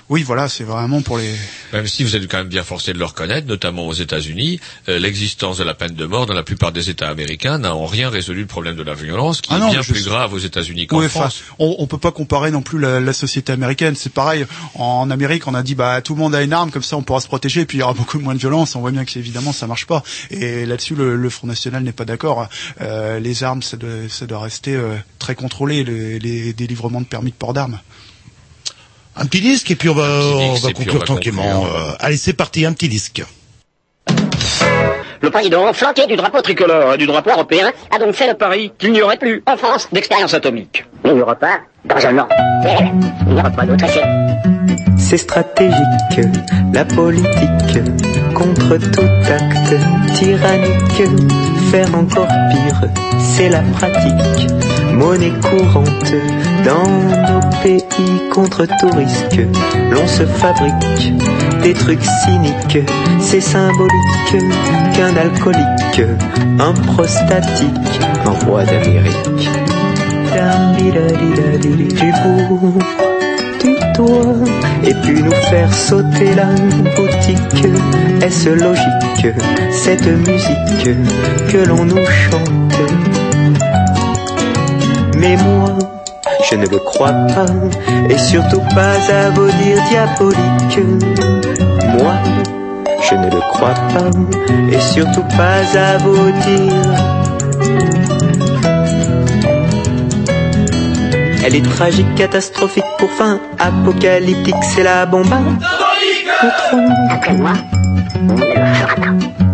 [SPEAKER 14] Oui, voilà, c'est vraiment pour les...
[SPEAKER 3] Même si vous êtes quand même bien forcé de le reconnaître, notamment aux États-Unis, euh, l'existence de la peine de mort dans la plupart des États américains n'a en rien résolu le problème de la violence, qui
[SPEAKER 14] Ah
[SPEAKER 3] est
[SPEAKER 14] non,
[SPEAKER 3] bien
[SPEAKER 14] mais je
[SPEAKER 3] plus
[SPEAKER 14] sais.
[SPEAKER 3] grave aux États-Unis qu'en
[SPEAKER 14] Oui, enfin,
[SPEAKER 3] France.
[SPEAKER 14] on, on peut pas comparer comparer non plus la, société américaine. C'est pareil, en Amérique, on a dit bah tout le monde a une arme, comme ça on pourra se protéger, et puis il y aura beaucoup moins de violence. On voit bien que évidemment ça marche pas. Et là-dessus, le, Front National n'est pas d'accord. Euh, les armes, ça doit, rester euh, très contrôlé, les, les délivrements de permis de port d'armes.
[SPEAKER 5] Un petit disque et puis on va, on va conclure tranquillement. Euh, allez, c'est parti, un petit disque.
[SPEAKER 17] Le président, flanqué du drapeau tricolore et du drapeau européen, a donc fait le pari qu'il n'y aurait plus, en France, d'expérience atomique. Il n'y aura pas dans un an. Il n'y aura pas d'autre essai.
[SPEAKER 18] C'est stratégique, la politique, contre tout acte tyrannique. Faire encore pire, c'est la pratique, monnaie courante dans nos pays. Contre tout risque, l'on se fabrique des trucs cyniques. C'est symbolique qu'un alcoolique, un prostatique, un roi d'Amérique. Du bout du doigt et puis nous faire sauter la boutique. Est-ce logique cette musique que l'on nous chante? Mais moi, je ne le crois pas et surtout pas à vos dires diaboliques. Moi, je ne le crois pas et surtout pas à vos dires. Elle est tragique, catastrophique, pour fin apocalyptique, c'est la bombe.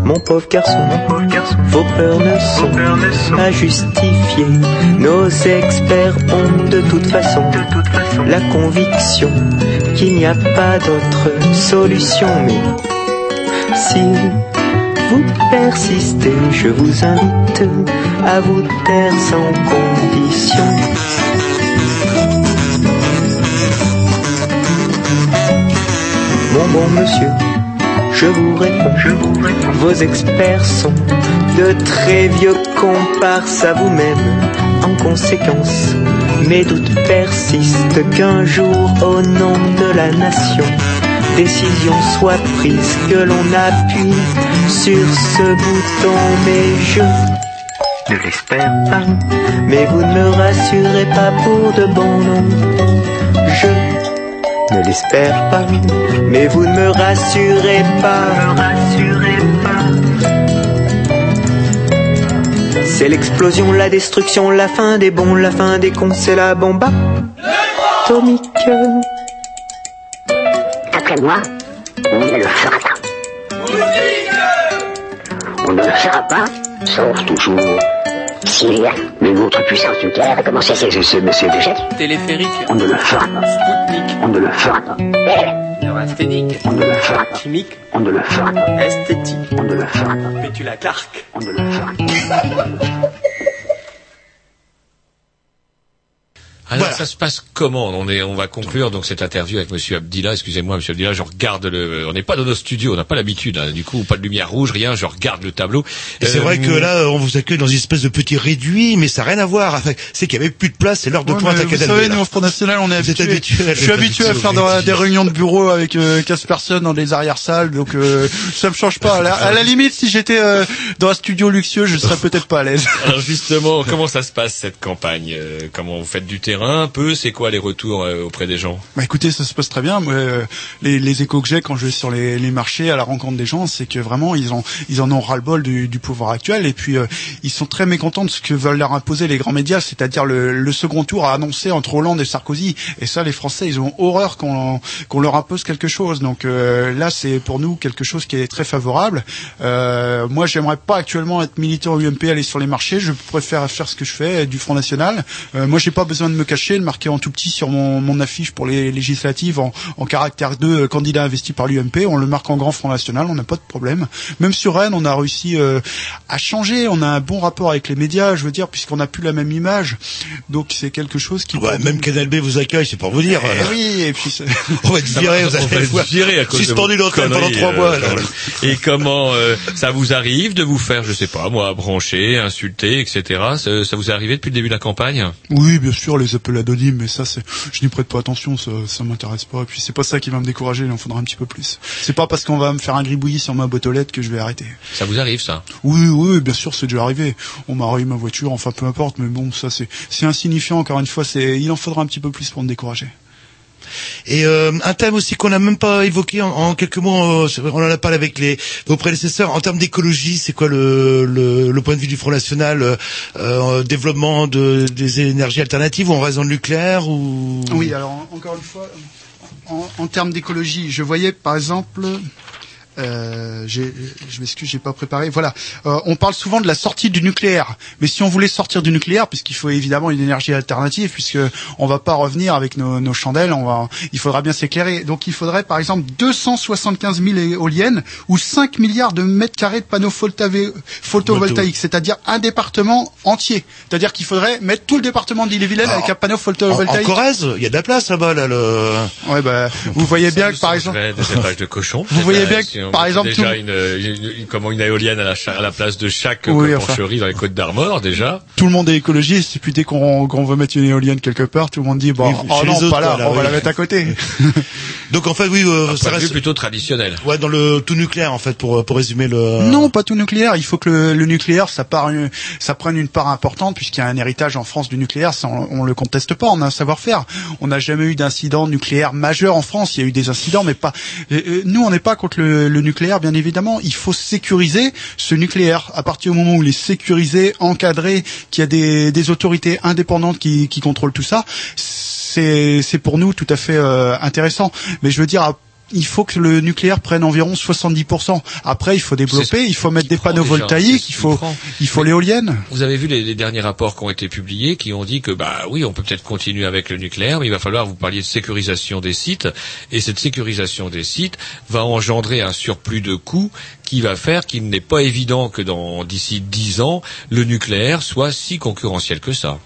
[SPEAKER 18] Mon pauvre garçon, vos peurs ne sont pas justifiées. Nos experts ont de toute façon la conviction qu'il n'y a pas d'autre solution. Mais si vous persistez, je vous invite à vous taire sans condition. Mon bon monsieur, je vous réponds. Vos experts sont de très vieux comparses à vous-même. En conséquence, mes doutes persistent qu'un jour, au nom de la nation, décision soit prise, que l'on appuie sur ce bouton. Mais je ne l'espère pas, mais vous ne me rassurez pas pour de bon nom. Je ne l'espère pas, mais vous ne me rassurez pas. C'est l'explosion, la destruction, la fin des bons, la fin des cons, c'est la bombe atomique.
[SPEAKER 17] après moi, on ne le fera pas. On ne le fera pas, sauf toujours s'il y a une autre puissance nucléaire a commencé mais c'est déjà dit.
[SPEAKER 12] Téléphérique.
[SPEAKER 17] On ne le fera pas.
[SPEAKER 12] Spoutnik.
[SPEAKER 17] On ne le fera pas.
[SPEAKER 12] Neurasthénique.
[SPEAKER 17] On ne le fera pas.
[SPEAKER 12] Chimique.
[SPEAKER 17] On ne le fera pas.
[SPEAKER 12] Esthétique.
[SPEAKER 17] On ne le fera pas.
[SPEAKER 12] Pétula Clark.
[SPEAKER 17] On ne le fera pas.
[SPEAKER 3] Alors ça se passe comment? On est, on va conclure donc cette interview avec Monsieur Abdillah. Excusez-moi, Monsieur Abdillah, je regarde le. On n'est pas dans nos studios, on n'a pas l'habitude. hein. du coup, pas de lumière rouge, rien. Je regarde le tableau.
[SPEAKER 5] Et c'est
[SPEAKER 3] Euh,
[SPEAKER 5] vrai que là, on vous accueille dans une espèce de petit réduit, mais ça n'a rien à voir. Enfin, c'est qu'il y avait plus de place, c'est l'heure de
[SPEAKER 14] Ouais,
[SPEAKER 5] pointe à
[SPEAKER 14] vous savez, nous, au Front National, on est habitué. Je suis habitué à faire dans- des réunions de bureau avec euh, 15 personnes dans des arrière-salles, donc euh, ça me change pas. À la, à la limite, si j'étais euh, dans un studio luxueux, je serais peut-être pas à l'aise.
[SPEAKER 3] Alors justement, comment ça se passe cette campagne? Euh, Comment vous faites du terrain un peu C'est quoi les retours euh, auprès des gens?
[SPEAKER 14] Bah écoutez, ça se passe très bien. Moi, euh, les, les échos que j'ai quand je vais sur les, les marchés à la rencontre des gens, c'est que vraiment ils en ils en ont ras le bol du, du pouvoir actuel et puis euh, ils sont très mécontents de ce que veulent leur imposer les grands médias, c'est-à-dire le, le second tour à annoncer entre Hollande et Sarkozy. Et ça, les Français, ils ont horreur qu'on qu'on leur impose quelque chose. Donc euh, là, c'est pour nous quelque chose qui est très favorable. Euh, moi, j'aimerais pas actuellement être militant UMP, aller sur les marchés. Je préfère faire ce que je fais, du Front National. Euh, moi, j'ai pas besoin de me cacher, le marquer en tout petit sur mon, mon affiche pour les législatives en, en caractère 2, euh, candidat investi par l'UMP. On le marque en grand Front National, on n'a pas de problème. Même sur Rennes, on a réussi euh, à changer. On a un bon rapport avec les médias, je veux dire, puisqu'on n'a plus la même image. Donc c'est quelque chose qui.
[SPEAKER 5] Ouais, même Canal B vous accueille, c'est pour vous dire.
[SPEAKER 14] Eh oui, et puis
[SPEAKER 5] on va être viré,
[SPEAKER 3] va-
[SPEAKER 5] vous
[SPEAKER 3] on va
[SPEAKER 5] allez
[SPEAKER 3] être
[SPEAKER 5] voir.
[SPEAKER 3] viré à cause de
[SPEAKER 5] Suspendu
[SPEAKER 3] vos
[SPEAKER 5] l'antenne pendant trois
[SPEAKER 3] euh,
[SPEAKER 5] mois.
[SPEAKER 3] voilà. Et comment euh, ça vous arrive de vous faire, je sais pas, moi, brancher, insulter, etc. Ça, ça vous est arrivé depuis le début de la campagne?
[SPEAKER 14] Oui, bien sûr, les appels anonymes, mais ça, c'est, je n'y prête pas attention, ça, ça m'intéresse pas. Et puis c'est pas ça qui va me décourager, il en faudra un petit peu plus. C'est pas parce qu'on va me faire un gribouillis sur ma boîte aux lettres que je vais arrêter.
[SPEAKER 3] Ça vous arrive ça?
[SPEAKER 14] Oui, oui, bien sûr, c'est déjà arrivé. On m'a rayé ma voiture, enfin peu importe, mais bon, ça c'est, c'est insignifiant. Encore une fois, c'est, il en faudra un petit peu plus pour me décourager.
[SPEAKER 5] Et euh, un thème aussi qu'on n'a même pas évoqué en, quelques mots, euh, on en a parlé avec vos prédécesseurs. En termes d'écologie, c'est quoi le, le, le point de vue du Front National euh, euh, Développement de, des énergies alternatives ou en raison de nucléaire ou?
[SPEAKER 14] Oui, alors en- encore une fois, en, en termes d'écologie, je voyais par exemple, euh, j'ai- je m'excuse, j'ai pas préparé. Voilà, Euh, on parle souvent de la sortie du nucléaire, mais si on voulait sortir du nucléaire, puisqu'il faut évidemment une énergie alternative, puisque on va pas revenir avec nos, nos chandelles, on va, il faudra bien s'éclairer. Donc il faudrait par exemple 275 000 éoliennes ou 5 milliards de mètres carrés de panneaux photovoltaï- photovoltaïques, c'est-à-dire un département entier. C'est-à-dire qu'il faudrait mettre tout le département d'ille-et-Vilaine avec un panneau
[SPEAKER 5] en, en
[SPEAKER 14] photovoltaïque.
[SPEAKER 5] Corrèze, il y a de la place là-bas là. Le...
[SPEAKER 14] Ouais, bah, vous voyez bien que par exemple,
[SPEAKER 3] Ouais, des élevages de cochons.
[SPEAKER 14] Vous voyez bien que,
[SPEAKER 3] on
[SPEAKER 14] par exemple,
[SPEAKER 3] déjà
[SPEAKER 14] tout-
[SPEAKER 3] une, une- une- comment une éolienne à la, à la place de chaque
[SPEAKER 14] Oui,
[SPEAKER 3] euh,
[SPEAKER 14] enfin.
[SPEAKER 3] porcherie dans les Côtes d'Armor déjà.
[SPEAKER 14] tout le monde est écologiste, et puis dès qu'on qu'on veut mettre une éolienne quelque part, tout le monde dit bon,
[SPEAKER 5] Oui,
[SPEAKER 14] oh non,
[SPEAKER 5] les autres,
[SPEAKER 14] pas là, on va la mettre à côté.
[SPEAKER 5] Donc en fait, oui, euh, ça reste
[SPEAKER 3] plutôt traditionnel.
[SPEAKER 5] ouais dans le tout nucléaire en fait pour pour résumer le.
[SPEAKER 14] Non, pas tout nucléaire. Il faut que le, le nucléaire, ça, part une- ça prenne une part importante, puisqu'il y a un héritage en France du nucléaire. Ça, on, on le conteste pas. On a un savoir-faire. On n'a jamais eu d'incident nucléaire majeur en France. Il y a eu des incidents, mais pas. euh, euh, Nous, on n'est pas contre le, le nucléaire, bien évidemment. Il faut sécuriser ce nucléaire. À partir du moment où il est sécurisé, encadré, qu'il y a des, des autorités indépendantes qui, qui contrôlent tout ça, c'est pour nous tout à fait euh, intéressant. Mais je veux dire. Il faut que le nucléaire prenne environ 70%. Après, il faut développer, il faut mettre des panneaux
[SPEAKER 3] déjà,
[SPEAKER 14] voltaïques, il faut, il l'éolienne.
[SPEAKER 3] Vous avez vu les, les derniers rapports qui ont été publiés qui ont dit que bah oui, on peut peut-être continuer avec le nucléaire, mais il va falloir vous parliez de sécurisation des sites et cette sécurisation des sites va engendrer un surplus de coûts qui va faire qu'il n'est pas évident que dans d'ici dix ans le nucléaire soit si concurrentiel que ça.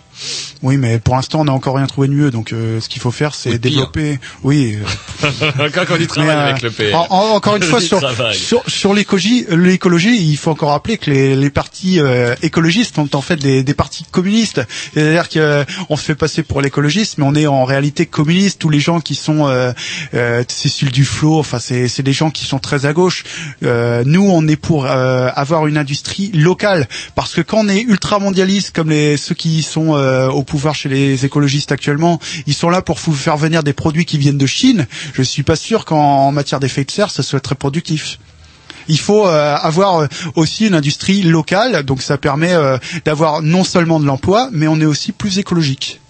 [SPEAKER 14] Oui, mais pour l'instant, on n'a encore rien trouvé de mieux. Donc, euh, ce qu'il faut faire, c'est développer. Oui. euh,
[SPEAKER 3] Quand on y travaille
[SPEAKER 14] Mais, euh,
[SPEAKER 3] avec le PR.
[SPEAKER 14] en- en- encore une fois, sur, sur, sur l'écologie, l'écologie, il faut encore rappeler que les, les partis euh, écologistes sont en fait des, des partis communistes. C'est-à-dire qu'on se fait passer pour l'écologiste, mais on est en réalité communiste. Tous les gens qui sont euh, euh, Cécile Duflot, enfin, c'est c'est des gens qui sont très à gauche. Euh, nous, on est pour euh, avoir une industrie locale, parce que quand on est ultra mondialiste, comme les ceux qui sont euh, au pouvoir chez les écologistes actuellement, ils sont là pour vous faire venir des produits qui viennent de Chine. Je suis pas sûr qu'en en matière d'effet de serre, ce soit très productif. Il faut euh, avoir euh, aussi une industrie locale, donc ça permet d'avoir non seulement de l'emploi, mais on est aussi plus écologique.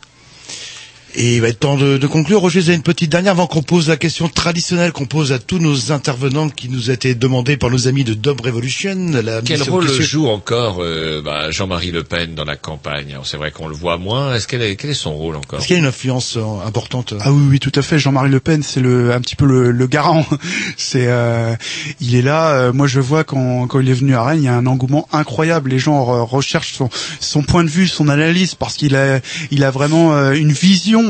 [SPEAKER 5] Et il va être temps de, de conclure. Roger, vous avez une petite dernière avant qu'on pose la question traditionnelle qu'on pose à tous nos intervenants qui nous a été demandée par nos amis de Dub Revolution. La
[SPEAKER 3] Quel rôle
[SPEAKER 5] question-
[SPEAKER 3] joue encore euh, bah, Jean-Marie Le Pen dans la campagne C'est vrai qu'on le voit moins. Est-ce qu'elle est, quel est son rôle encore
[SPEAKER 5] Est-ce qu'il y a une influence euh, importante
[SPEAKER 14] Ah oui, oui, tout à fait. Jean-Marie Le Pen, c'est le un petit peu le, le garant. C'est, euh, il est là. euh, moi, je vois quand, quand il est venu à Rennes, il y a un engouement incroyable. Les gens re- recherchent son, son point de vue, son analyse, parce qu'il a, il a vraiment euh, une vision.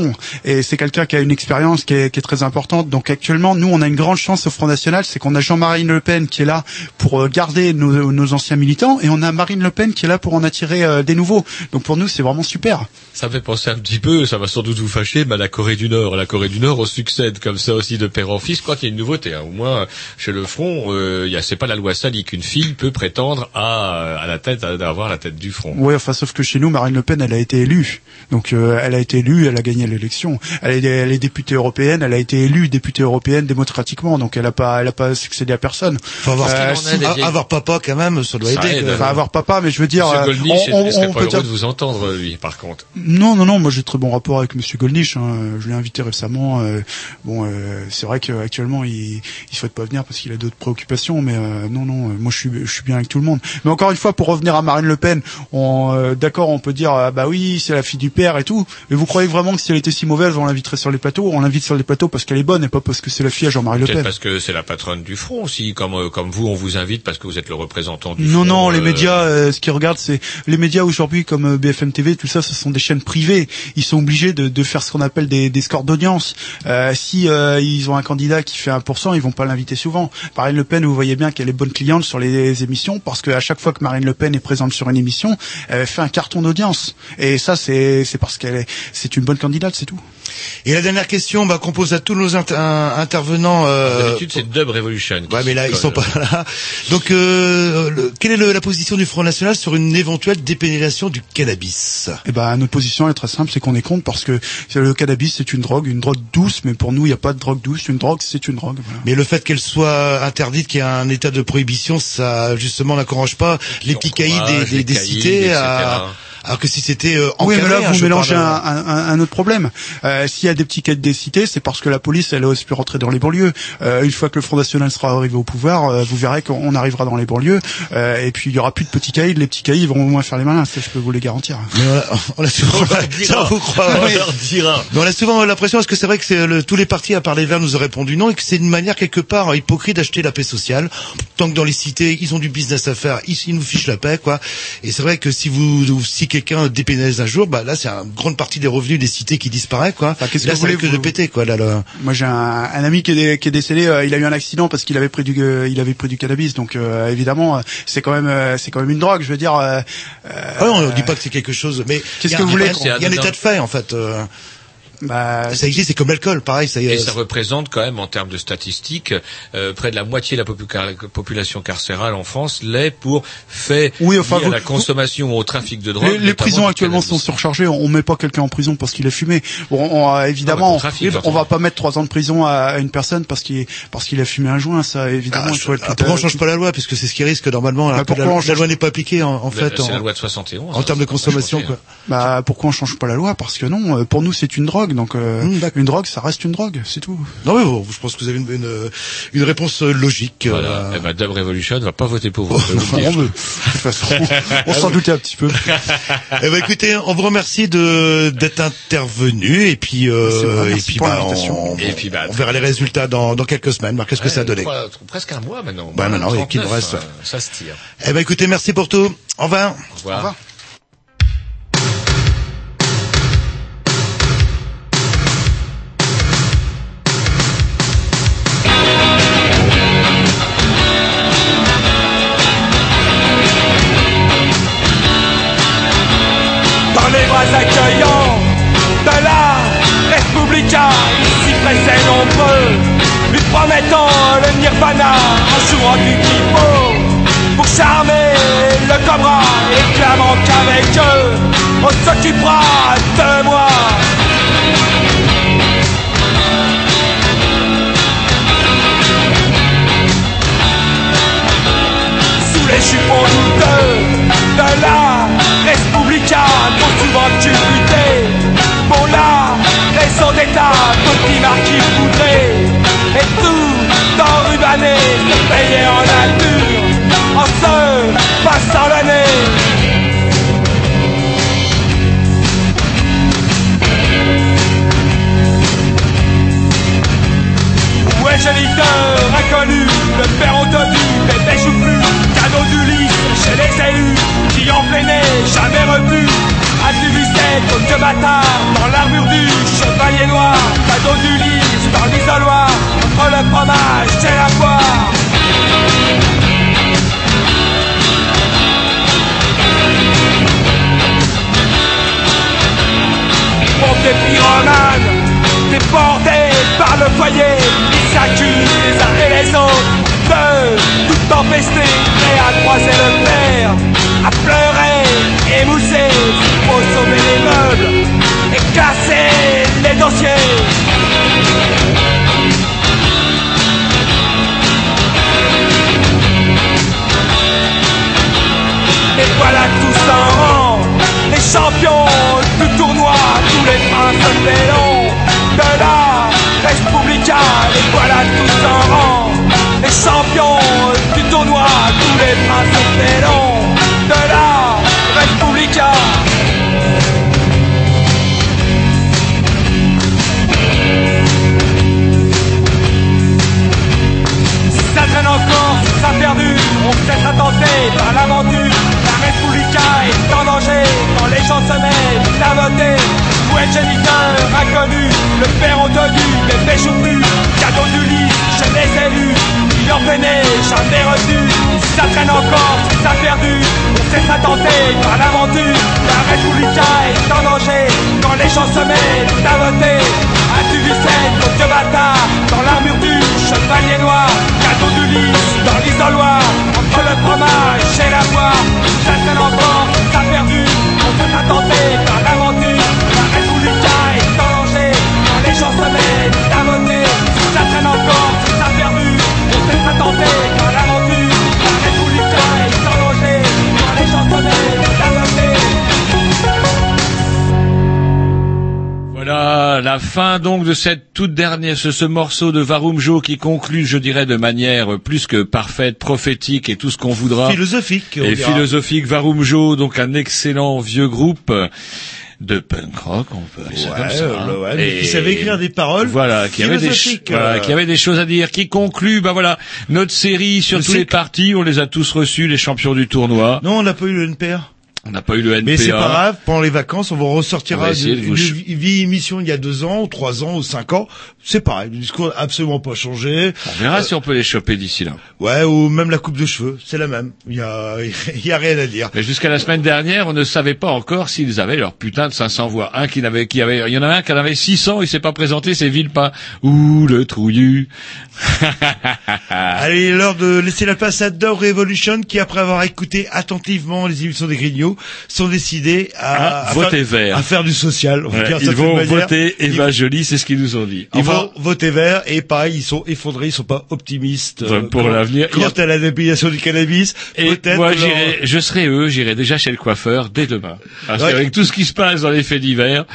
[SPEAKER 14] Et c'est quelqu'un qui a une expérience qui est, qui est très importante. Donc actuellement, nous, on a une grande chance au Front National, c'est qu'on a Jean-Marie Le Pen qui est là pour euh, garder nos, nos anciens militants, et on a Marine Le Pen qui est là pour en attirer euh, des nouveaux. Donc pour nous, c'est vraiment super.
[SPEAKER 3] Ça me fait penser un petit peu, ça va sans doute vous fâcher, mais à la Corée du Nord. La Corée du Nord, on succède comme ça aussi de père en fils. Je crois qu'il y a une nouveauté. Hein. Au moins, chez le Front, euh, il y a, c'est pas la loi Sali qu'une fille peut prétendre à, à la tête, à avoir la tête du Front.
[SPEAKER 14] Oui, enfin, sauf que chez nous, Marine Le Pen, elle a été élue. Donc, euh, elle a été élue, elle a gagné gagné l'élection. Elle est, elle est députée européenne, elle a été élue députée européenne démocratiquement, donc elle a pas, elle a pas succédé à personne.
[SPEAKER 5] Faut avoir,
[SPEAKER 14] Euh,
[SPEAKER 5] si-
[SPEAKER 14] si-
[SPEAKER 5] a- avoir papa quand même, ça doit
[SPEAKER 3] Ça
[SPEAKER 5] aider.
[SPEAKER 3] aide.
[SPEAKER 14] Enfin, avoir papa, mais je veux dire,
[SPEAKER 3] Monsieur
[SPEAKER 14] euh,
[SPEAKER 3] Goldnich,
[SPEAKER 14] on,
[SPEAKER 3] serait
[SPEAKER 14] on
[SPEAKER 3] pas
[SPEAKER 14] peut dire
[SPEAKER 3] de vous entendre, lui, par contre?
[SPEAKER 14] Non, non, non, moi j'ai très bon rapport avec Monsieur Goldnich. Hein. Je l'ai invité récemment. euh, bon, euh, c'est vrai qu'actuellement il il souhaite pas venir parce qu'il a d'autres préoccupations, mais euh, non, non, euh, moi je suis je suis bien avec tout le monde. Mais encore une fois, pour revenir à Marine Le Pen, on, euh, d'accord, on peut dire ah, bah oui, c'est la fille du père et tout. Mais vous croyez vraiment que si elle était si mauvaise, on l'inviterait sur les plateaux On l'invite sur les plateaux parce qu'elle est bonne et pas parce que c'est la fille à Jean-Marie Le Pen.
[SPEAKER 3] parce que c'est la patronne du front aussi, comme euh, comme vous, on vous invite parce que vous êtes le représentant du
[SPEAKER 14] Non,
[SPEAKER 3] front.
[SPEAKER 14] non, les
[SPEAKER 3] euh,
[SPEAKER 14] médias, euh, ce qu'ils regardent, c'est les médias aujourd'hui comme euh, BFM TV, tout ça, ce sont des chaînes privées. Ils sont obligés de, de faire ce qu'on appelle des, des scores d'audience. Euh, si euh, ils ont un candidat qui fait 1%, ils vont pas l'inviter souvent. Marine Le Pen, vous voyez bien qu'elle est bonne cliente sur les émissions parce qu'à chaque fois que Marine Le Pen est présente sur une émission, elle fait un carton d'audience. Et ça, c'est c'est parce qu'elle est c'est une bonne candidate, c'est tout.
[SPEAKER 5] Et la dernière question, bah, qu'on pose à tous nos inter- intervenants. Euh,
[SPEAKER 3] D'habitude, c'est Dub Revolution.
[SPEAKER 5] Ouais, mais là, ils sont pas là. Donc, euh, le- quelle est le- la position du Front National sur une éventuelle dépénalisation du cannabis?
[SPEAKER 14] Eh ben, notre position est très simple, c'est qu'on est contre parce que le cannabis c'est une drogue, une drogue douce, mais pour nous il n'y a pas de drogue douce, une drogue c'est une drogue. voilà.
[SPEAKER 5] Mais le fait qu'elle soit interdite, qu'il y ait un état de prohibition, ça justement n'encourage pas les petits caïds des,
[SPEAKER 3] encourage
[SPEAKER 5] des,
[SPEAKER 3] les
[SPEAKER 5] des
[SPEAKER 3] caïds,
[SPEAKER 5] cités
[SPEAKER 3] etc.
[SPEAKER 5] à... Alors que si c'était euh,
[SPEAKER 14] Oui, mais
[SPEAKER 5] encadré,
[SPEAKER 14] là
[SPEAKER 5] hein,
[SPEAKER 14] vous mélangez un, un, un autre problème. Euh, S'il y a des petits cas des cités, c'est parce que la police elle ose plus rentrer dans les banlieues. Euh, une fois que le Front National sera arrivé au pouvoir, euh, vous verrez qu'on arrivera dans les banlieues euh, et puis il y aura plus de petits caïds. Les petits caïds vont au moins faire les malins, ça je peux vous les garantir.
[SPEAKER 5] Mais on a, on a souvent, ça vous croit,
[SPEAKER 3] On
[SPEAKER 5] mais-
[SPEAKER 3] leur dira.
[SPEAKER 5] mais on a souvent l'impression, parce que c'est vrai que c'est le- tous les partis, à part les Verts, nous ont répondu non, et que c'est une manière quelque part hypocrite d'acheter la paix sociale. Tant que dans les cités, ils ont du business à faire, ils, ils nous fichent la paix, quoi. Et c'est vrai que si vous, si quelqu'un dépénalise un jour, bah là, c'est une grande partie des revenus des cités qui disparaît, quoi.
[SPEAKER 14] Qu'est-ce que vous voulez,
[SPEAKER 5] que
[SPEAKER 14] vous-
[SPEAKER 5] péter, quoi. Là, là.
[SPEAKER 14] Moi j'ai un, un ami qui est, qui est décédé, euh, il a eu un accident parce qu'il avait pris du euh, il avait pris du cannabis, donc euh, évidemment euh, c'est quand même euh, c'est quand même une drogue. Je veux dire. euh,
[SPEAKER 5] Ah non, on ne dit pas que c'est quelque chose, mais
[SPEAKER 14] Qu'est-ce que vous voulez
[SPEAKER 5] Il y a un
[SPEAKER 3] qu'on-
[SPEAKER 5] état de fait, en fait.
[SPEAKER 14] Bah,
[SPEAKER 5] ça existe, c'est comme l'alcool, pareil. Ça,
[SPEAKER 3] Et ça représente quand même, en termes de statistiques, euh, près de la moitié de la popu- population carcérale en France l'est pour fait
[SPEAKER 14] Oui, enfin,
[SPEAKER 3] lié à
[SPEAKER 14] vous-
[SPEAKER 3] la consommation ou au trafic de drogue.
[SPEAKER 14] Les, prisons actuellement sont surchargées. On, on met pas quelqu'un en prison parce qu'il a fumé. Bon, on- euh, évidemment,
[SPEAKER 3] pour trafic,
[SPEAKER 14] on, va pas mettre trois ans de prison à, à une personne parce qu'il parce qu'il a fumé un joint. Ça, évidemment,
[SPEAKER 5] Ah,
[SPEAKER 14] il faut être
[SPEAKER 5] ah, pourquoi on change pas la loi? Puisque c'est ce qui risque normalement. que
[SPEAKER 14] pourquoi
[SPEAKER 5] la,
[SPEAKER 14] on
[SPEAKER 5] la
[SPEAKER 14] change-
[SPEAKER 5] loi n'est pas appliquée en, en fait.
[SPEAKER 3] C'est
[SPEAKER 5] en-
[SPEAKER 3] la loi de 71.
[SPEAKER 5] en termes de consommation, quoi.
[SPEAKER 14] Bah, pourquoi on change pas la loi? Parce que non, euh, pour nous c'est une drogue. Donc euh,
[SPEAKER 5] Mmh,
[SPEAKER 14] une drogue, ça reste une drogue, c'est tout.
[SPEAKER 5] Non, mais bon, je pense que vous avez une, une, une réponse euh, logique.
[SPEAKER 3] Voilà.
[SPEAKER 5] euh,
[SPEAKER 3] Eh ben, Dub Revolution va pas voter pour vous.
[SPEAKER 14] Non, de toute façon, on s'en doutait un petit peu.
[SPEAKER 5] Eh ben, écoutez, on vous remercie de d'être intervenu et puis euh,
[SPEAKER 14] vrai,
[SPEAKER 5] et puis bah, on,
[SPEAKER 3] Et puis, bah,
[SPEAKER 5] on verra les résultats dans, dans quelques semaines. voir Qu'est-ce que ça a donné
[SPEAKER 3] trois- presque un mois maintenant.
[SPEAKER 5] Bah, maintenant, qu'il nous
[SPEAKER 3] 39,
[SPEAKER 5] reste,
[SPEAKER 3] euh, Ça se tire.
[SPEAKER 5] Eh ben, écoutez, merci pour tout. Au revoir.
[SPEAKER 3] Au revoir.
[SPEAKER 16] dans Républica, ici pressés nombreux, lui promettant le nirvana en jouant du kippo pour charmer le cobra et clamant qu'avec eux on s'occupera de moi. sous les jupons douteux de la Respublica, trop souvent culbutés pour la d'État, petit marquis poudré, et tout enrubané, se payer en nature, en se passant l'année. Géniteur inconnu, le père entendu, bébé joue plus, cadeau du lit chez les élus, qui en les de la Respublica. Et voilà tous en rang, les champions du tournoi, tous les princes félons de la Respublica. Si ça traîne encore, ça perdu, on se laissera tenter par l'aventure. La Republica est en danger quand les gens se mettent à voter. Géniteur inconnu, le père entendu, péchés plus, cadeau du lit, je les ai lus. Il en venait, j'en ai reçu. Ça traîne encore, ça perdu, on se laissera tenter par l'aventure. La Republica est en danger quand les gens se mettent à voter. As-tu vu cette vieux bâtard dans l'armure du chevalier noir Cadeau du lys dans l'isoloir Entre le fromage et la poire Ça traîne encore, ça perdu On peut s'attenter par l'aventure ça traîne encore, ça perdu On par l'aventure La les
[SPEAKER 3] Voilà la fin donc de cette toute dernière, ce, ce morceau de Varumjo qui conclut, je dirais, de manière plus que parfaite, prophétique et tout ce qu'on voudra.
[SPEAKER 5] Philosophique, on
[SPEAKER 3] Et
[SPEAKER 5] dira.
[SPEAKER 3] philosophique, Varumjo, donc un excellent vieux groupe de punk rock, on peut appeler ça
[SPEAKER 5] Ouais,
[SPEAKER 3] comme ça.
[SPEAKER 5] euh,
[SPEAKER 3] hein.
[SPEAKER 5] ouais, mais qui savait écrire des paroles
[SPEAKER 3] Voilà, qui avait des, voilà,
[SPEAKER 5] euh.
[SPEAKER 3] qui avait des choses à dire, qui conclut, bah voilà, notre série sur tous les partis, on les a tous reçus, les champions du tournoi.
[SPEAKER 5] Non, on n'a pas eu le NPR.
[SPEAKER 3] On n'a pas eu le NPA.
[SPEAKER 5] Mais c'est pas grave, pendant les vacances, on vous ressortira une, une vieille émission il y a deux ans, ou trois ans, ou cinq ans. C'est pareil, le discours n'a absolument pas changé.
[SPEAKER 3] On verra si on peut les choper d'ici là.
[SPEAKER 5] Ouais, ou même la coupe de cheveux, c'est la même. Il y a, il y a rien à dire.
[SPEAKER 3] Mais jusqu'à la semaine dernière, on ne savait pas encore s'ils avaient leur putain de 500 voix. Un qui n'avait, qui avait, il y en a un qui en avait 600, il s'est pas présenté, c'est Villepin. Ouh, le trouillu.
[SPEAKER 5] Allez, l'heure de laisser la place à Dove Revolution qui, après avoir écouté attentivement les émissions des Grignots, sont décidés à, à
[SPEAKER 3] voter
[SPEAKER 5] faire,
[SPEAKER 3] vert.
[SPEAKER 5] à faire du social. on
[SPEAKER 3] Ouais,
[SPEAKER 5] dire
[SPEAKER 3] ils vont voter Eva Jolie, c'est ce qu'ils nous ont dit.
[SPEAKER 5] Ils
[SPEAKER 3] Enfin,
[SPEAKER 5] vont voter vert et pareil, ils sont effondrés, ils sont pas optimistes
[SPEAKER 3] Ouais, pour l'avenir.
[SPEAKER 5] Quant
[SPEAKER 3] a-
[SPEAKER 5] à la dépilation du cannabis,
[SPEAKER 3] Et moi,
[SPEAKER 5] leur-
[SPEAKER 3] je serai eux, j'irai déjà chez le coiffeur dès demain. Parce
[SPEAKER 5] Ouais.
[SPEAKER 3] qu'avec tout ce qui se passe dans les faits divers,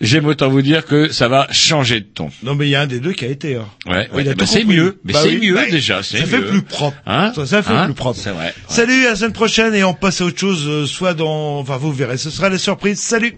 [SPEAKER 3] j'aime autant vous dire que ça va changer de ton.
[SPEAKER 5] Non, mais il y a un des deux qui a été. Hein.
[SPEAKER 3] Ouais, ouais, bah c'est mieux. Mais
[SPEAKER 5] Bah
[SPEAKER 3] c'est
[SPEAKER 5] oui,
[SPEAKER 3] mieux
[SPEAKER 5] bah,
[SPEAKER 3] déjà, c'est
[SPEAKER 5] Ça fait
[SPEAKER 3] mieux.
[SPEAKER 5] plus propre.
[SPEAKER 3] Hein
[SPEAKER 5] ça, ça fait
[SPEAKER 3] Hein
[SPEAKER 5] plus propre.
[SPEAKER 3] C'est vrai.
[SPEAKER 5] Salut, à la semaine prochaine et on passe à autre chose, euh, soit dans, enfin vous verrez, ce sera la surprise. Salut